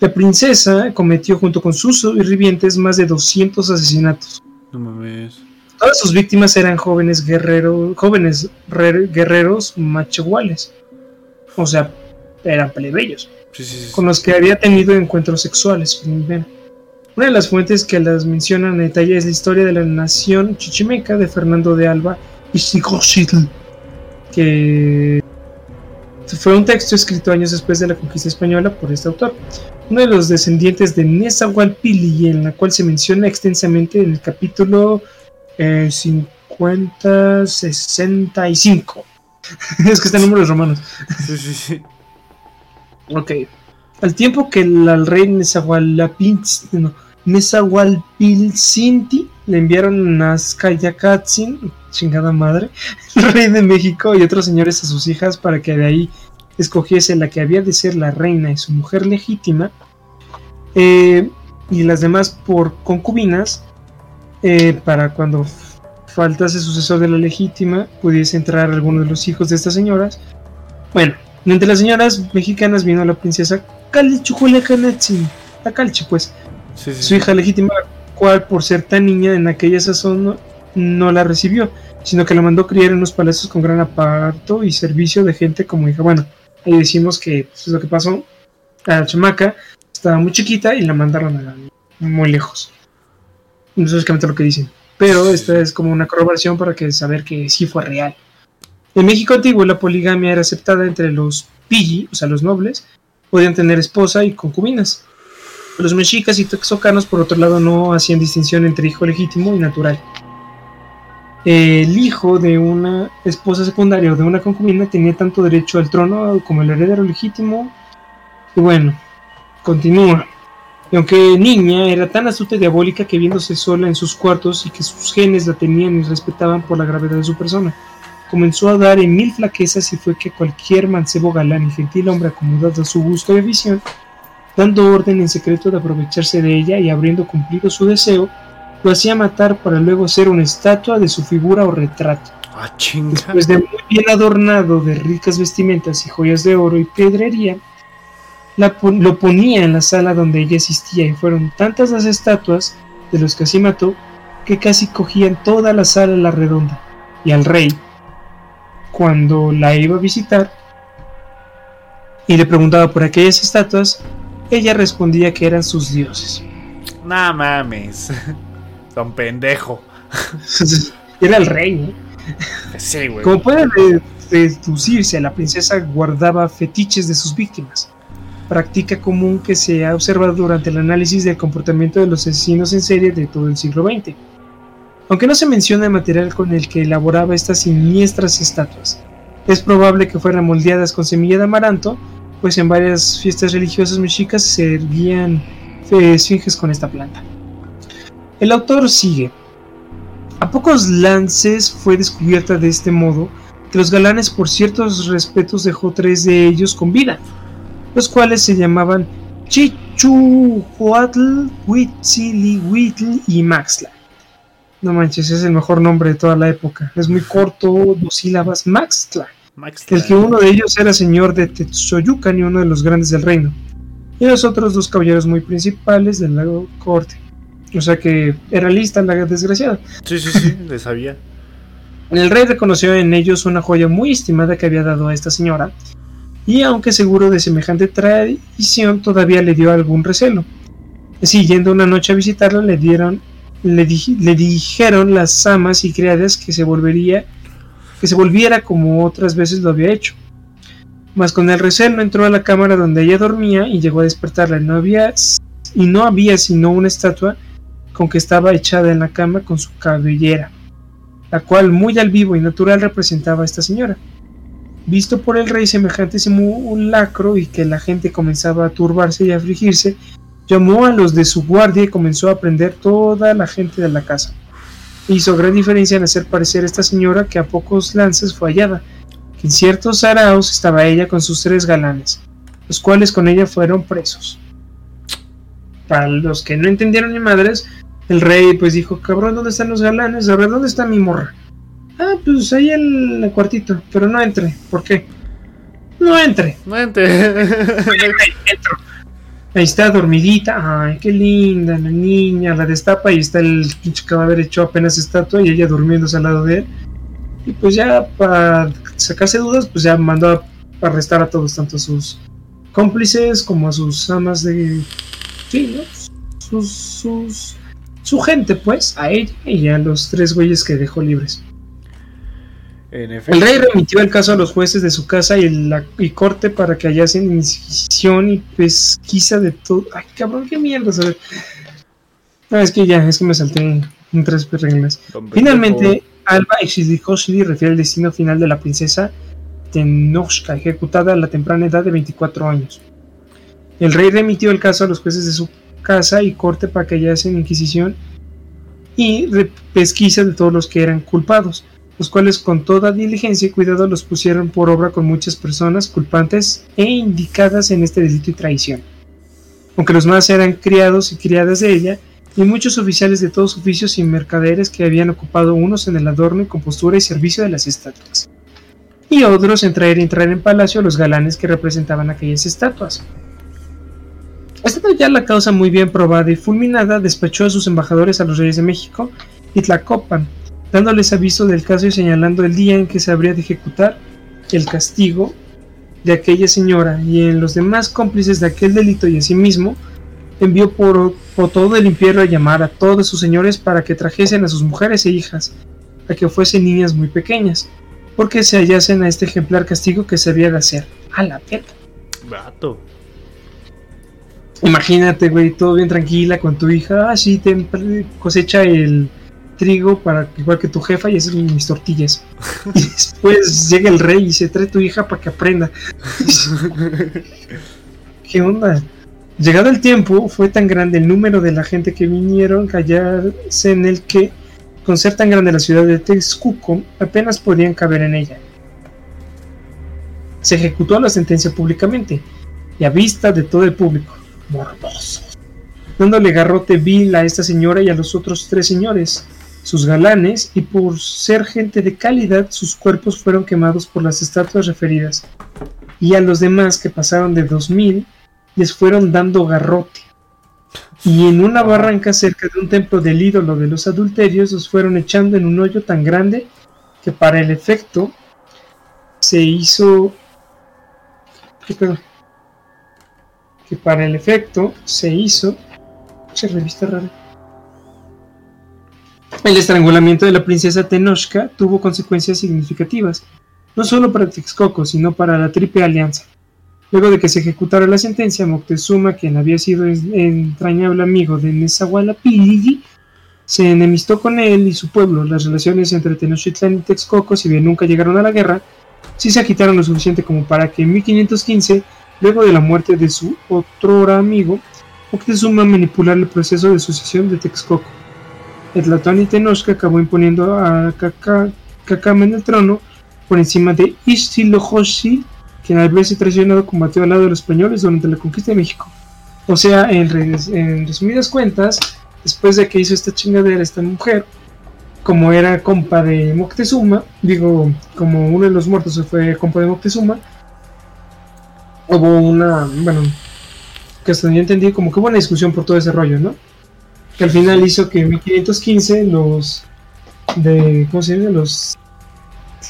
la princesa cometió junto con sus sirvientes más de 200 asesinatos.
No mames.
Todas sus víctimas eran jóvenes guerreros, jóvenes guerreros machehuales. O sea, eran plebeyos. con los que había tenido encuentros sexuales. Una de las fuentes que las mencionan en detalle es la historia de la nación chichimeca de Fernando de Alba y Xicoxitl, que fue un texto escrito años después de la conquista española por este autor uno de los descendientes de Nezahualpili, en la cual se menciona extensamente en el capítulo eh, 50, 65. es que está en números romanos.
sí, sí, sí.
Ok. Al tiempo que el, rey Nezahualpilcinti le enviaron Nazcayacatzin, chingada madre, rey de México y otros señores a sus hijas para que de ahí escogiese la que había de ser la reina y su mujer legítima, eh, y las demás por concubinas, eh, para cuando faltase sucesor de la legítima, pudiese entrar alguno de los hijos de estas señoras. Bueno, entre las señoras mexicanas vino la princesa Calichujulecanetzi, la Calchi, pues, su hija legítima, cual por ser tan niña en aquella sazón no, la recibió, sino que la mandó criar en unos palacios con gran aparto y servicio de gente como hija. Bueno, y decimos que pues, es lo que pasó. La chamaca estaba muy chiquita y la mandaron a muy lejos. No es básicamente lo que dicen. Pero esta es como una corroboración para que saber que sí fue real. En México antiguo la poligamia era aceptada entre los pilli, o sea, los nobles, podían tener esposa y concubinas. Los mexicas y texocanos, por otro lado, no hacían distinción entre hijo legítimo y natural el hijo de una esposa secundaria o de una concubina tenía tanto derecho al trono como el heredero legítimo. Y bueno, continúa. Y aunque niña, era tan astuta y diabólica que viéndose sola en sus cuartos y que sus genes la tenían y respetaban por la gravedad de su persona, comenzó a dar en mil flaquezas y fue que cualquier mancebo galán y gentil hombre acomodado a su gusto y visión, dando orden en secreto de aprovecharse de ella y habiendo cumplido su deseo, lo hacía matar para luego hacer una estatua de su figura o retrato.
Ah.
Después de muy bien adornado de ricas vestimentas y joyas de oro y pedrería, lo ponía en la sala donde ella existía y fueron tantas las estatuas de los que así mató que casi cogían toda la sala a la redonda. Y al rey, cuando la iba a visitar y le preguntaba por aquellas estatuas, ella respondía que eran sus dioses.
No mames. Don pendejo.
Era el rey, ¿no?
Sí, güey.
Como puede deducirse, la princesa guardaba fetiches de sus víctimas. Práctica común que se ha observado durante el análisis del comportamiento de los asesinos en serie de todo el siglo XX. Aunque no se menciona el material con el que elaboraba estas siniestras estatuas, Es probable que fueran moldeadas con semilla de amaranto, pues en varias fiestas religiosas mexicas se servían esfinges con esta planta. El autor sigue. A pocos lances fue descubierta de este modo que los galanes por ciertos respetos dejó tres de ellos con vida, los cuales se llamaban Chichuhuatl, Huitzilihuitl y Maxla. No manches, es el mejor nombre de toda la época. Es muy corto, dos sílabas, Maxtla. El que uno de ellos era señor de Tetsoyucan y uno de los grandes del reino. Y los otros dos caballeros muy principales del lago corte. O sea que era lista la desgraciada.
Sí, sí, sí, le sabía.
El rey reconoció en ellos una joya muy estimada que había dado a esta señora, y aunque seguro de semejante traición, todavía le dio algún recelo. Siguiendo una noche a visitarla, le dieron, le, le dijeron las amas y criadas que se volvería, que se volviera como otras veces lo había hecho. Mas con el recelo entró a la cámara donde ella dormía y llegó a despertarla. No había, y no había sino una estatua con que estaba echada en la cama con su cabellera, la cual muy al vivo y natural representaba a esta señora. Visto por el rey semejante lacro y que la gente comenzaba a turbarse y a afligirse, llamó a los de su guardia y comenzó a prender toda la gente de la casa. Hizo gran diferencia en hacer parecer a esta señora que a pocos lances fue hallada, que en ciertos araos estaba ella con sus tres galanes, los cuales con ella fueron presos. Para los que no entendieron ni madres, el rey pues dijo, cabrón, ¿dónde están los galanes? A ver, ¿dónde está mi morra? Ah, pues ahí en el cuartito, pero no entre. ¿Por qué? No entre.
No entre.
Ahí está dormidita. Ay, qué linda la niña. La destapa y está el pinche cadáver hecho apenas estatua y ella durmiéndose al lado de él. Y pues ya para sacarse dudas, pues ya mandó a arrestar a todos, tanto a sus cómplices como a sus amas de. Sí, ¿no? Sus, sus, su gente, pues, a ella y a los tres güeyes que dejó libres. El rey remitió el caso a los jueces de su casa y, la, corte para que hallasen inquisición y pesquisa de todo. Ay, cabrón, qué mierda. No, es que ya, es que me salté en tres reglas. Finalmente, Alba Exilikoshli refiere el destino final de la princesa Tenochca, ejecutada a la temprana edad de 24 años. El rey remitió el caso a los jueces de su casa y corte para que hallasen inquisición y pesquisa de todos los que eran culpados los cuales con toda diligencia y cuidado los pusieron por obra con muchas personas culpantes e indicadas en este delito y traición. Aunque los más eran criados y criadas de ella, y muchos oficiales de todos oficios y mercaderes que habían ocupado unos en el adorno y compostura y servicio de las estatuas, y otros en traer y entrar en palacio a los galanes que representaban aquellas estatuas. Estando ya la causa muy bien probada y fulminada, despachó a sus embajadores a los reyes de México y Tlacopan, dándoles aviso del caso y señalando el día en que se habría de ejecutar el castigo de aquella señora y en los demás cómplices de aquel delito y asimismo envió por, todo el infierno a llamar a todos sus señores para que trajesen a sus mujeres e hijas, a que fuesen niñas muy pequeñas, porque se hallasen a este ejemplar castigo que se había de hacer. A la peta.
Vato.
Imagínate, güey, todo bien tranquila con tu hija, así ah, te cosecha el, trigo para igual que tu jefa y son mis tortillas. y después llega el rey y se trae tu hija para que aprenda. ¿Qué onda? Llegado el tiempo, fue tan grande el número de la gente que vinieron a callarse en el que, con ser tan grande la ciudad de Texcuco, apenas podían caber en ella. Se ejecutó la sentencia públicamente y a vista de todo el público. Morbosos. Dándole garrote vil a esta señora y a los otros tres señores, sus galanes, y por ser gente de calidad sus cuerpos fueron quemados por las estatuas referidas, y a los demás que pasaron de dos mil les fueron dando garrote. Y en una barranca cerca de un templo del ídolo de los adulterios los fueron echando en un hoyo tan grande que para el efecto se hizo... ¿Qué Que para el efecto se hizo... Se revista rara el estrangulamiento de la princesa Tenochca tuvo consecuencias significativas, no solo para Texcoco, sino para la Triple Alianza. Luego de que se ejecutara la sentencia, Moctezuma, quien había sido entrañable amigo de Nezahualapilli, se enemistó con él y su pueblo. Las relaciones entre Tenochtitlán y Texcoco, si bien nunca llegaron a la guerra, sí se agitaron lo suficiente como para que en 1515, luego de la muerte de su otro amigo, Moctezuma manipular el proceso de sucesión de Texcoco. Y Tenochca acabó imponiendo a Cacama en el trono por encima de Ixtlojochtli, quien al verse traicionado combatió al lado de los españoles durante la conquista de México. O sea, en, resumidas cuentas, después de que hizo esta chingadera esta mujer, como era compa de Moctezuma, digo, como uno de los muertos fue compa de Moctezuma, hubo una, bueno, que hasta yo entendí como que hubo una discusión por todo ese rollo, ¿no? Que al final hizo que en 1515 los de, ¿cómo se llama? Los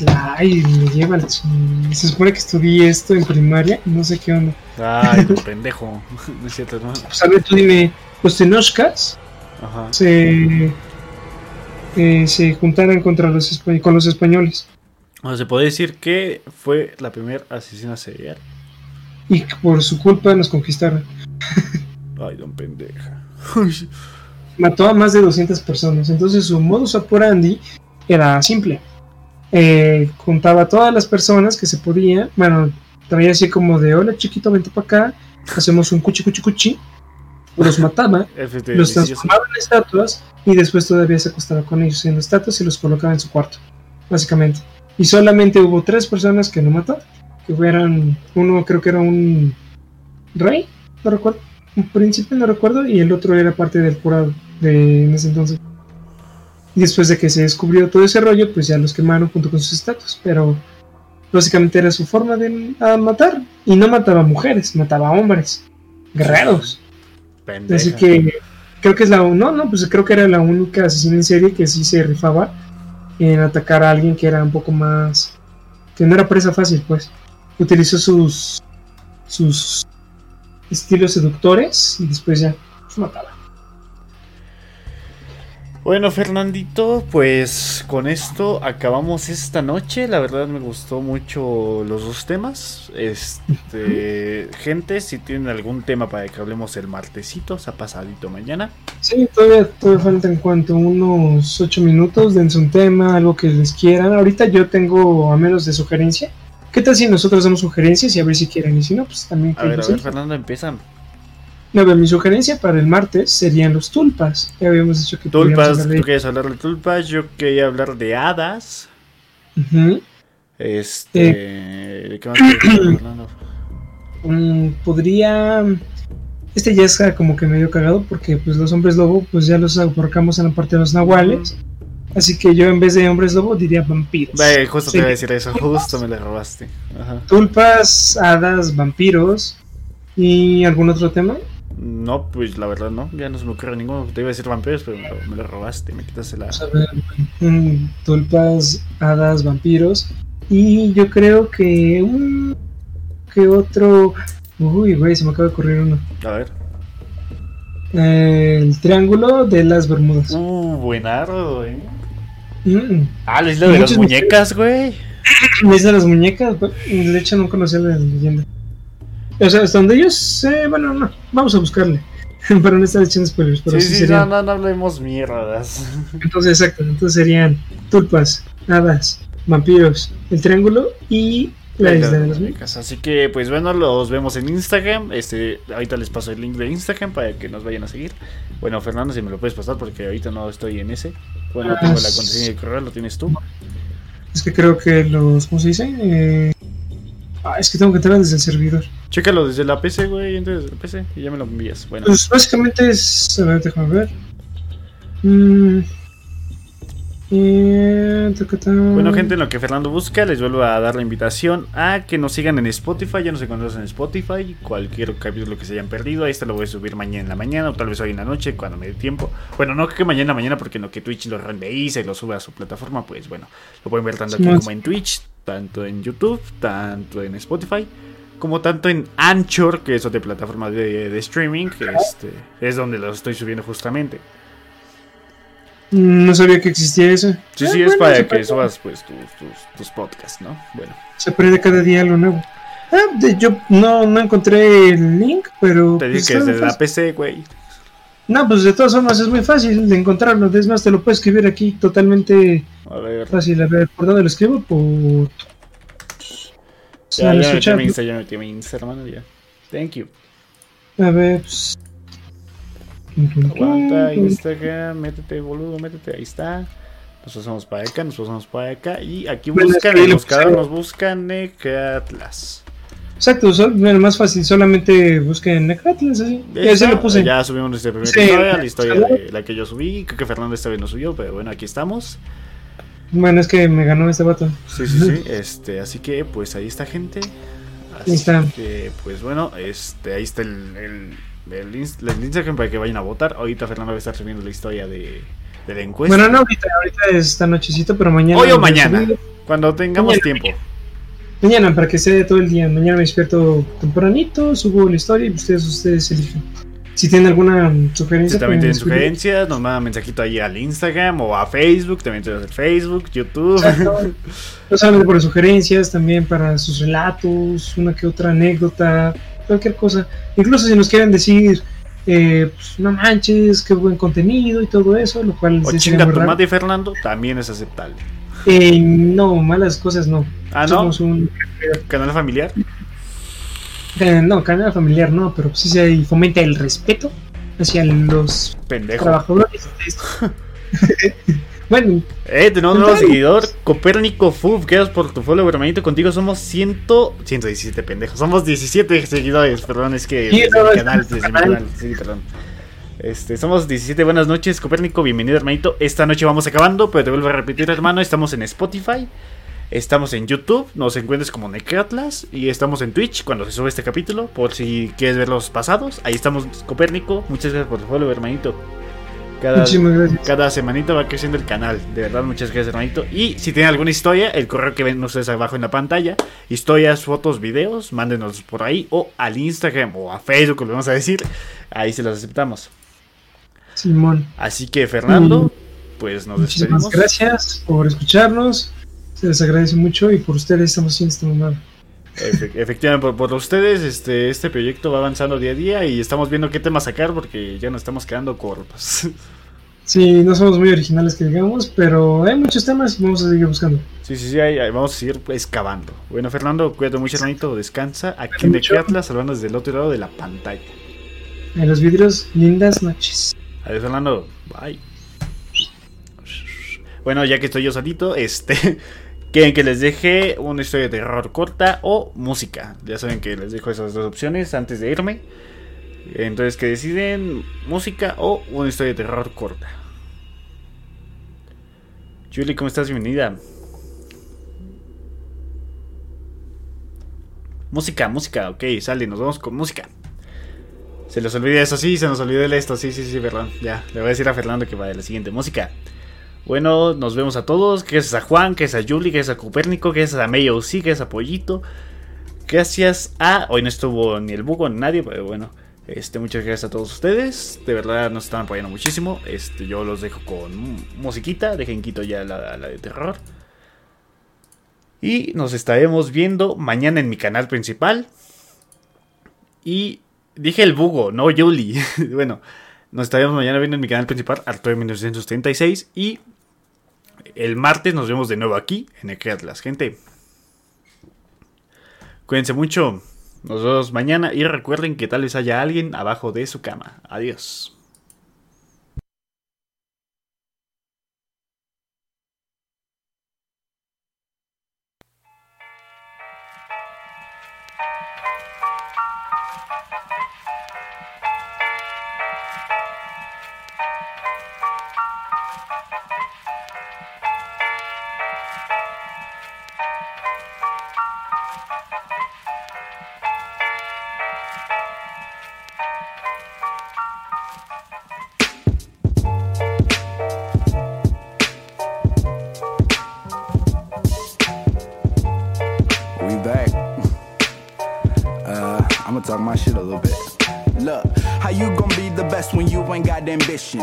Ay, me lleva Se supone que estudié esto en primaria no sé qué onda.
Ay, pendejo. no es cierto, ¿no?
Pues a ver, tú dime, los Tenochcas se, eh, se juntaron contra los con los españoles.
O se puede decir que fue la primera asesina serial.
Y por su culpa nos conquistaron.
Ay, don pendeja.
Mató a más de 200 personas. Entonces su modus operandi era simple eh, juntaba a todas las personas que se podía, bueno, traía así como de, hola chiquito, vente para acá, hacemos un cuchi cuchi cuchi, los mataba, los transformaba en estatuas y después todavía se acostaba con ellos en estatuas y los colocaba en su cuarto, básicamente. Y solamente hubo tres personas que no mató, que fueran, uno creo que era un rey, no recuerdo, un príncipe, no recuerdo, y el otro era parte del jurado de en ese entonces. Y después de que se descubrió todo ese rollo, pues ya los quemaron junto con sus estatuas. Pero básicamente era su forma de matar. Y no mataba mujeres, mataba hombres, guerreros. Así que creo que es la no, no, pues creo que era la única asesina en serie que sí se rifaba en atacar a alguien que era un poco más que no era presa fácil, pues. Utilizó sus sus estilos seductores y después ya mataba.
Bueno, Fernandito, pues con esto acabamos esta noche. La verdad me gustó mucho los dos temas. Este, gente, si tienen algún tema para que hablemos el martesito, ha pasadito mañana.
Sí, todavía, todavía falta en cuanto unos ocho minutos, dense un tema, algo que les quieran. Ahorita yo tengo a menos de sugerencia. ¿Qué tal si nosotros damos sugerencias y a ver si quieren? Y si no, pues también.
A ver, a ver, Fernando, empieza.
No, mi sugerencia para el martes serían los tulpas. Ya habíamos dicho que
tulpas. Tú querías hablar de tulpas, yo quería hablar de hadas. Este. Eh, ¿Qué más
mm, podría. Este ya es como que medio cagado porque pues los hombres lobo pues ya los aporcamos en la parte de los nahuales. Así que yo en vez de hombres lobo diría vampiros.
justo te iba a decir eso, justo me lo robaste.
Tulpas, hadas, vampiros. ¿Y algún otro tema?
No, pues la verdad no, ya no se me ocurre ninguno. Te iba a decir vampiros, pero me lo, robaste, me quitaste la.
A ver, mm, tulpas, hadas, vampiros. Y yo creo que un. que otro. Uy, güey, se me acaba de ocurrir uno.
A ver.
el triángulo de las Bermudas.
Uh, buenardo, eh. Mm. Ah, la isla de las muñecas, güey.
La isla de las muñecas, de hecho no conocía la leyenda. O sea, hasta donde ellos, sé, bueno, no, vamos a buscarle. Para no estar echando spoilers.
Pero sí, sí, no, no, no hablemos mierdas.
Entonces, exacto. Entonces serían tulpas, hadas, vampiros, el triángulo y la isla de las mecas.
Así que, pues bueno, los vemos en Instagram. Este, ahorita les paso el link de Instagram para que nos vayan a seguir. Bueno, Fernando, si me lo puedes pasar porque ahorita no estoy en ese. Bueno, tengo la contraseña de correo, lo tienes tú.
Es que creo que los, ¿cómo se dice? Eh, Ah, es que tengo que entrar desde el servidor.
Chécalo desde la PC, güey, entra desde la PC y ya me lo envías. Bueno.
Pues básicamente es. A ver, déjame ver. Mm.
Bueno, gente, en lo que Fernando busca, les vuelvo a dar la invitación a que nos sigan en Spotify. Ya nos encontramos en Spotify. Cualquier capítulo que se hayan perdido, ahí está lo voy a subir mañana en la mañana o tal vez hoy en la noche, cuando me dé tiempo. Bueno, no que mañana en la mañana, porque no que Twitch lo renderiza y lo sube a su plataforma, pues bueno, lo pueden ver tanto aquí como en Twitch, tanto en YouTube, tanto en Spotify como tanto en Anchor, que es otra plataforma de, streaming, que este, es donde lo estoy subiendo justamente.
No sabía que existía eso.
Sí, sí, ah, es para que subas pues, tus, tus, podcasts, ¿no? Bueno.
Se aprende cada día algo nuevo. Ah, yo no, no encontré el link, pero.
Te dije pues, que es de la PC, güey.
No, pues de todas formas es muy fácil de encontrarlo. Es más, te lo puedo escribir aquí totalmente
a ver.
fácil. A ver, ¿por dónde lo escribo? Por.
Ya, ya metí mi Insta, ya metí mi Insta, hermano, ya. Thank you.
A ver, pues...
Aguanta, Instagram, métete, boludo, métete, ahí está. Nos pasamos para acá, nos pasamos para acá. Y aquí buscan, el buscador nos buscan Necatlas.
Exacto, bueno, más fácil, solamente busquen Necatlas, así. Ya, se lo puse.
Ya subimos nuestra primera historia, la historia de la que yo subí. Creo que Fernando esta vez no subió, pero bueno, aquí estamos.
Bueno, es que me ganó este vato.
Sí, sí, sí. Este, así que, pues ahí está, gente. Así ahí está. que, pues bueno, este, ahí está el, el, el, Instagram para que vayan a votar. Ahorita Fernando va a estar subiendo la historia de, de la encuesta.
Bueno, no, ahorita, ahorita es esta nochecito, pero mañana.
Hoy o mañana, cuando tengamos tiempo.
Mañana, para que sea todo el día. Mañana me despierto tempranito, subo la historia y ustedes, ustedes eligen. Si tienen alguna sugerencia. Si
también tienen sugerencias, nos mandan mensajito ahí al Instagram o a Facebook. También tenemos el Facebook, YouTube.
No solamente por sugerencias, también para sus relatos, una que otra anécdota, cualquier cosa. Incluso si nos quieren decir, eh, pues, no manches, qué buen contenido y todo eso, lo cual.
O chinga tu madre, Fernando, también es aceptable.
Eh, no, malas cosas no.
Ah, no. Somos un canal familiar.
Eh, no, canal familiar no, pero sí se fomenta el respeto hacia los trabajadores. bueno,
eh, tenemos un nuevo seguidor, Copérnico Fuf, quedas por tu follow, hermanito. Contigo somos 100, 117 pendejos. Somos 17 seguidores, perdón, es que sí, desde mi canal, desde mi canal, sí, perdón. Este, somos 17, buenas noches, Copérnico, bienvenido hermanito. Esta noche vamos acabando, pero te vuelvo a repetir, hermano, estamos en Spotify, estamos en YouTube, nos encuentres como Necatlas y estamos en Twitch cuando se sube este capítulo, por si quieres ver los pasados. Ahí estamos, Copérnico, muchas gracias por tu follow, hermanito. Cada, cada semanita va creciendo el canal. De verdad, muchas gracias, hermanito. Y si tienen alguna historia, el correo que ven ustedes abajo en la pantalla, historias, fotos, videos, mándenos por ahí o al Instagram o a Facebook, lo vamos a decir. Ahí se los aceptamos.
Simón.
Así que Fernando, pues nos Muchísimas
despedimos. gracias por escucharnos. Se les agradece mucho y por ustedes estamos haciendo esta mamada.
efectivamente, por, ustedes, este, este proyecto va avanzando día a día y estamos viendo qué tema sacar porque ya nos estamos quedando cortos.
Sí, no somos muy originales que digamos, pero hay muchos temas y vamos a seguir buscando.
Sí, sí, sí, vamos a seguir excavando. Bueno, Fernando, cuídate mucho, hermanito, descansa. Aquí en The Atlas, hablando desde el otro lado de la pantalla.
En los vidrios, lindas noches.
Adiós, Fernando. Bye. Bueno, ya que estoy yo solito, este. Quieren que les deje una historia de terror corta o música. Ya saben que les dejo esas dos opciones antes de irme. Entonces, que deciden música o una historia de terror corta. Julie, ¿cómo estás? Bienvenida. Música, música, ok, sale, nos vamos con música. Se les olvida eso, sí, se nos olvidó el esto, sí, sí, sí, perdón. Ya, le voy a decir a Fernando que vaya la siguiente música. Bueno, nos vemos a todos. Gracias a Juan, gracias a Julie, gracias a Copérnico, gracias a Mayo sí, gracias a Pollito. Gracias a. Hoy no estuvo ni el bugo ni nadie, pero bueno. Este, muchas gracias a todos ustedes. De verdad nos están apoyando muchísimo. Este, yo los dejo con musiquita. Dejen quito ya la, la de terror. Y nos estaremos viendo mañana en mi canal principal. Y Dije el bugo, no Yuli. bueno, nos estaremos mañana viendo en mi canal principal, Arturo 1936. Y el martes nos vemos de nuevo aquí, en el Atlas, gente. Cuídense mucho. Nos vemos mañana y recuerden que tal vez haya alguien abajo de su cama. Adiós.
I'ma talk my shit a little bit. Look, how you gonna be the best when you ain't got ambition?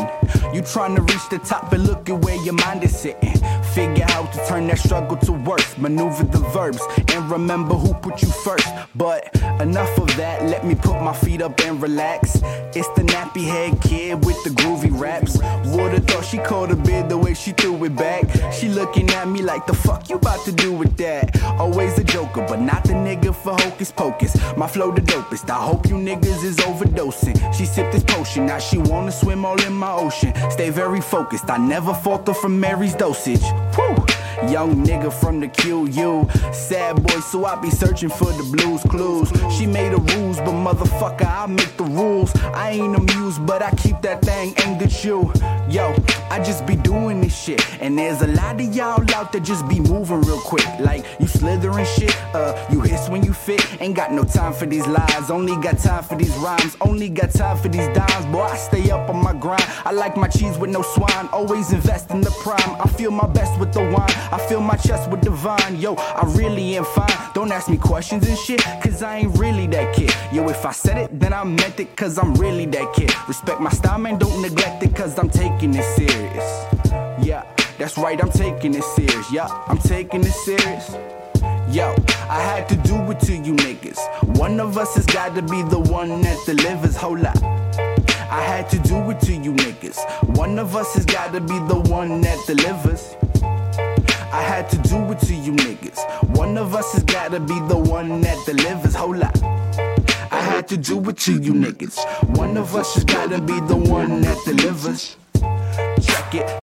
You
trying to reach the top, but look at where your mind is sitting. Figure out to turn
that struggle to work, maneuver the verbs, and remember who put you first. But enough of that, let me put my feet up and relax. It's the nappy head kid with the groovy raps. Would've thought she called a bid the way she threw it back. She looking at me like the fuck you about to do with that? Always a joker, but not the nigga for hocus pocus. My flow the dopest. I hope you niggas is overdosing. She sipped this potion, now she wanna swim all in my ocean. Stay very focused. I never falter from Mary's dosage. Woo! Young nigga from the QU. Sad boy, so I be searching for the blues clues. She made the rules, but motherfucker, I make the rules. I ain't amused, but I keep that thing aimed at you. Yo, I just be doing this shit. And there's a lot of y'all out there just be moving real quick. Like you slithering shit, uh, you hiss when you fit. Ain't got no time for these lies, only got time for these rhymes. Only got time for these dimes, boy. I stay up on my grind. I like my cheese with no swine, always invest in the prime. I feel my best with the wine. I fill my chest with divine. Yo, I really am fine. Don't ask me questions and shit, cause I ain't really that kid. Yo, if I said it, then I meant it, cause I'm really that kid. Respect my style, man, don't neglect it, cause I'm taking it serious. Yeah, that's right, I'm taking it serious. Yeah, I'm taking it serious. Yo, I had to do it to you niggas. One of us has got to be the one that delivers. Hold up. I had to do it to you niggas. One of us has got to be the one that delivers. I had to do it to you niggas. One of us has gotta be the one that delivers. Hold up. I had to do it to you niggas. One of us has gotta be the one that delivers. Check it.